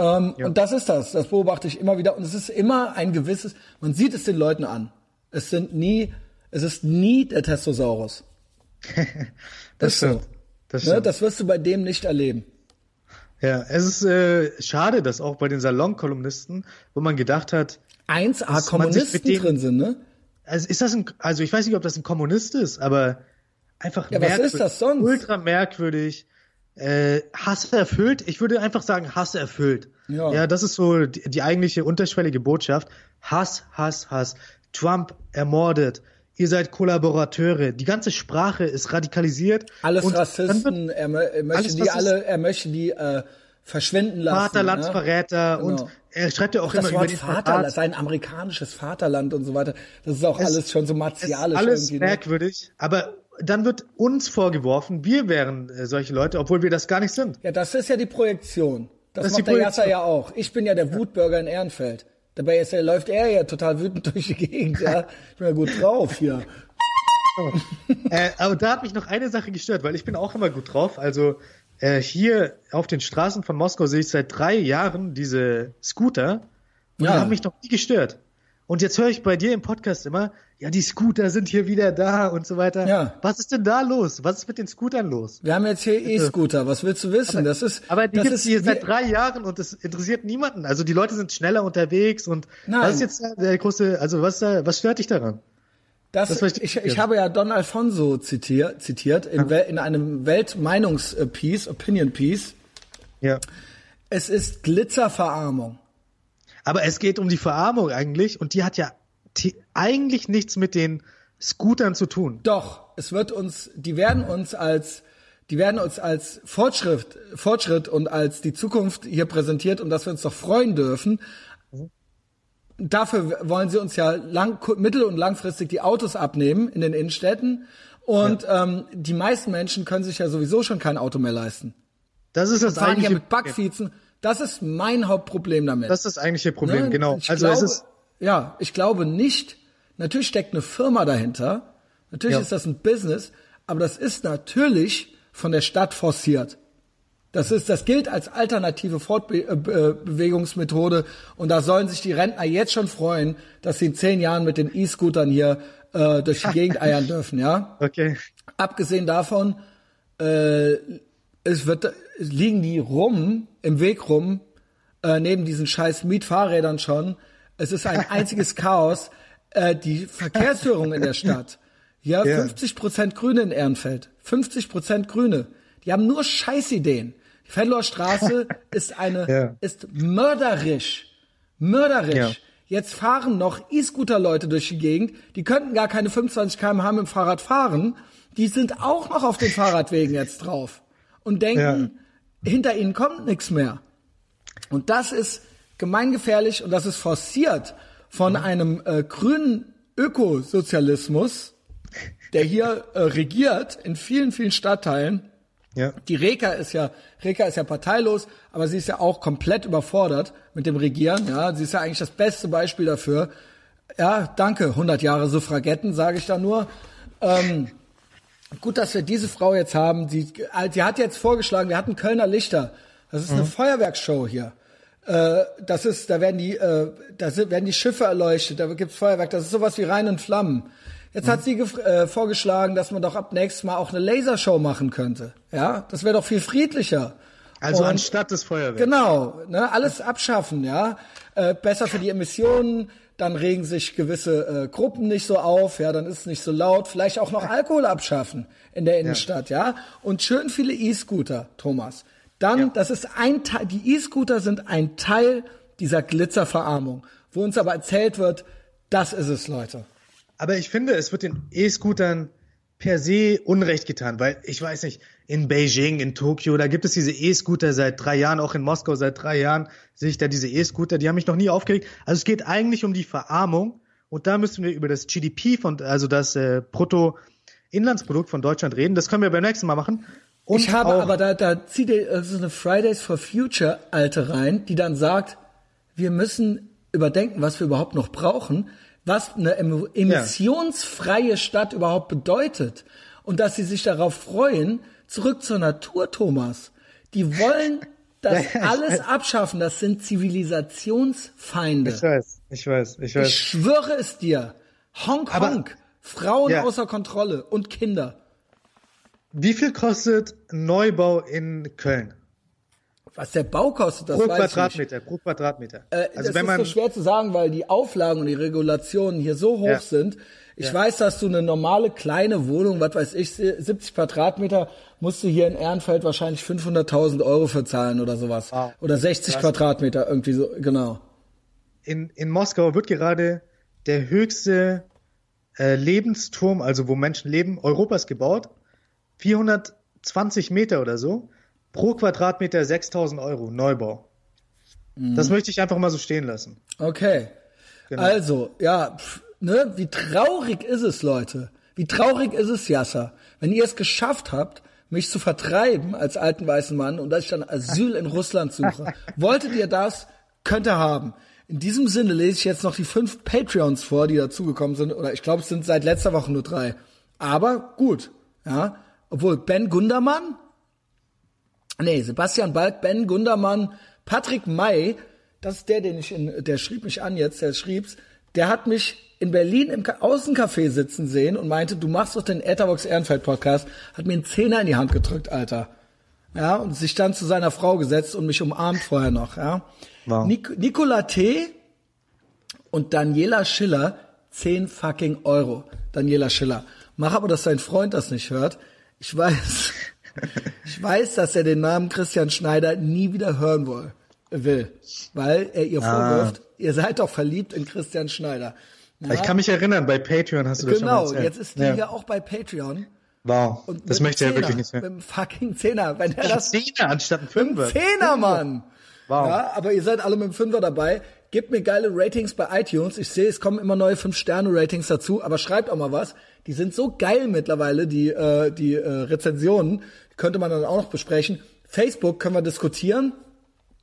Ähm, Und das ist das, das beobachte ich immer wieder und es ist immer ein gewisses, man sieht es den Leuten an. Es sind nie, es ist nie der Testosaurus. das ist so. stimmt. Das Ne? stimmt. Das wirst du bei dem nicht erleben. Ja, es ist äh, schade, dass auch bei den Salonkolumnisten, wo man gedacht hat, 1A man sich Kommunisten dem- drin sind, ne? also ist das ein, also ich weiß nicht, ob das ein Kommunist ist, aber einfach Ja, was merkwürdig, ist das sonst? ultra merkwürdig, äh, Hass erfüllt. Ich würde einfach sagen Hass erfüllt. Ja. ja das ist so die, die eigentliche unterschwellige Botschaft. Hass, Hass, Hass. Trump ermordet. Ihr seid Kollaborateure. Die ganze Sprache ist radikalisiert. Alles Und Rassisten, wird er, er möchte Alles die Rassisten. alle, er möchte die äh, verschwinden lassen. ne? Vaterlandsverräter Genau. und er schreibt ja auch Auch immer das über Wort den Vaterland, sein amerikanisches Vaterland und so weiter. Das ist auch Es- alles schon so martialisch alles irgendwie. Ne? merkwürdig, aber dann wird uns vorgeworfen, wir wären äh, solche Leute, obwohl wir das gar nicht sind. Ja, das ist ja die Projektion. Das, Das macht der Jasser ja auch. Ich bin ja der Wutbürger in Ehrenfeld. Dabei ist er, läuft er ja total wütend durch die Gegend. Ja, ich bin ja gut drauf hier. äh, aber da hat mich noch eine Sache gestört, weil ich bin auch immer gut drauf. Also äh, hier auf den Straßen von Moskau sehe ich seit drei Jahren diese Scooter und Ja. die haben mich noch nie gestört. Und jetzt höre ich bei dir im Podcast immer, ja, die Scooter sind hier wieder da und so weiter. Ja. Was ist denn da los? Was ist mit den Scootern los? Wir haben jetzt hier E-Scooter. Was willst du wissen? das ist, Aber die gibt's ist hier seit drei Jahren und das interessiert niemanden. Also die Leute sind schneller unterwegs und Nein. was ist jetzt der große, also was was stört dich daran? Das, Das ich, ich ich habe ja Don Alfonso zitiert, zitiert in, Wel- in einem Weltmeinungs-Piece, Opinion-Piece. Ja. Es ist Glitzerverarmung. Aber es geht um die Verarmung eigentlich und die hat ja die, eigentlich nichts mit den Scootern zu tun. Doch, es wird uns, die werden uns als, die werden uns als Fortschritt, Fortschritt und als die Zukunft hier präsentiert und dass wir uns doch freuen dürfen. Dafür wollen sie uns ja lang, mittel- und langfristig die Autos abnehmen in den Innenstädten. Und ähm, die meisten Menschen können sich ja sowieso schon kein Auto mehr leisten. Das ist das Fahren hier eigentliche mit Backviezen. Das ist mein Hauptproblem damit. Das ist das eigentliche Problem, Ne? genau. Ich Also glaube, es ist ja, ich glaube nicht. Natürlich steckt eine Firma dahinter. Natürlich Ja. ist das ein Business, aber das ist natürlich von der Stadt forciert. Das ist, das gilt als alternative Fortbewegungsmethode und da sollen sich die Rentner jetzt schon freuen, dass sie in zehn Jahren mit den E-Scootern hier äh, durch die Gegend eiern dürfen, ja. okay. Abgesehen davon, äh, es wird, liegen die rum, im Weg rum, äh, neben diesen scheiß Mietfahrrädern schon. Es ist ein einziges Chaos. Äh, die Verkehrsführung in der Stadt. Ja, Ja. 50 Prozent Grüne in Ehrenfeld. 50 Prozent Grüne. Die haben nur Scheißideen. Die Fenloher Straße ist eine, Ja. ist mörderisch. Mörderisch. Ja. Jetzt fahren noch E-Scooter-Leute durch die Gegend, die könnten gar keine 25 km/h mit dem Fahrrad fahren. Die sind auch noch auf den Fahrradwegen jetzt drauf und denken, hinter ihnen kommt nichts mehr. Und das ist gemeingefährlich und das ist forciert von einem äh, grünen Ökosozialismus, der hier äh, regiert in vielen, vielen Stadtteilen. Ja. Die Reka ist ja, Reka ist ja parteilos, aber sie ist ja auch komplett überfordert mit dem Regieren. Ja, sie ist ja eigentlich das beste Beispiel dafür. Ja, danke, 100 Jahre Suffragetten, sage ich da nur. Ähm, gut, dass wir diese Frau jetzt haben. Sie, äh, sie hat jetzt vorgeschlagen, wir hatten Kölner Lichter. Das ist eine Feuerwerksshow hier. Äh, das ist, da werden die, äh, da sind, werden die Schiffe erleuchtet, da gibt's Feuerwerk. Das ist sowas wie Rein und Flammen. Jetzt hat sie äh, vorgeschlagen, dass man doch ab nächstes Mal auch eine Lasershow machen könnte. Ja, das wäre doch viel friedlicher. Also Und- anstatt des Feuerwehrs. Genau, ne, alles abschaffen, ja. Äh, besser für die Emissionen, dann regen sich gewisse äh, Gruppen nicht so auf, ja, dann ist es nicht so laut. Vielleicht auch noch Alkohol abschaffen in der Innenstadt, ja. Und schön viele E-Scooter, Thomas. Dann, das ist ein Teil, die E-Scooter sind ein Teil dieser Glitzerverarmung, wo uns aber erzählt wird, das ist es, Leute. Aber ich finde, es wird den E-Scootern per se Unrecht getan, weil ich weiß nicht, in Beijing, in Tokio, da gibt es diese E-Scooter seit drei Jahren, auch in Moskau seit drei Jahren sehe ich da diese E-Scooter, die haben mich noch nie aufgeregt. Also es geht eigentlich um die Verarmung und da müssen wir über das GDP von, also das äh, Bruttoinlandsprodukt von Deutschland reden. Das können wir beim nächsten Mal machen. Und ich habe aber da, da zieht so eine Fridays for Future Alte rein, die dann sagt, wir müssen überdenken, was wir überhaupt noch brauchen, was eine em- emissionsfreie Stadt überhaupt bedeutet und dass sie sich darauf freuen, zurück zur Natur, Thomas. Die wollen das Ja, ja, ich alles weiß. abschaffen. Das sind Zivilisationsfeinde. ich weiß, ich weiß, ich Ich weiß. schwöre es dir. Honk, Aber- honk. Frauen Ja. außer Kontrolle und Kinder. Wie viel kostet Neubau in Köln? Was der Bau kostet, das Pro weiß ich nicht. Quadratmeter, pro Quadratmeter. Äh, also das wenn ist man so schwer zu sagen, weil die Auflagen und die Regulationen hier so hoch Ja. sind. Ich Ja. weiß, dass du eine normale kleine Wohnung, was weiß ich, 70 Quadratmeter, musst du hier in Ehrenfeld wahrscheinlich 500.000 Euro für zahlen oder sowas. Wow. Oder 60 Krass. Quadratmeter, irgendwie so, genau. in, in Moskau wird gerade der höchste äh, Lebensturm, also wo Menschen leben, Europas gebaut. 420 Meter oder so. Pro Quadratmeter 6000 Euro, Neubau. Mhm. Das möchte ich einfach mal so stehen lassen. Okay. Genau. Also, ja, pf, ne, wie traurig ist es, Leute? Wie traurig ist es, Yasser, wenn ihr es geschafft habt, mich zu vertreiben als alten weißen Mann und dass ich dann Asyl in Russland suche. Wolltet ihr das? Könnt ihr haben. In diesem Sinne lese ich jetzt noch die fünf Patreons vor, die dazugekommen sind. Oder ich glaube, es sind seit letzter Woche nur drei. Aber gut, ja. Obwohl Ben Gundermann, Nee, Sebastian Balk, Ben Gundermann, Patrick May, das ist der, den ich in, der schrieb mich an jetzt, der schrieb's, der hat mich in Berlin im Außencafé sitzen sehen und meinte, du machst doch den Etherbox Ehrenfeld Podcast, hat mir einen Zehner in die Hand gedrückt, Alter. Ja, und sich dann zu seiner Frau gesetzt und mich umarmt vorher noch, ja. Wow. Nik Nicola T. und Daniela Schiller, 10 fucking Euro. Daniela Schiller. Mach aber, dass dein Freund das nicht hört. Ich weiß, ich weiß, dass er den Namen Christian Schneider nie wieder hören woll, will, weil er ihr vorwirft, ihr seid doch verliebt in Christian Schneider. Ja, Ich kann mich erinnern, bei Patreon hast du das schon mal genau, jetzt ist die ja. ja auch bei Patreon. Wow, Und das möchte er wirklich nicht mehr. Mit einem fucking Zehner. Wenn er das Zehner anstatt ein Fünfer. Zehner, Mann. Wow. Ja, aber ihr seid alle mit dem Fünfer dabei. Gebt mir geile Ratings bei iTunes. Ich sehe, es kommen immer neue 5-Sterne-Ratings dazu, aber schreibt auch mal was. Die sind so geil mittlerweile, die, äh, die äh, Rezensionen. Die könnte man dann auch noch besprechen. Facebook können wir diskutieren.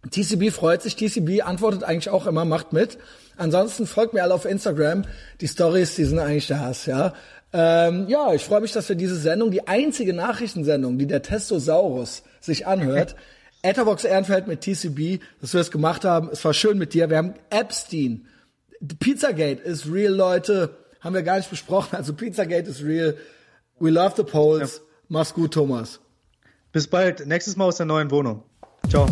TCB freut sich, TCB antwortet eigentlich auch immer, macht mit. Ansonsten folgt mir alle auf Instagram. Die Stories, die sind eigentlich der Hass, ja. Ähm, ja, ich freue mich, dass wir diese Sendung, die einzige Nachrichtensendung, die der Testosaurus sich anhört, Etherbox Ehrenfeld mit TCB, dass wir das gemacht haben. Es war schön mit dir. Wir haben Epstein. Pizzagate ist real, Leute. Haben wir gar nicht besprochen. Also Pizzagate ist real. We love the Poles. Mach's gut, Thomas. Bis bald. Nächstes Mal aus der neuen Wohnung. Ciao.